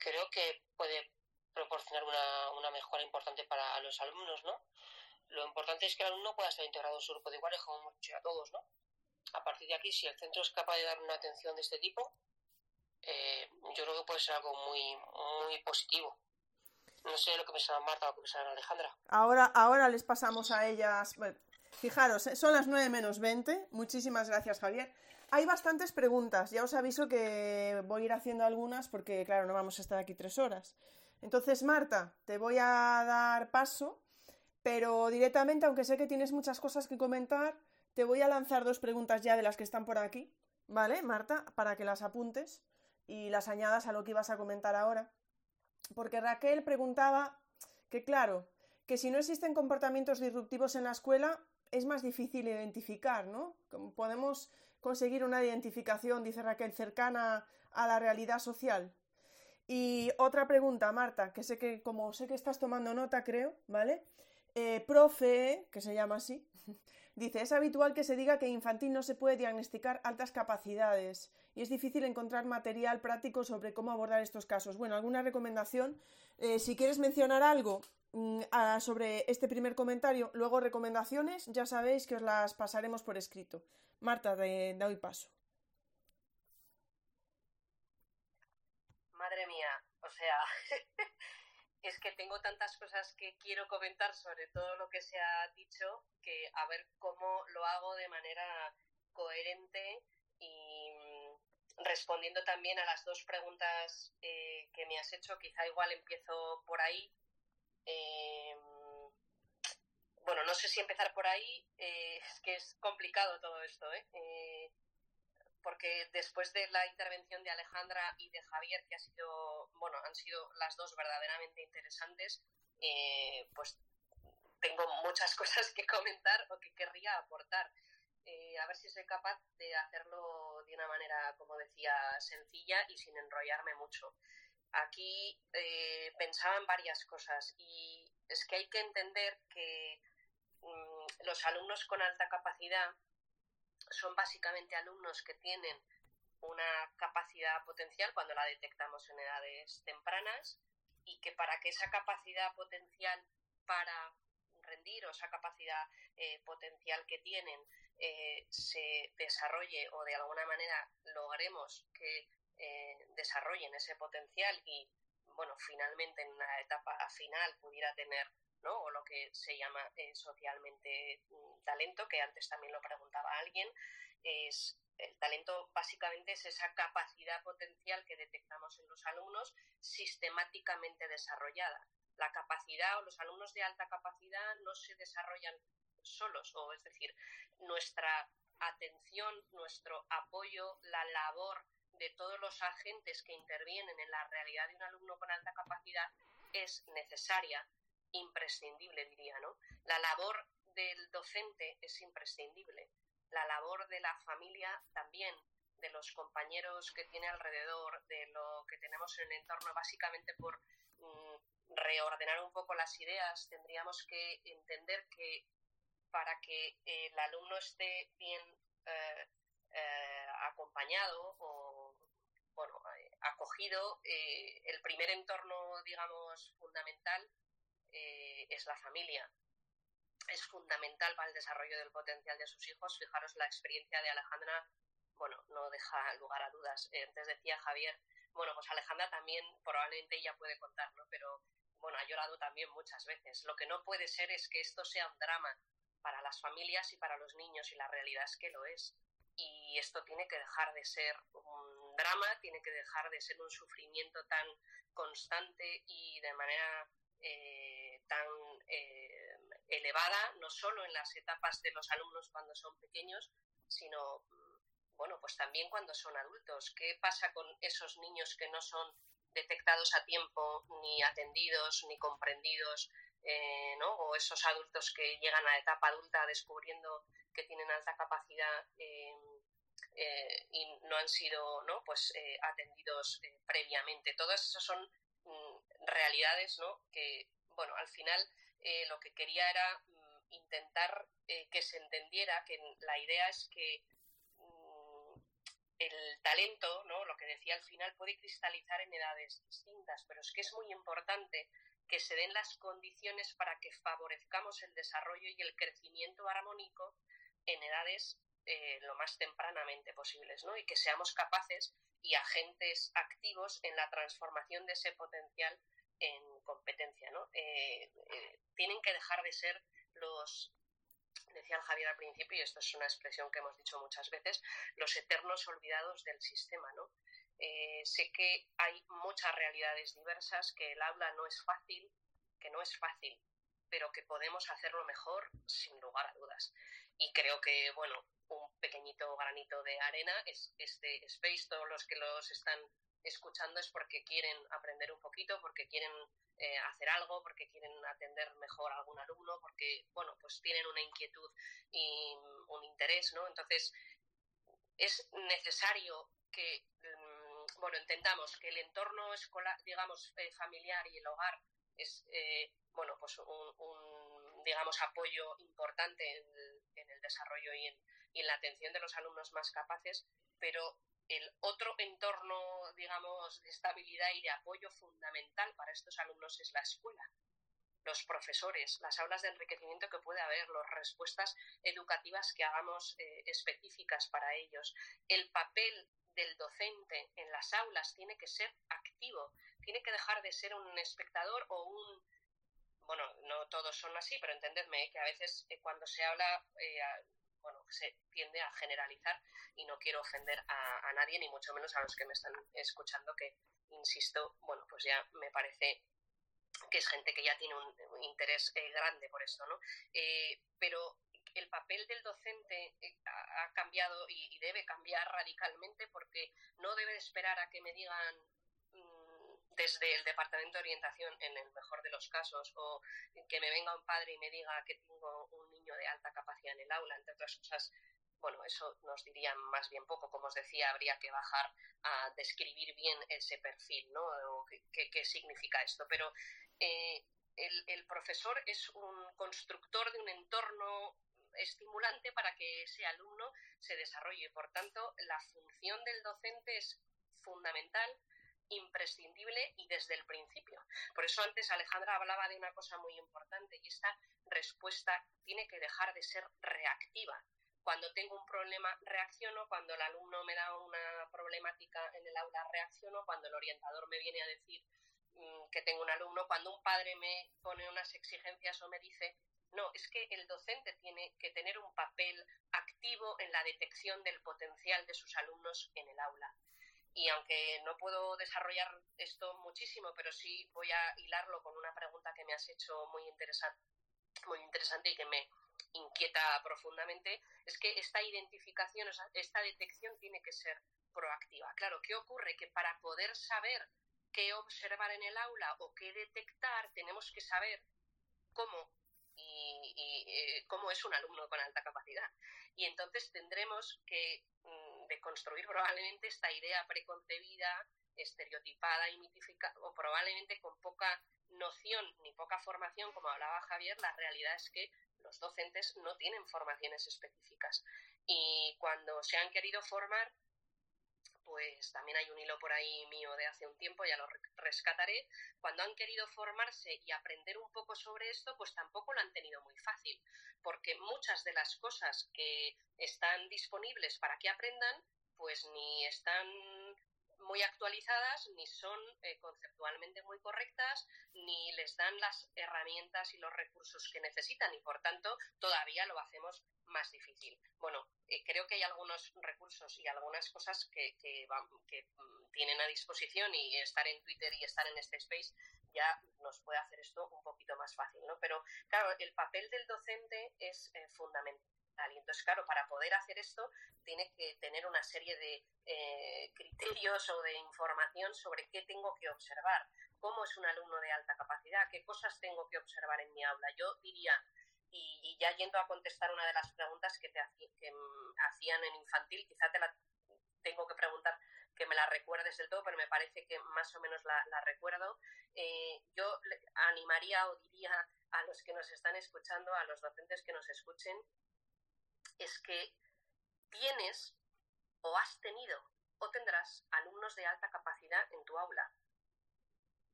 creo que puede proporcionar una, mejora importante para los alumnos, ¿no? Lo importante es que el alumno pueda estar integrado en su grupo de iguales, como hemos a todos, ¿no? A partir de aquí, si el centro es capaz de dar una atención de este tipo, eh, yo creo que puede ser algo muy, muy positivo. No sé lo que pensaba Marta o lo que pensaba Alejandra. Ahora, ahora les pasamos a ellas. fijaros, eh, son las 9 menos 20. Muchísimas gracias, Javier. Hay bastantes preguntas, ya os aviso que voy a ir haciendo algunas porque, claro, no vamos a estar aquí tres horas. Entonces, Marta, te voy a dar paso, pero directamente, aunque sé que tienes muchas cosas que comentar, te voy a lanzar dos preguntas ya de las que están por aquí, ¿vale, Marta? Para que las apuntes y las añadas a lo que ibas a comentar ahora. Porque Raquel preguntaba que, claro, que si no existen comportamientos disruptivos en la escuela, es más difícil identificar, ¿no? Podemos conseguir una identificación, dice Raquel, cercana a la realidad social. Y otra pregunta, Marta, que sé que, como sé que estás tomando nota, creo, ¿vale? Eh, profe, que se llama así, dice, es habitual que se diga que infantil no se puede diagnosticar altas capacidades y es difícil encontrar material práctico sobre cómo abordar estos casos. Bueno, ¿alguna recomendación? Eh, si quieres mencionar algo mm, sobre este primer comentario, luego recomendaciones, ya sabéis que os las pasaremos por escrito. Marta, de, doy paso. Madre mía, o sea, es que tengo tantas cosas que quiero comentar sobre todo lo que se ha dicho que a ver cómo lo hago de manera coherente y respondiendo también a las dos preguntas eh, que me has hecho, quizá igual empiezo por ahí. Eh, bueno, no sé si empezar por ahí, eh, es que es complicado todo esto, ¿eh? ¿eh? porque después de la intervención de Alejandra y de Javier, que ha sido, bueno, han sido las dos verdaderamente interesantes, pues tengo muchas cosas que comentar o que querría aportar. a ver si soy capaz de hacerlo de una manera, como decía, sencilla y sin enrollarme mucho. Aquí pensaba en varias cosas y es que hay que entender que Mm, los alumnos con alta capacidad son básicamente alumnos que tienen una capacidad potencial cuando la detectamos en edades tempranas y que para que esa capacidad potencial para rendir o esa capacidad eh, potencial que tienen eh, se desarrolle o de alguna manera logremos que eh, desarrollen ese potencial y, bueno, finalmente en la etapa final pudiera tener, ¿no? O lo que se llama eh, socialmente mm, talento, que antes también lo preguntaba alguien, es el talento básicamente es esa capacidad potencial que detectamos en los alumnos sistemáticamente desarrollada. La capacidad o los alumnos de alta capacidad no se desarrollan solos, o es decir, nuestra atención, nuestro apoyo, la labor de todos los agentes que intervienen en la realidad de un alumno con alta capacidad es necesaria, imprescindible, diría, ¿no? La labor del docente es imprescindible, la labor de la familia también, de los compañeros que tiene alrededor, de lo que tenemos en el entorno, básicamente por mm, reordenar un poco las ideas, tendríamos que entender que para que el alumno esté bien eh, eh, acompañado o bueno, eh, acogido, el primer entorno, digamos, fundamental es la familia. Es fundamental para el desarrollo del potencial de sus hijos. Fijaros la experiencia de Alejandra, bueno, no deja lugar a dudas. antes decía Javier, bueno, pues Alejandra también, probablemente ella puede contarlo, pero bueno, ha llorado también muchas veces. Lo que no puede ser es que esto sea un drama para las familias y para los niños y la realidad es que lo es. Y esto tiene que dejar de ser un drama, tiene que dejar de ser un sufrimiento tan constante y de manera eh, tan eh, elevada, no solo en las etapas de los alumnos cuando son pequeños, sino mm, bueno, pues también cuando son adultos. ¿Qué pasa con esos niños que no son detectados a tiempo, ni atendidos, ni comprendidos, eh, ¿no? o esos adultos que llegan a la etapa adulta descubriendo que tienen alta capacidad eh, eh, y no han sido ¿no? Pues, atendidos previamente. Todas esas son mm, realidades ¿no? que, bueno, al final lo que quería era mm, intentar que se entendiera que la idea es que mm, el talento, ¿no? lo que decía al final, puede cristalizar en edades distintas, pero es que es muy importante que se den las condiciones para que favorezcamos el desarrollo y el crecimiento armónico en edades eh, lo más tempranamente posibles, ¿no? Y que seamos capaces y agentes activos en la transformación de ese potencial en competencia, ¿no? Eh, eh, tienen que dejar de ser los decía Javier al principio, y esto es una expresión que hemos dicho muchas veces, los eternos olvidados del sistema, ¿no? Eh, sé que hay muchas realidades diversas, que el aula no es fácil, que no es fácil, pero que podemos hacerlo mejor sin lugar a dudas. Y creo que, bueno, un pequeñito granito de arena es este space, todos los que los están escuchando es porque quieren aprender un poquito, porque quieren eh, hacer algo, porque quieren atender mejor a algún alumno, porque, bueno, pues tienen una inquietud y un interés, ¿no? Entonces, es necesario que bueno, entendamos que el entorno escolar, digamos, eh, familiar y el hogar es, eh, bueno, pues un, digamos, apoyo importante en el, desarrollo y en, y en la atención de los alumnos más capaces, pero el otro entorno, digamos, de estabilidad y de apoyo fundamental para estos alumnos es la escuela. Los profesores, las aulas de enriquecimiento que puede haber, las respuestas educativas que hagamos eh, específicas para ellos, el papel del docente en las aulas tiene que ser activo, tiene que dejar de ser un espectador o un... Bueno, no todos son así, pero entendedme que a veces eh, cuando se habla, eh, bueno, se tiende a generalizar y no quiero ofender a, nadie, ni mucho menos a los que me están escuchando, que, insisto, bueno, pues ya me parece que es gente que ya tiene un, interés eh, grande por esto, ¿no? pero el papel del docente eh, ha cambiado y debe cambiar radicalmente porque no debe esperar a que me digan mm, desde el departamento de orientación en el mejor de los casos o que me venga un padre y me diga que tengo un niño de alta capacidad en el aula, entre otras cosas bueno, eso nos diría más bien poco. Como os decía, habría que bajar a describir bien ese perfil, ¿no? qué, significa esto. Pero eh, el, profesor es un constructor de un entorno estimulante para que ese alumno se desarrolle. Por tanto, la función del docente es fundamental, imprescindible y desde el principio. Por eso antes Alejandra hablaba de una cosa muy importante y esta respuesta tiene que dejar de ser reactiva. cuando tengo un problema reacciono, cuando el alumno me da una problemática en el aula reacciono, cuando el orientador me viene a decir mm, que tengo un alumno, cuando un padre me pone unas exigencias o me dice, no, es que el docente tiene que tener un papel activo en la detección del potencial de sus alumnos en el aula. Y aunque no puedo desarrollar esto muchísimo, pero sí voy a hilarlo con una pregunta que me has hecho muy interesante, muy interesante y que me inquieta profundamente, es que esta identificación, esta detección tiene que ser proactiva. Claro, ¿qué ocurre? Que para poder saber qué observar en el aula o qué detectar, tenemos que saber cómo y, eh, cómo es un alumno con alta capacidad. Y entonces tendremos que mm, deconstruir probablemente esta idea preconcebida, estereotipada y mitificada, o probablemente con poca noción ni poca formación, como hablaba Javier, la realidad es que los docentes no tienen formaciones específicas. Y cuando se han querido formar, pues también hay un hilo por ahí mío de hace un tiempo, ya lo rescataré, cuando han querido formarse y aprender un poco sobre esto, pues tampoco lo han tenido muy fácil, porque muchas de las cosas que están disponibles para que aprendan, pues ni están muy actualizadas, ni son eh, conceptualmente muy correctas, ni les dan las herramientas y los recursos que necesitan y por tanto todavía lo hacemos más difícil. Bueno, eh, creo que hay algunos recursos y algunas cosas que, que, que, mm, tienen a disposición y estar en Twitter y estar en este space ya nos puede hacer esto un poquito más fácil, ¿no? Pero claro, el papel del docente es eh, fundamental y entonces, claro, para poder hacer esto tiene que tener una serie de eh, criterios o de información sobre qué tengo que observar, cómo es un alumno de alta capacidad, qué cosas tengo que observar en mi aula. Yo diría, y, ya yendo a contestar una de las preguntas que te hacían en infantil, quizá te la tengo que preguntar que me la recuerdes del todo, pero me parece que más o menos la, recuerdo. Eh, yo animaría o diría a los que nos están escuchando, a los docentes que nos escuchen, es que tienes o has tenido o tendrás alumnos de alta capacidad en tu aula.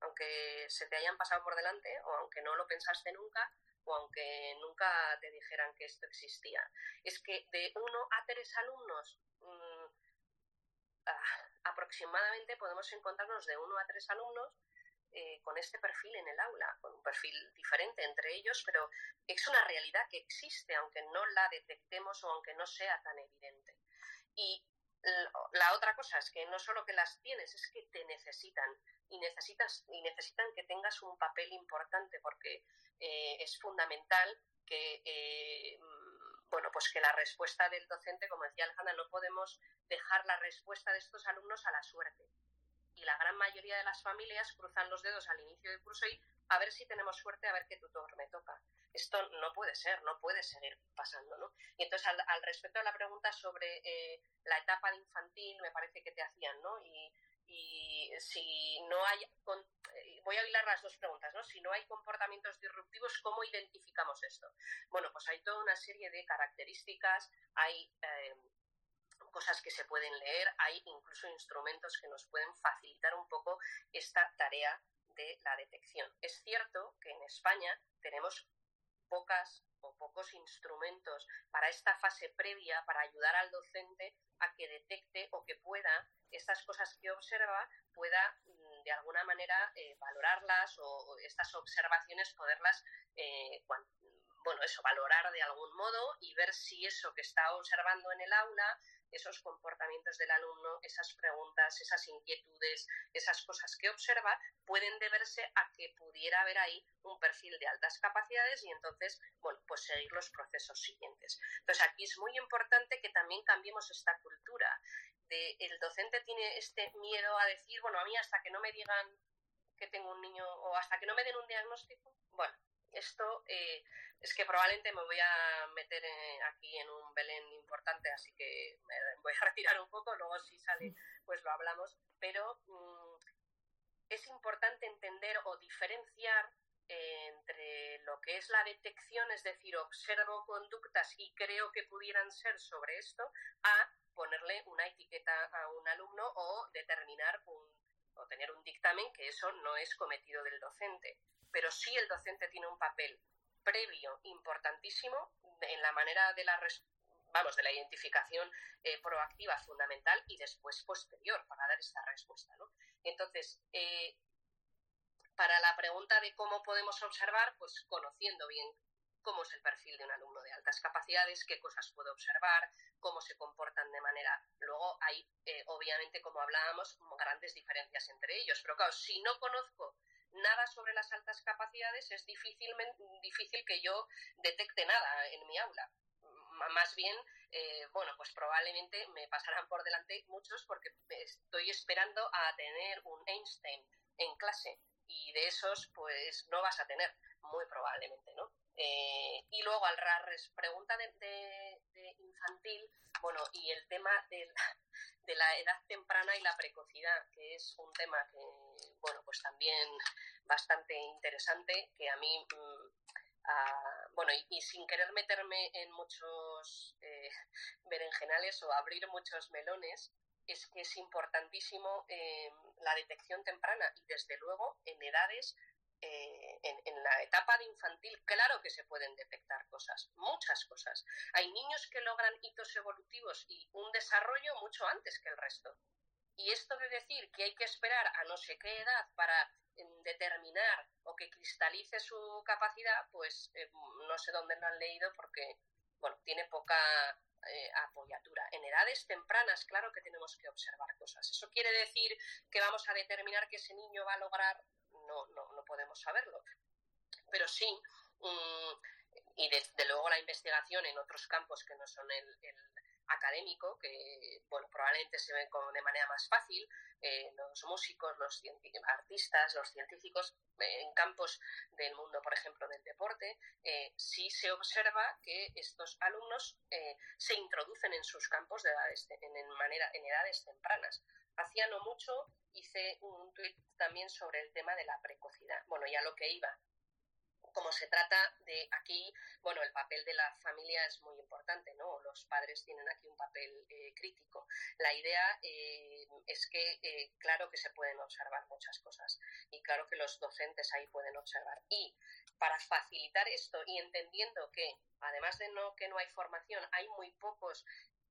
Aunque se te hayan pasado por delante o aunque no lo pensaste nunca o aunque nunca te dijeran que esto existía. Es que de uno a tres alumnos mm, ah, aproximadamente podemos encontrarnos de uno a tres alumnos eh, con este perfil en el aula, con un perfil diferente entre ellos, pero es una realidad que existe, aunque no la detectemos o aunque no sea tan evidente. Y la otra cosa es que no solo que las tienes, es que te necesitan y, necesitas, y necesitan que tengas un papel importante porque eh, es fundamental que, eh, bueno, pues que la respuesta del docente, como decía Alejandra, no podemos dejar la respuesta de estos alumnos a la suerte y la gran mayoría de las familias cruzan los dedos al inicio del curso y a ver si tenemos suerte, a ver qué tutor me toca. Esto no puede ser, no puede seguir pasando, ¿no? Y entonces, al, respecto a la pregunta sobre eh, la etapa de infantil, me parece que te hacían, ¿no? Y, si no hay, eh, voy a hilar las dos preguntas, ¿no? Si no hay comportamientos disruptivos, ¿cómo identificamos esto? Bueno, pues hay toda una serie de características, hay eh, cosas que se pueden leer, hay incluso instrumentos que nos pueden facilitar un poco esta tarea de la detección. Es cierto que en España tenemos pocas o pocos instrumentos para esta fase previa, para ayudar al docente a que detecte o que pueda estas cosas que observa, pueda mm, de alguna manera eh, valorarlas o, estas observaciones poderlas, eh, bueno, eso, valorar de algún modo y ver si eso que está observando en el aula esos comportamientos del alumno, esas preguntas, esas inquietudes, esas cosas que observa, pueden deberse a que pudiera haber ahí un perfil de altas capacidades y entonces, bueno, pues seguir los procesos siguientes. Entonces aquí es muy importante que también cambiemos esta cultura. De, el docente tiene este miedo a decir, bueno, a mí hasta que no me digan que tengo un niño o hasta que no me den un diagnóstico, bueno, esto eh, es que probablemente me voy a meter eh, aquí en un Belén importante, así que me voy a retirar un poco, luego si sale pues lo hablamos, pero mm, es importante entender o diferenciar entre lo que es la detección, es decir, observo conductas y creo que pudieran ser sobre esto, a ponerle una etiqueta a un alumno o determinar un, o tener un dictamen que eso no es cometido del docente pero sí el docente tiene un papel previo importantísimo en la manera de la vamos, de la identificación eh, proactiva fundamental y después posterior para dar esta respuesta. ¿no? Entonces, eh, para la pregunta de cómo podemos observar, pues conociendo bien cómo es el perfil de un alumno de altas capacidades, qué cosas puedo observar, cómo se comportan de manera. Luego hay, eh, obviamente, como hablábamos, grandes diferencias entre ellos. Pero claro, si no conozco nada sobre las altas capacidades, es difícil, difícil que yo detecte nada en mi aula. Más bien, eh, bueno, pues probablemente me pasarán por delante muchos porque estoy esperando a tener un Einstein en clase y de esos pues no vas a tener, muy probablemente, ¿no? Eh, y luego al RARRES, pregunta de, infantil, bueno, y el tema de la, de la, edad temprana y la precocidad, que es un tema que, bueno, pues también bastante interesante, que a mí, mm, bueno, y, sin querer meterme en muchos eh, berenjenales o abrir muchos melones, es que es importantísimo eh, la detección temprana y desde luego en edades eh, en, la etapa de infantil, claro que se pueden detectar cosas, muchas cosas. Hay niños que logran hitos evolutivos y un desarrollo mucho antes que el resto. Y esto de decir que hay que esperar a no sé qué edad para em, determinar o que cristalice su capacidad, pues em, no sé dónde lo han leído porque, bueno, tiene poca eh, apoyatura. En edades tempranas, claro que tenemos que observar cosas. ¿Eso quiere decir que vamos a determinar que ese niño va a lograr no, no, no podemos saberlo. Pero sí, mm, y desde luego la investigación en otros campos que no son el, académico, que bueno, probablemente se ven como de manera más fácil, eh, los músicos, los artistas, los científicos, eh, en campos del mundo, por ejemplo, del deporte, eh, sí se observa que estos alumnos se introducen en sus campos de edades, en, manera, en edades tempranas. Hacía no mucho hice un tuit también sobre el tema de la precocidad. Bueno, ya lo que iba. Como se trata de aquí, bueno, el papel de la familia es muy importante, ¿no? Los padres tienen aquí un papel eh, crítico. La idea eh, es que, eh, claro que se pueden observar muchas cosas y claro que los docentes ahí pueden observar. Y para facilitar esto y entendiendo que, además de no que no hay formación, hay muy pocos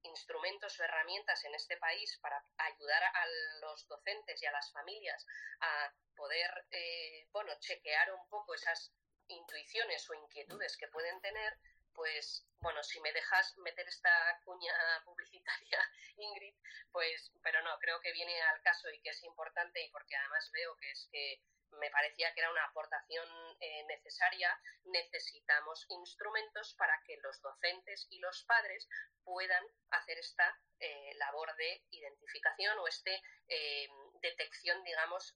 instrumentos o herramientas en este país para ayudar a los docentes y a las familias a poder, bueno, chequear un poco esas intuiciones o inquietudes que pueden tener, pues bueno, si me dejas meter esta cuña publicitaria, Ingrid, pues, pero no, creo que viene al caso y que es importante y porque además veo que es que me parecía que era una aportación eh, necesaria, necesitamos instrumentos para que los docentes y los padres puedan hacer esta eh, labor de identificación o este eh, detección, digamos,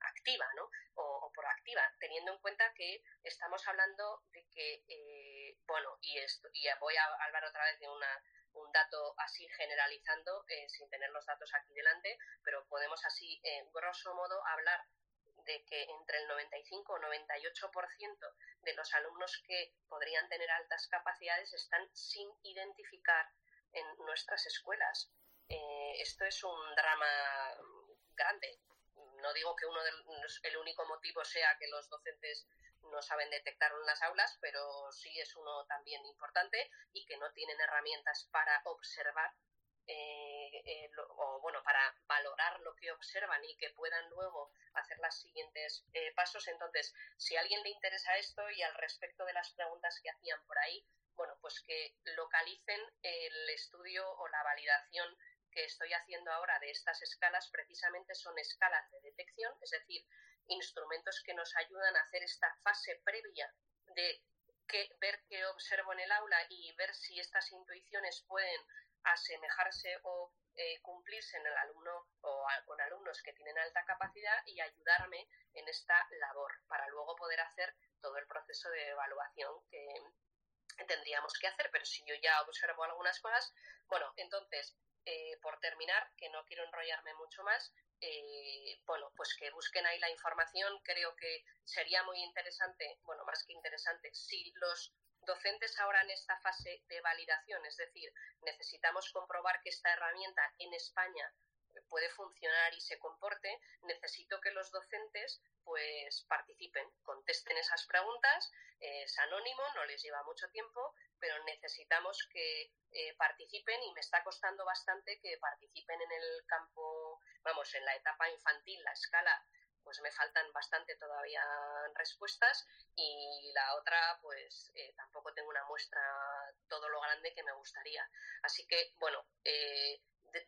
activa ¿no? o, proactiva, teniendo en cuenta que estamos hablando de que, bueno, y, esto, y voy a hablar otra vez de una, un dato así generalizando, sin tener los datos aquí delante, pero podemos así, en grosso modo, hablar de que entre el 95 o 98% de los alumnos que podrían tener altas capacidades están sin identificar en nuestras escuelas. Eh, esto es un drama grande. No digo que uno el único motivo sea que los docentes no saben detectar en las aulas, pero sí es uno también importante y que no tienen herramientas para observar eh, eh, o bueno, para valorar lo que observan y que puedan luego hacer los siguientes eh, pasos. Entonces, si a alguien le interesa esto y al respecto de las preguntas que hacían por ahí, bueno, pues que localicen el estudio o la validación que estoy haciendo ahora de estas escalas precisamente son escalas de detección, es decir, instrumentos que nos ayudan a hacer esta fase previa de que, ver qué observo en el aula y ver si estas intuiciones pueden asemejarse o eh, cumplirse en el alumno o con alumnos que tienen alta capacidad y ayudarme en esta labor para luego poder hacer todo el proceso de evaluación que tendríamos que hacer. Pero si yo ya observo algunas cosas, bueno, entonces, eh, por terminar, que no quiero enrollarme mucho más, eh, bueno, pues que busquen ahí la información. Creo que sería muy interesante, bueno, más que interesante, si los docentes ahora en esta fase de validación, es decir, necesitamos comprobar que esta herramienta en España puede funcionar y se comporte, necesito que los docentes pues participen, contesten esas preguntas, es anónimo, no les lleva mucho tiempo pero necesitamos que eh, participen y me está costando bastante que participen en el campo, vamos, en la etapa infantil, la escala pues me faltan bastante todavía respuestas y la otra pues eh, tampoco tengo una muestra todo lo grande que me gustaría. Así que bueno, eh,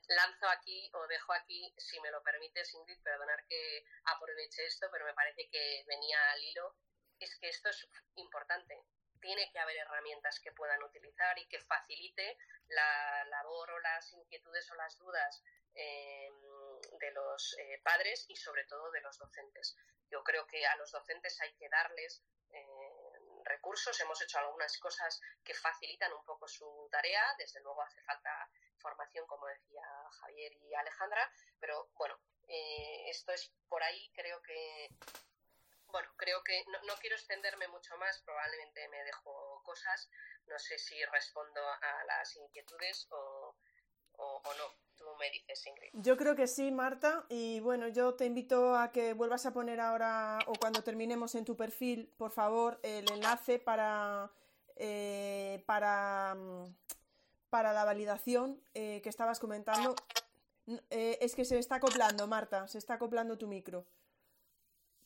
lanzo aquí o dejo aquí, si me lo permite Ingrid, perdonar que aproveche esto, pero me parece que venía al hilo, es que esto es importante. Tiene que haber herramientas que puedan utilizar y que facilite la labor o las inquietudes o las dudas eh, de los eh, padres y sobre todo de los docentes. Yo creo que a los docentes hay que darles eh, recursos. Hemos hecho algunas cosas que facilitan un poco su tarea. Desde luego hace falta formación, como decía Javier y Alejandra, pero bueno, eh, esto es por ahí. Creo que bueno, creo que no, quiero extenderme mucho más, probablemente me dejo cosas, no sé si respondo a las inquietudes o, o no me dices, Ingrid. Yo creo que sí, Marta. Y bueno, yo te invito a que vuelvas a poner ahora o cuando terminemos en tu perfil, por favor, el enlace para, eh, para, para la validación eh, que estabas comentando. Eh, es que se está acoplando, Marta, se está acoplando tu micro.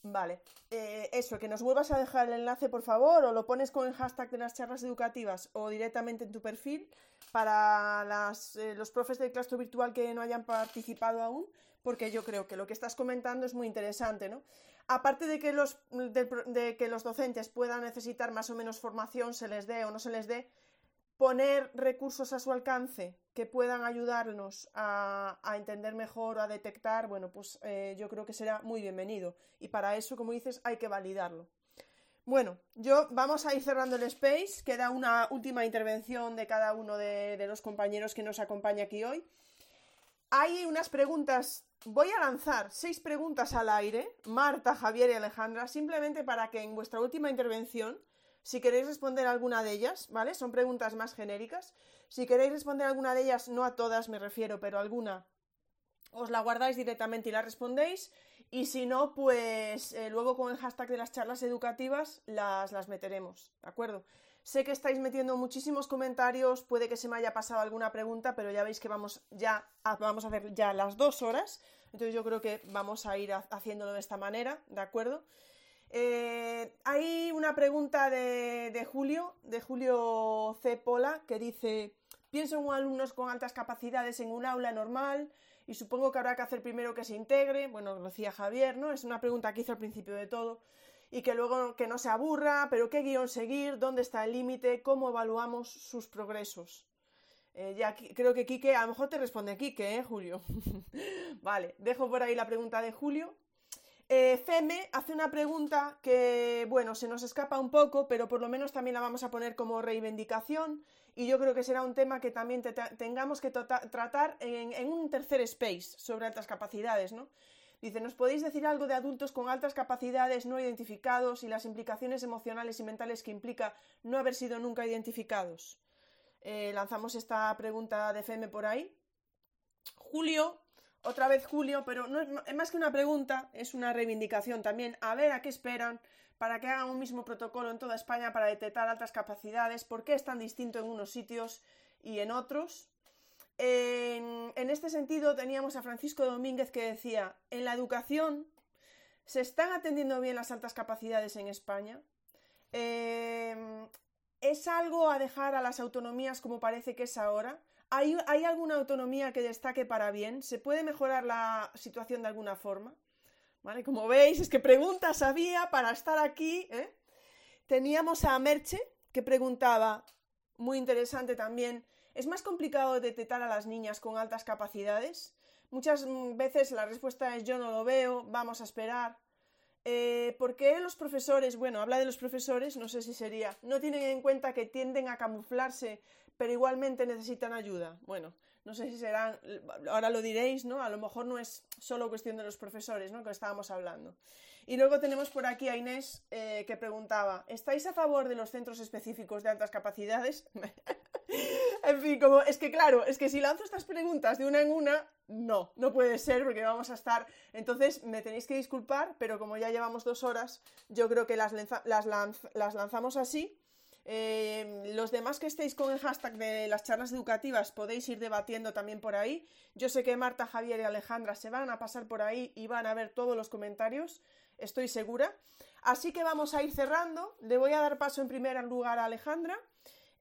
Vale, eso, que nos vuelvas a dejar el enlace, por favor, o lo pones con el hashtag de las charlas educativas o directamente en tu perfil para las, eh, los profes del claustro virtual que no hayan participado aún, porque yo creo que lo que estás comentando es muy interesante, ¿no? Aparte de que los, de, que los docentes puedan necesitar más o menos formación, se les dé o no se les dé, poner recursos a su alcance que puedan ayudarnos a, entender mejor o a detectar, bueno, pues eh, yo creo que será muy bienvenido. Y para eso, como dices, hay que validarlo. Bueno, yo vamos a ir cerrando el space. Queda una última intervención de cada uno de, los compañeros que nos acompaña aquí hoy. Hay unas preguntas. Voy a lanzar seis preguntas al aire, Marta, Javier y Alejandra, simplemente para que en vuestra última intervención, si queréis responder alguna de ellas, ¿vale? Son preguntas más genéricas. Si queréis responder alguna de ellas, no a todas me refiero, pero alguna, os la guardáis directamente y la respondéis. Y si no, pues eh, luego con el hashtag de las charlas educativas las, las meteremos, ¿de acuerdo? Sé que estáis metiendo muchísimos comentarios, puede que se me haya pasado alguna pregunta, pero ya veis que vamos ya a, vamos a hacer ya las dos horas, entonces yo creo que vamos a ir haciéndolo de esta manera, ¿de acuerdo? Eh, hay una pregunta de, Julio, de Julio C. Pola, que dice, pienso en alumnos con altas capacidades en un aula normal, y supongo que habrá que hacer primero que se integre, bueno, lo decía Javier, ¿no? Es una pregunta que hizo al principio de todo, y que luego que no se aburra, pero qué guion seguir, dónde está el límite, cómo evaluamos sus progresos. Eh, ya creo que Quique, a lo mejor te responde Quique, ¿eh, Julio? vale, dejo por ahí la pregunta de Julio. Eh, Feme hace una pregunta que, bueno, se nos escapa un poco, pero por lo menos también la vamos a poner como reivindicación y yo creo que será un tema que también tengamos que tratar en, un tercer space sobre altas capacidades, ¿no? Dice, ¿nos podéis decir algo de adultos con altas capacidades no identificados y las implicaciones emocionales y mentales que implica no haber sido nunca identificados? Eh, lanzamos esta pregunta de FM por ahí. Julio, otra vez Julio, pero no es más que una pregunta, es una reivindicación también. A ver a qué esperan para que hagan un mismo protocolo en toda España para detectar altas capacidades, por qué es tan distinto en unos sitios y en otros. En, este sentido teníamos a Francisco Domínguez que decía, en la educación se están atendiendo bien las altas capacidades en España. Em, ¿Es algo a dejar a las autonomías como parece que es ahora? ¿Hay, ¿Hay, alguna autonomía que destaque para bien? ¿Se puede mejorar la situación de alguna forma? Como veis, es que preguntas había para estar aquí. ¿eh? Teníamos a Merche, que preguntaba, muy interesante también, ¿es más complicado detectar a las niñas con altas capacidades? Muchas veces la respuesta es yo no lo veo, vamos a esperar. Eh, ¿Por qué los profesores, bueno, habla de los profesores, no sé si sería, no tienen en cuenta que tienden a camuflarse, pero igualmente necesitan ayuda? Bueno, no sé si serán, ahora lo diréis, ¿no? A lo mejor no es solo cuestión de los profesores, ¿no? Que estábamos hablando. Y luego tenemos por aquí a Inés eh, que preguntaba, ¿estáis a favor de los centros específicos de altas capacidades? en fin, como es que claro, es que si lanzo estas preguntas de una en una, no, no puede ser porque vamos a estar... Entonces me tenéis que disculpar, pero como ya llevamos dos horas, yo creo que las, lanzamos así Eh, los demás que estéis con el hashtag de las charlas educativas podéis ir debatiendo también por ahí. Yo sé que Marta, Javier y Alejandra se van a pasar por ahí y van a ver todos los comentarios, estoy segura. Así que vamos a ir cerrando. Le voy a dar paso en primer lugar a Alejandra.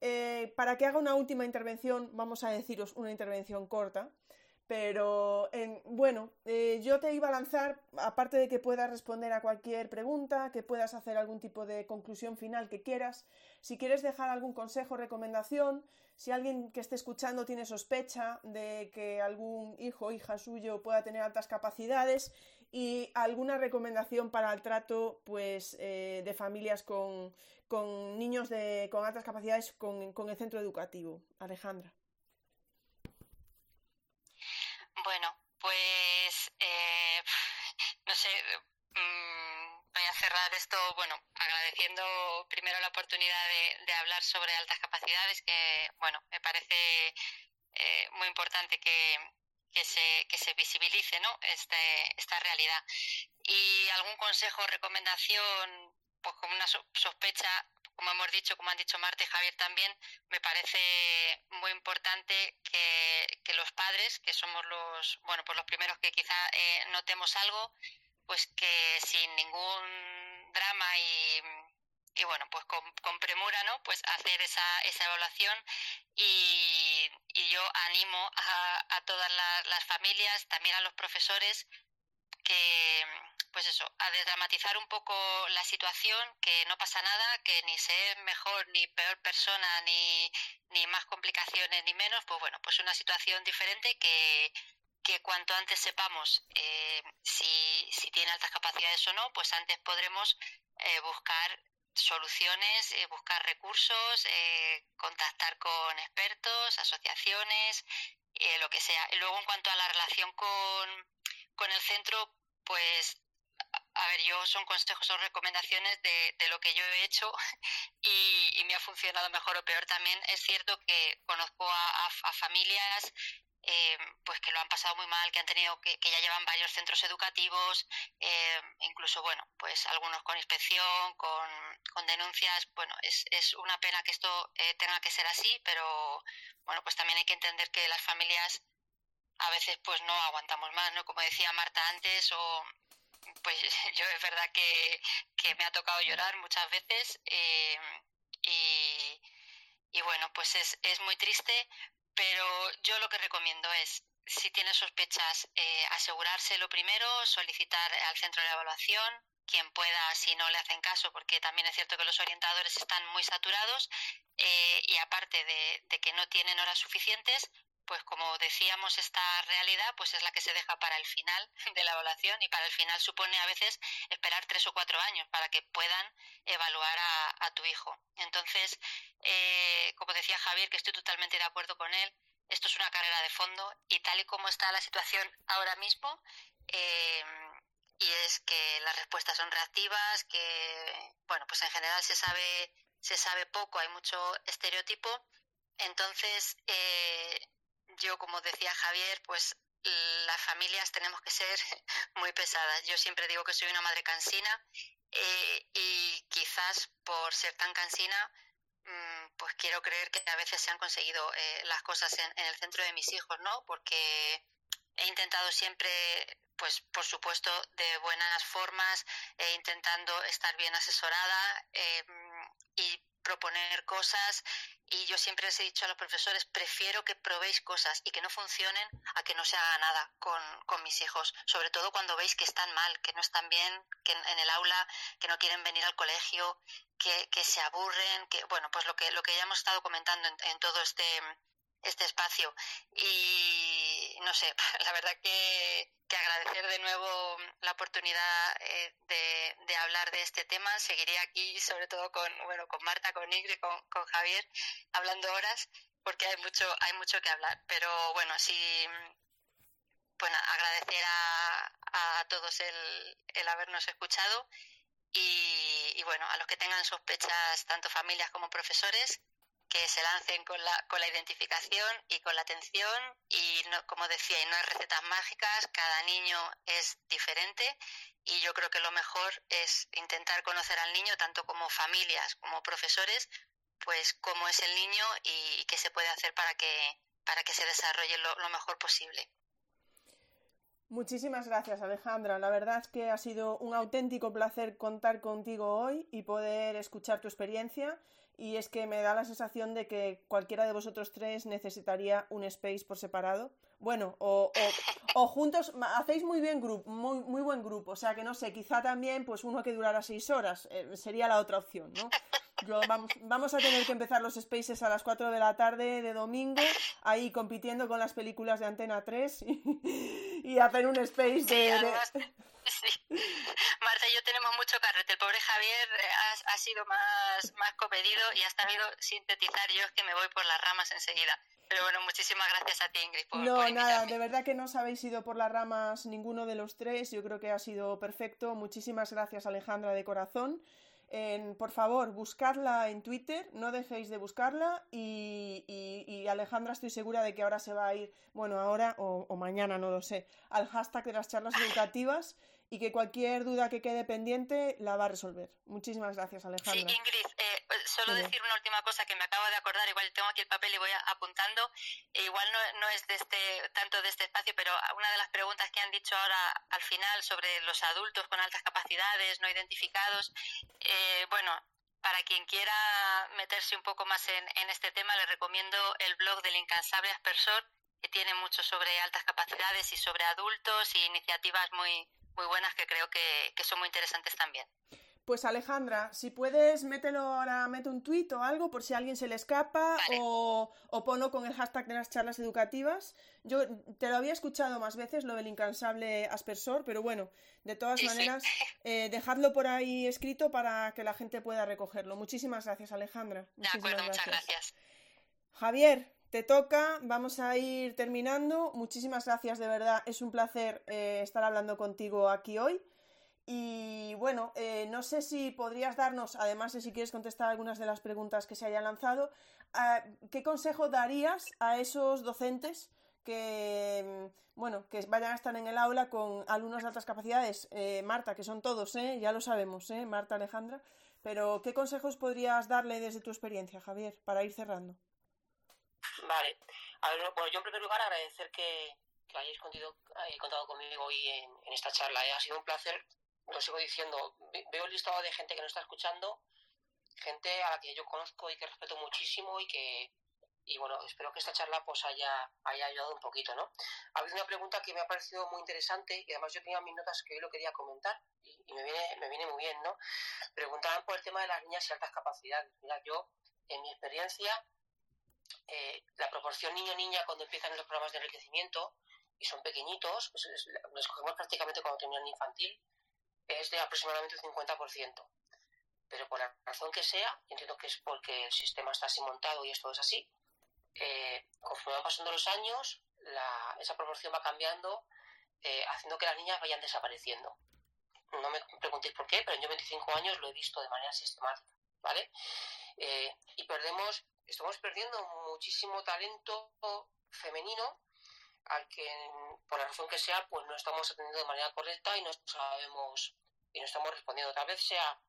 Eh, para que haga una última intervención, vamos a deciros una intervención corta. Pero bueno, eh, yo te iba a lanzar, aparte de que puedas responder a cualquier pregunta, que puedas hacer algún tipo de conclusión final que quieras, si quieres dejar algún consejo, recomendación, si alguien que esté escuchando tiene sospecha de que algún hijo o hija suyo pueda tener altas capacidades y alguna recomendación para el trato pues, eh, de familias con, niños de, con altas capacidades con, con el centro educativo. Alejandra. Bueno, pues eh, no sé, mm, voy a cerrar esto, bueno, agradeciendo primero la oportunidad de, hablar sobre altas capacidades, que bueno, me parece eh, muy importante que, que, se, que se visibilice ¿no? este, esta realidad. Y algún consejo recomendación, pues como una sospecha, como hemos dicho, como han dicho Marta y Javier también, me parece muy importante que, que los padres, que somos los, bueno, pues los primeros que quizá eh, notemos algo, pues que sin ningún drama y, y bueno, pues con, con, premura, ¿no? Pues hacer esa, esa evaluación y, y yo animo a, a todas las familias, también a los profesores, que, pues eso, a desdramatizar un poco la situación, que no pasa nada, que ni se es mejor ni peor persona, ni, ni más complicaciones ni menos, pues bueno, pues una situación diferente que, que cuanto antes sepamos eh, si, si tiene altas capacidades o no, pues antes podremos eh, buscar soluciones, eh, buscar recursos, contactar con expertos, asociaciones, lo que sea. Y luego en cuanto a la relación con, con el centro, pues a ver, yo son consejos o recomendaciones de, de, lo que yo he hecho y, me ha funcionado mejor o peor. También es cierto que conozco a, familias eh, pues que lo han pasado muy mal, que han tenido que, que ya llevan varios centros educativos, eh, incluso bueno, pues algunos con inspección, con, con denuncias. Bueno, es, es, una pena que esto eh, tenga que ser así, pero bueno, pues también hay que entender que las familias a veces pues no aguantamos más, ¿no? Como decía Marta antes, o pues yo es verdad que, que me ha tocado llorar muchas veces y, y, bueno, pues es, es muy triste, pero yo lo que recomiendo es, si tienes sospechas, eh, asegurarse lo primero, solicitar al centro de evaluación, quien pueda, si no le hacen caso, porque también es cierto que los orientadores están muy saturados eh, y aparte de, de, que no tienen horas suficientes, pues como decíamos, esta realidad pues es la que se deja para el final de la evaluación y para el final supone a veces esperar tres o cuatro años para que puedan evaluar a, tu hijo. Entonces, eh, como decía Javier, que estoy totalmente de acuerdo con él, esto es una carrera de fondo y tal y como está la situación ahora mismo, eh, y es que las respuestas son reactivas, que, bueno, pues en general se sabe, se sabe poco, hay mucho estereotipo. Entonces, eh, yo, como decía Javier, pues las familias tenemos que ser muy pesadas. Yo siempre digo que soy una madre cansina eh, y quizás por ser tan cansina, mm, pues quiero creer que a veces se han conseguido eh, las cosas en, el centro de mis hijos, ¿no? Porque he intentado siempre, pues por supuesto, de buenas formas, eh, intentando estar bien asesorada y proponer cosas y yo siempre les he dicho a los profesores, prefiero que probéis cosas y que no funcionen a que no se haga nada con, con mis hijos, sobre todo cuando veis que están mal, que no están bien, que en, el aula, que no quieren venir al colegio, que, que, se aburren, que bueno, pues lo que, lo que ya hemos estado comentando en todo este este espacio. Y no sé, la verdad que, agradecer de nuevo la oportunidad eh, de, de, hablar de este tema. Seguiré aquí, sobre todo con, bueno, con Marta, con Ingrid, con, con Javier, hablando horas, porque hay mucho, hay mucho que hablar. Pero bueno, sí, bueno, agradecer a, a todos el, el habernos escuchado y, y bueno, a los que tengan sospechas, tanto familias como profesores, que se lancen con la, con la identificación y con la atención y no, como decía, y no hay recetas mágicas, cada niño es diferente y yo creo que lo mejor es intentar conocer al niño tanto como familias como profesores pues cómo es el niño y qué se puede hacer para que, para que se desarrolle lo, mejor posible. Muchísimas gracias, Alejandra. La verdad es que ha sido un auténtico placer contar contigo hoy y poder escuchar tu experiencia. Y es que me da la sensación de que cualquiera de vosotros tres necesitaría un space por separado. Bueno, o, o, juntos, hacéis muy bien grupo, muy, muy buen grupo. O sea que no sé, quizá también pues uno que durara seis horas eh, sería la otra opción, ¿no? vamos, a tener que empezar los spaces a las 4 de la tarde de domingo, ahí compitiendo con las películas de Antena 3 y, hacer un space de... Marta y yo tenemos mucho carrete. El pobre Javier eh, ha, sido más, más comedido y ha sabido sintetizar. Yo es que me voy por las ramas enseguida. Pero bueno, muchísimas gracias a ti, Ingrid. Por, no, nada, de verdad que no os habéis ido por las ramas ninguno de los tres. Yo creo que ha sido perfecto. Muchísimas gracias, Alejandra, de corazón por favor, buscadla en Twitter, no dejéis de buscarla y, Alejandra estoy segura de que ahora se va a ir, bueno, ahora o, o, mañana, no lo sé, al hashtag de las charlas educativas y que cualquier duda que quede pendiente la va a resolver. Muchísimas gracias, Alejandra. Sí, Ingrid, eh, solo decir una última cosa que me acabo de acordar, igual tengo aquí el papel y voy apuntando, e igual no, no, es de este, tanto de este espacio, pero una de las preguntas que han dicho ahora al final sobre los adultos con altas capacidades no identificados, eh, bueno, para quien quiera meterse un poco más en, en este tema, le recomiendo el blog del incansable aspersor, que tiene mucho sobre altas capacidades y sobre adultos y iniciativas muy, muy buenas que creo que, son muy interesantes también. Pues Alejandra, si puedes, mételo ahora, mete un tuit o algo por si a alguien se le escapa o, o ponlo con el hashtag de las charlas educativas. Yo te lo había escuchado más veces, lo del incansable aspersor, pero bueno, de todas maneras, eh, dejadlo por ahí escrito para que la gente pueda recogerlo. Muchísimas gracias, Alejandra. de acuerdo, muchas gracias. Javier, te toca, vamos a ir terminando. Muchísimas gracias, de verdad. Es un placer eh, estar hablando contigo aquí hoy. Y bueno, eh, no sé si podrías darnos, además de si quieres contestar algunas de las preguntas que se hayan lanzado, ¿qué consejo darías a esos docentes que, mm, bueno, que vayan a estar en el aula con alumnos de altas capacidades? Eh, Marta, que son todos, ya lo sabemos, Marta, Alejandra. Pero, ¿qué consejos podrías darle desde tu experiencia, Javier, para ir cerrando? Vale. A ver, bueno, yo en primer lugar agradecer que, hayáis contado, eh, contado conmigo hoy en, esta charla. ¿eh? Ha sido un placer, lo sigo diciendo. Veo el listado de gente que nos está escuchando, gente a la que yo conozco y que respeto muchísimo y que y bueno, espero que esta charla pues haya, haya ayudado un poquito, ¿no? Ha habido una pregunta que me ha parecido muy interesante y además yo tenía mis notas que hoy lo quería comentar y, me, viene, me viene muy bien, ¿no? Preguntaban por el tema de las niñas y altas capacidades. Mira, yo, en mi experiencia, eh, la proporción niño-niña cuando empiezan los programas de enriquecimiento y son pequeñitos, pues los cogemos prácticamente cuando terminan infantil, es de aproximadamente un 50%. Pero por la razón que sea, entiendo que es porque el sistema está así montado y esto es así, eh, conforme van pasando los años, esa proporción va cambiando, eh, haciendo que las niñas vayan desapareciendo. No me preguntéis por qué, pero yo 25 años lo he visto de manera sistemática, ¿vale? y perdemos estamos perdiendo muchísimo talento femenino al que por la razón que sea pues no estamos atendiendo de manera correcta y no sabemos y no estamos respondiendo tal vez sea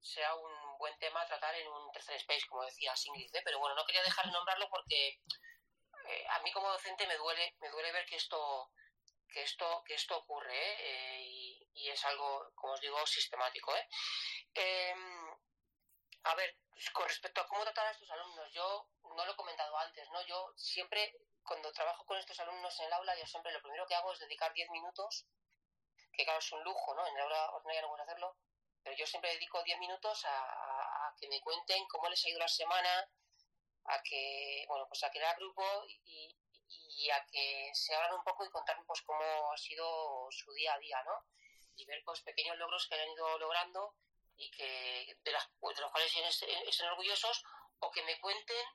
sea un buen tema tratar en un tercer space como decía Singrid ¿eh? pero bueno no quería dejar de nombrarlo porque eh, a mí como docente me duele me duele ver que esto que esto que esto ocurre ¿eh? y, y, es algo como os digo sistemático ¿eh? A ver, con respecto a cómo tratar a estos alumnos, yo no lo he comentado antes, ¿no? Yo siempre, cuando trabajo con estos alumnos en el aula, yo siempre lo primero que hago es dedicar 10 minutos, que claro, es un lujo, ¿no? En el aula ordinaria no puedo hacerlo, pero yo siempre dedico 10 minutos a, que me cuenten cómo les ha ido la semana, a que, bueno, pues a crear grupo y, y a que se abran un poco y contarme pues cómo ha sido su día a día, ¿no? Y ver pues pequeños logros que han ido logrando y que de, las, de los cuales estén orgullosos o que me cuenten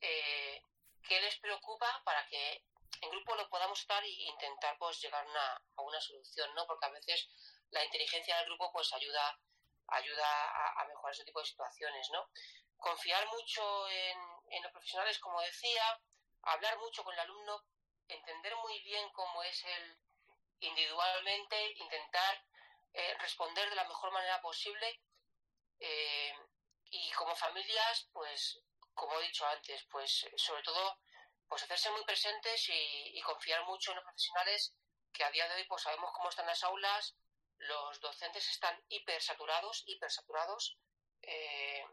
eh, qué les preocupa para que en grupo lo podamos estar e intentar pues llegar a una solución, ¿no? Porque a veces la inteligencia del grupo pues ayuda ayuda a, mejorar ese tipo de situaciones, ¿no? Confiar mucho en, en los profesionales, como decía, hablar mucho con el alumno, entender muy bien cómo es él individualmente, intentar eh, responder de la mejor manera posible. Eh, y como familias, pues, como he dicho antes, pues sobre todo, pues hacerse muy presentes y, confiar mucho en los profesionales que a día de hoy pues sabemos cómo están las aulas, los docentes están hipersaturados, hipersaturados. Eh,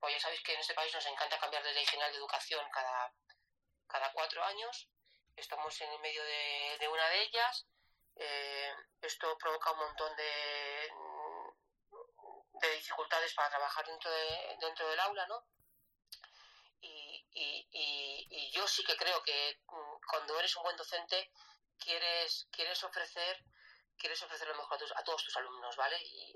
pues ya sabéis que en este país nos encanta cambiar de ley general de educación cada, cada cuatro años. Estamos en el medio de, una de ellas. Eh, esto provoca un montón de, de dificultades para trabajar dentro, de, dentro del aula, ¿no? Y, y, y, yo sí que creo que mm, cuando eres un buen docente quieres, quieres ofrecer quieres ofrecer lo mejor a, todos tus alumnos, ¿vale? Y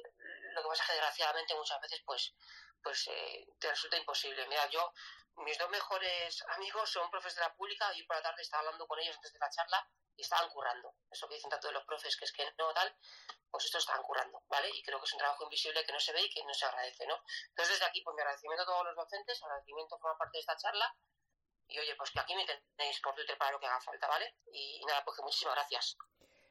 lo que pasa es que desgraciadamente muchas veces pues pues eh, te resulta imposible. Mira, yo, mis dos mejores amigos son profes de la pública y por la tarde estaba hablando con ellos antes de la charla y estaban currando. Eso que dicen tanto de los profes que es que no tal, pues estos estaban currando, ¿vale? Y creo que es un trabajo invisible que no se ve y que no se agradece, ¿no? Entonces desde aquí, pues mi agradecimiento a todos los docentes, agradecimiento forma parte de esta charla y oye, pues que aquí me tenéis por Twitter para lo que haga falta, ¿vale? Y, nada, pues que muchísimas gracias.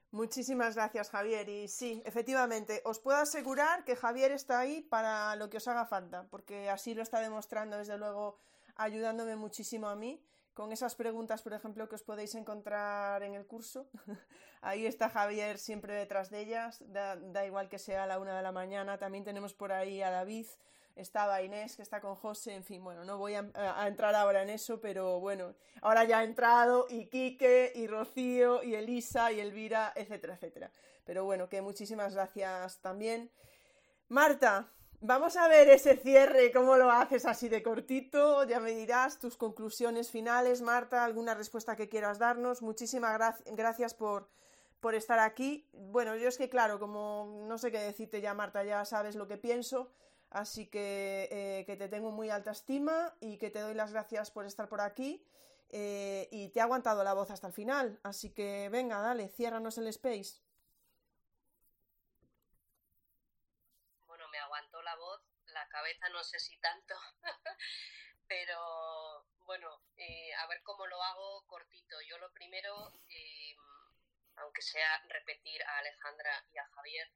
Muchísimas gracias, Javier. Y sí, efectivamente, os puedo asegurar que Javier está ahí para lo que os haga falta, porque así lo está demostrando, desde luego, ayudándome muchísimo a mí con esas preguntas, por ejemplo, que os podéis encontrar en el curso. ahí está Javier siempre detrás de ellas, da, igual que sea a la una de la mañana. También tenemos por ahí a David, estaba Inés, que está con José, en fin, bueno, no voy a, entrar ahora en eso, pero bueno, ahora ya ha entrado y Quique, y Rocío, y Elisa, y Elvira, etcétera, etcétera. Pero bueno, que muchísimas gracias también. Marta, vamos a ver ese cierre, cómo lo haces así de cortito, ya me dirás tus conclusiones finales, Marta, alguna respuesta que quieras darnos. Muchísimas gracias por, por estar aquí. Bueno, yo es que claro, como no sé qué decirte ya, Marta, ya sabes lo que pienso. Así que, eh, que te tengo muy alta estima y que te doy las gracias por estar por aquí. Eh, y te ha aguantado la voz hasta el final. Así que venga, dale, ciérranos el space. Bueno, me aguantó la voz, la cabeza no sé si tanto, pero bueno, eh, a ver cómo lo hago cortito. Yo lo primero, aunque sea repetir a Alejandra y a Javier,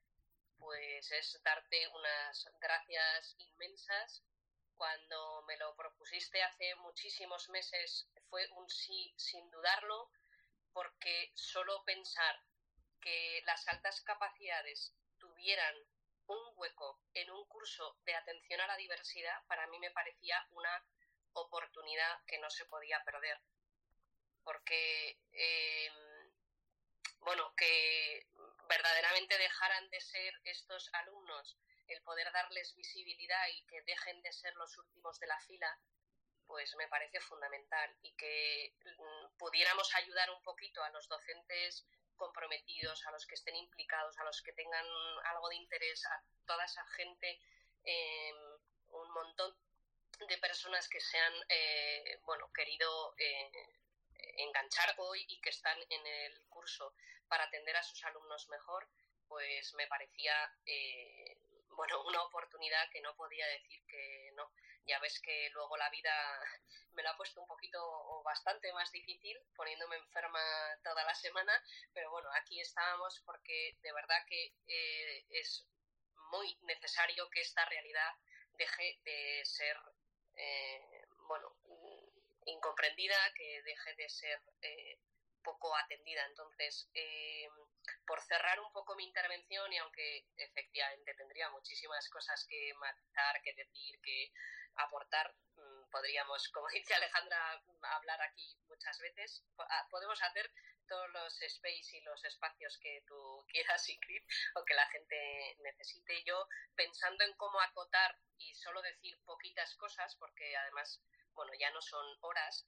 pues es darte unas gracias inmensas. Cuando me lo propusiste hace muchísimos meses fue un sí sin dudarlo, porque solo pensar que las altas capacidades tuvieran un hueco en un curso de atención a la diversidad, para mí me parecía una oportunidad que no se podía perder. Porque, eh, bueno, que verdaderamente dejaran de ser estos alumnos, el poder darles visibilidad y que dejen de ser los últimos de la fila, pues me parece fundamental y que mm, pudiéramos ayudar un poquito a los docentes comprometidos, a los que estén implicados, a los que tengan algo de interés, a toda esa gente, em, un montón de personas que se han eh, bueno, querido eh, enganchar hoy y que están en el curso para atender a sus alumnos mejor, pues me parecía eh, bueno una oportunidad que no podía decir que no. Ya ves que luego la vida me la ha puesto un poquito o bastante más difícil, poniéndome enferma toda la semana, pero bueno, aquí estábamos porque de verdad que eh, es muy necesario que esta realidad deje de ser, eh, bueno, incomprendida, que deje de ser eh, poco atendida. Entonces, por cerrar un poco mi intervención, y aunque efectivamente tendría muchísimas cosas que matizar, que decir, que aportar, mm, podríamos, como dice Alejandra, hablar aquí muchas veces. Ah, podemos hacer todos los space y los espacios que tú quieras, Ingrid, o que la gente necesite. Yo, pensando en cómo acotar y solo decir poquitas cosas, porque además bueno, ya no son horas.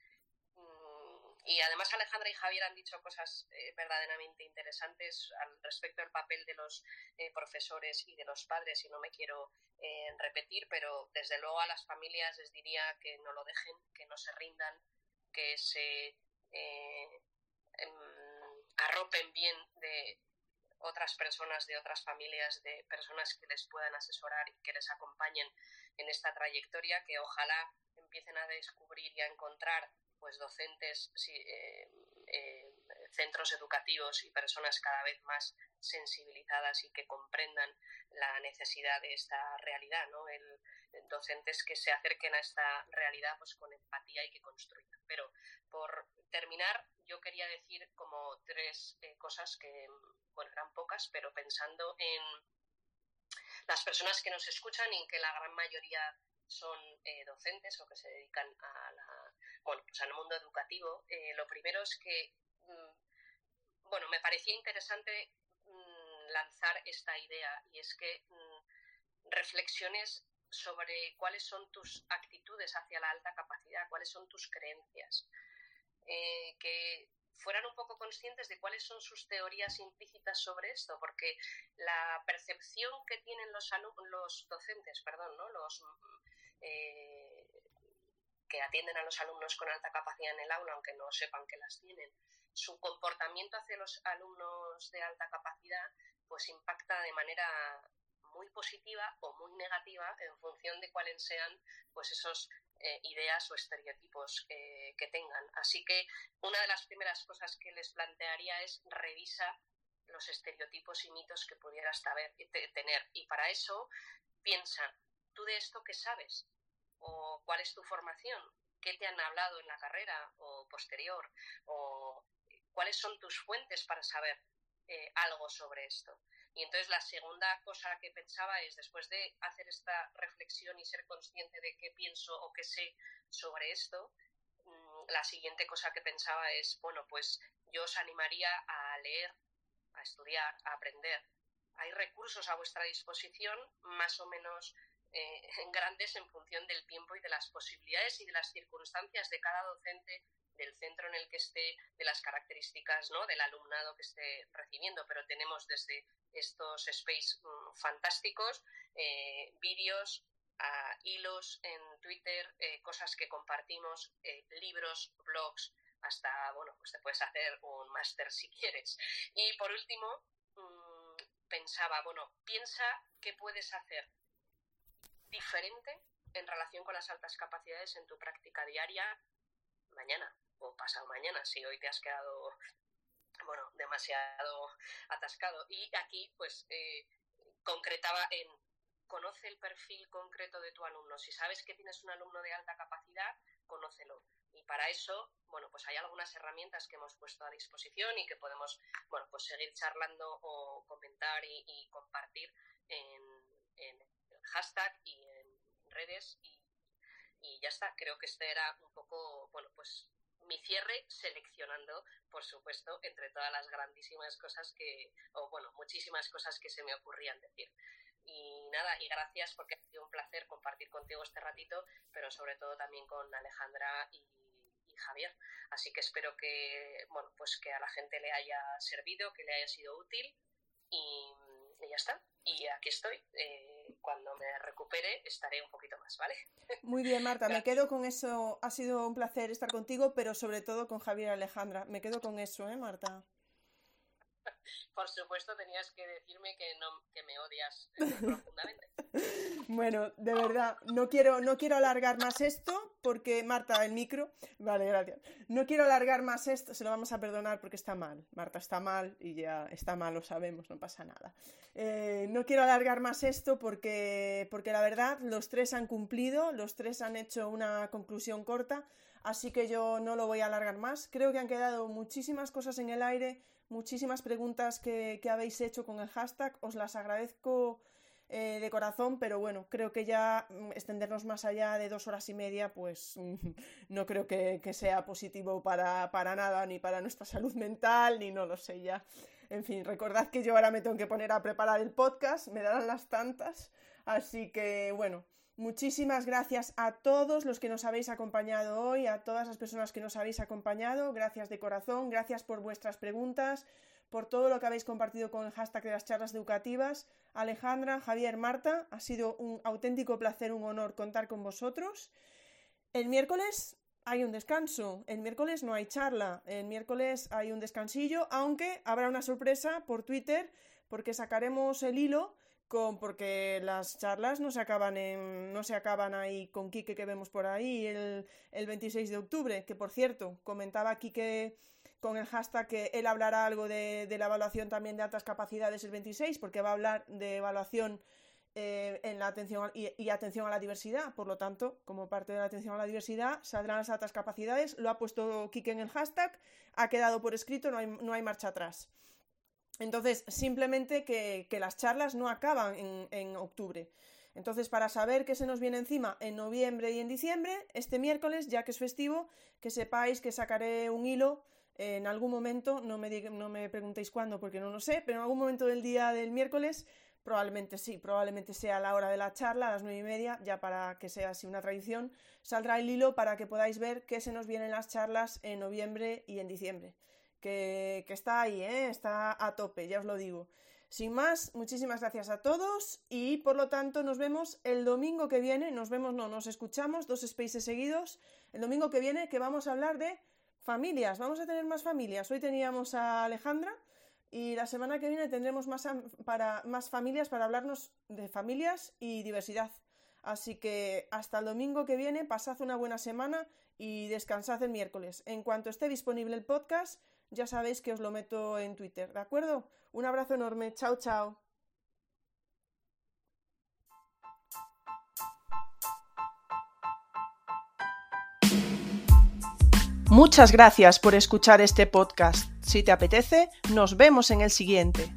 Y además Alejandra y Javier han dicho cosas eh, verdaderamente interesantes al respecto del papel de los eh, profesores y de los padres, y no me quiero eh, repetir, pero desde luego a las familias les diría que no lo dejen, que no se rindan, que se em, arropen bien de otras personas, de otras familias, de personas que les puedan asesorar y que les acompañen en esta trayectoria, que ojalá empiecen a descubrir y a encontrar pues docentes, eh, eh, centros educativos y personas cada vez más sensibilizadas y que comprendan la necesidad de esta realidad, ¿no? El, docentes que se acerquen a esta realidad pues con empatía y que construyan. Pero por terminar, yo quería decir como tres eh, cosas que, bueno, eran pocas, pero pensando en las personas que nos escuchan y que la gran mayoría son eh, docentes o que se dedican a la, bueno, pues al mundo educativo, eh, lo primero es que, mm, bueno, me parecía interesante mm, lanzar esta idea y es que mm, reflexiones sobre cuáles son tus actitudes hacia la alta capacidad, cuáles son tus creencias, eh, que fueran un poco conscientes de cuáles son sus teorías implícitas sobre esto, porque la percepción que tienen los, los docentes, perdón, ¿no? los eh, que atienden a los alumnos con alta capacidad en el aula, aunque no sepan que las tienen, su comportamiento hacia los alumnos de alta capacidad, pues impacta de manera muy positiva o muy negativa en función de cuáles sean pues esos eh, ideas o estereotipos que tengan. Así que una de las primeras cosas que les plantearía es revisa los estereotipos y mitos que pudieras tener. Y para eso piensa, ¿tú de esto qué sabes? ¿O cuál es tu formación? ¿Qué te han hablado en la carrera o posterior? ¿O cuáles son tus fuentes para saber eh, algo sobre esto? Y entonces la segunda cosa que pensaba es, después de hacer esta reflexión y ser consciente de qué pienso o qué sé sobre esto, mm, la siguiente cosa que pensaba es, bueno, pues yo os animaría a leer, a estudiar, a aprender. Hay recursos a vuestra disposición más o menos eh, grandes en función del tiempo y de las posibilidades y de las circunstancias de cada docente del centro en el que esté, de las características ¿no? del alumnado que esté recibiendo, pero tenemos desde estos space mm, fantásticos, eh, vídeos, hilos en Twitter, eh, cosas que compartimos, libros, blogs, hasta, bueno, pues te puedes hacer un máster si quieres. Y por último, mm, pensaba, bueno, piensa qué puedes hacer diferente en relación con las altas capacidades en tu práctica diaria mañana o pasado mañana, si hoy te has quedado bueno, demasiado atascado. Y aquí, pues, eh, concretaba en conoce el perfil concreto de tu alumno. Si sabes que tienes un alumno de alta capacidad, conócelo. Y para eso, bueno, pues hay algunas herramientas que hemos puesto a disposición y que podemos, bueno, pues seguir charlando o comentar y, compartir en, en, hashtag y en redes y, y ya está. Creo que este era un poco, bueno, pues mi cierre seleccionando, por supuesto, entre todas las grandísimas cosas que, o bueno, muchísimas cosas que se me ocurrían decir. Y nada, y gracias porque ha sido un placer compartir contigo este ratito, pero sobre todo también con Alejandra y, Javier. Así que espero que, bueno, pues que a la gente le haya servido, que le haya sido útil y, ya está. Y aquí estoy. Eh, cuando me recupere estaré un poquito más, ¿vale? Muy bien, Marta, me quedo con eso. Ha sido un placer estar contigo, pero sobre todo con Javier Alejandra. Me quedo con eso, ¿eh, Marta? Por supuesto, tenías que decirme que, no, que me odias eh, profundamente. Bueno, de verdad, no quiero, no quiero alargar más esto porque Marta, el micro. Vale, gracias. No quiero alargar más esto, se lo vamos a perdonar porque está mal. Marta está mal y ya está mal, lo sabemos, no pasa nada. Eh, no quiero alargar más esto porque, porque la verdad, los tres han cumplido, los tres han hecho una conclusión corta, así que yo no lo voy a alargar más. Creo que han quedado muchísimas cosas en el aire muchísimas preguntas que, habéis hecho con el hashtag. Os las agradezco eh, de corazón, pero bueno, creo que ya mm, extendernos más allá de dos horas y media, pues no creo que, sea positivo para, para, nada, ni para nuestra salud mental, ni no lo sé ya. En fin, recordad que yo ahora me tengo que poner a preparar el podcast, me darán las tantas, así que bueno. Muchísimas gracias a todos los que nos habéis acompañado hoy, a todas las personas que nos habéis acompañado. Gracias de corazón, gracias por vuestras preguntas, por todo lo que habéis compartido con el hashtag de las charlas educativas. Alejandra, Javier, Marta, ha sido un auténtico placer, un honor contar con vosotros. El miércoles hay un descanso, el miércoles no hay charla, el miércoles hay un descansillo, aunque habrá una sorpresa por Twitter porque sacaremos el hilo con, porque las charlas no se acaban en, no se acaban ahí con Quique que vemos por ahí el, el 26 de octubre, que por cierto, comentaba Quique con el hashtag que él hablará algo de, la evaluación también de altas capacidades el 26, porque va a hablar de evaluación eh, en la atención y, atención a la diversidad. Por lo tanto, como parte de la atención a la diversidad, saldrán las altas capacidades. Lo ha puesto Kike en el hashtag, ha quedado por escrito, no hay, no hay marcha atrás. Entonces, simplemente que, las charlas no acaban en, octubre. Entonces, para saber qué se nos viene encima en noviembre y en diciembre, este miércoles, ya que es festivo, que sepáis que sacaré un hilo en algún momento, no me, no me preguntéis cuándo porque no lo sé, pero en algún momento del día del miércoles, probablemente sí, probablemente sea la hora de la charla, a las nueve y media, ya para que sea así una tradición, saldrá el hilo para que podáis ver qué se nos vienen las charlas en noviembre y en diciembre que, está ahí, ¿eh? está a tope, ya os lo digo. Sin más, muchísimas gracias a todos y por lo tanto nos vemos el domingo que viene, nos vemos, no, nos escuchamos dos spaces seguidos, el domingo que viene que vamos a hablar de familias, vamos a tener más familias. Hoy teníamos a Alejandra y la semana que viene tendremos más, para, más familias para hablarnos de familias y diversidad. Así que hasta el domingo que viene, pasad una buena semana y descansad el miércoles. En cuanto esté disponible el podcast, ya sabéis que os lo meto en Twitter, ¿de acuerdo? Un abrazo enorme, chao, chao. Muchas gracias por escuchar este podcast. Si te apetece, nos vemos en el siguiente.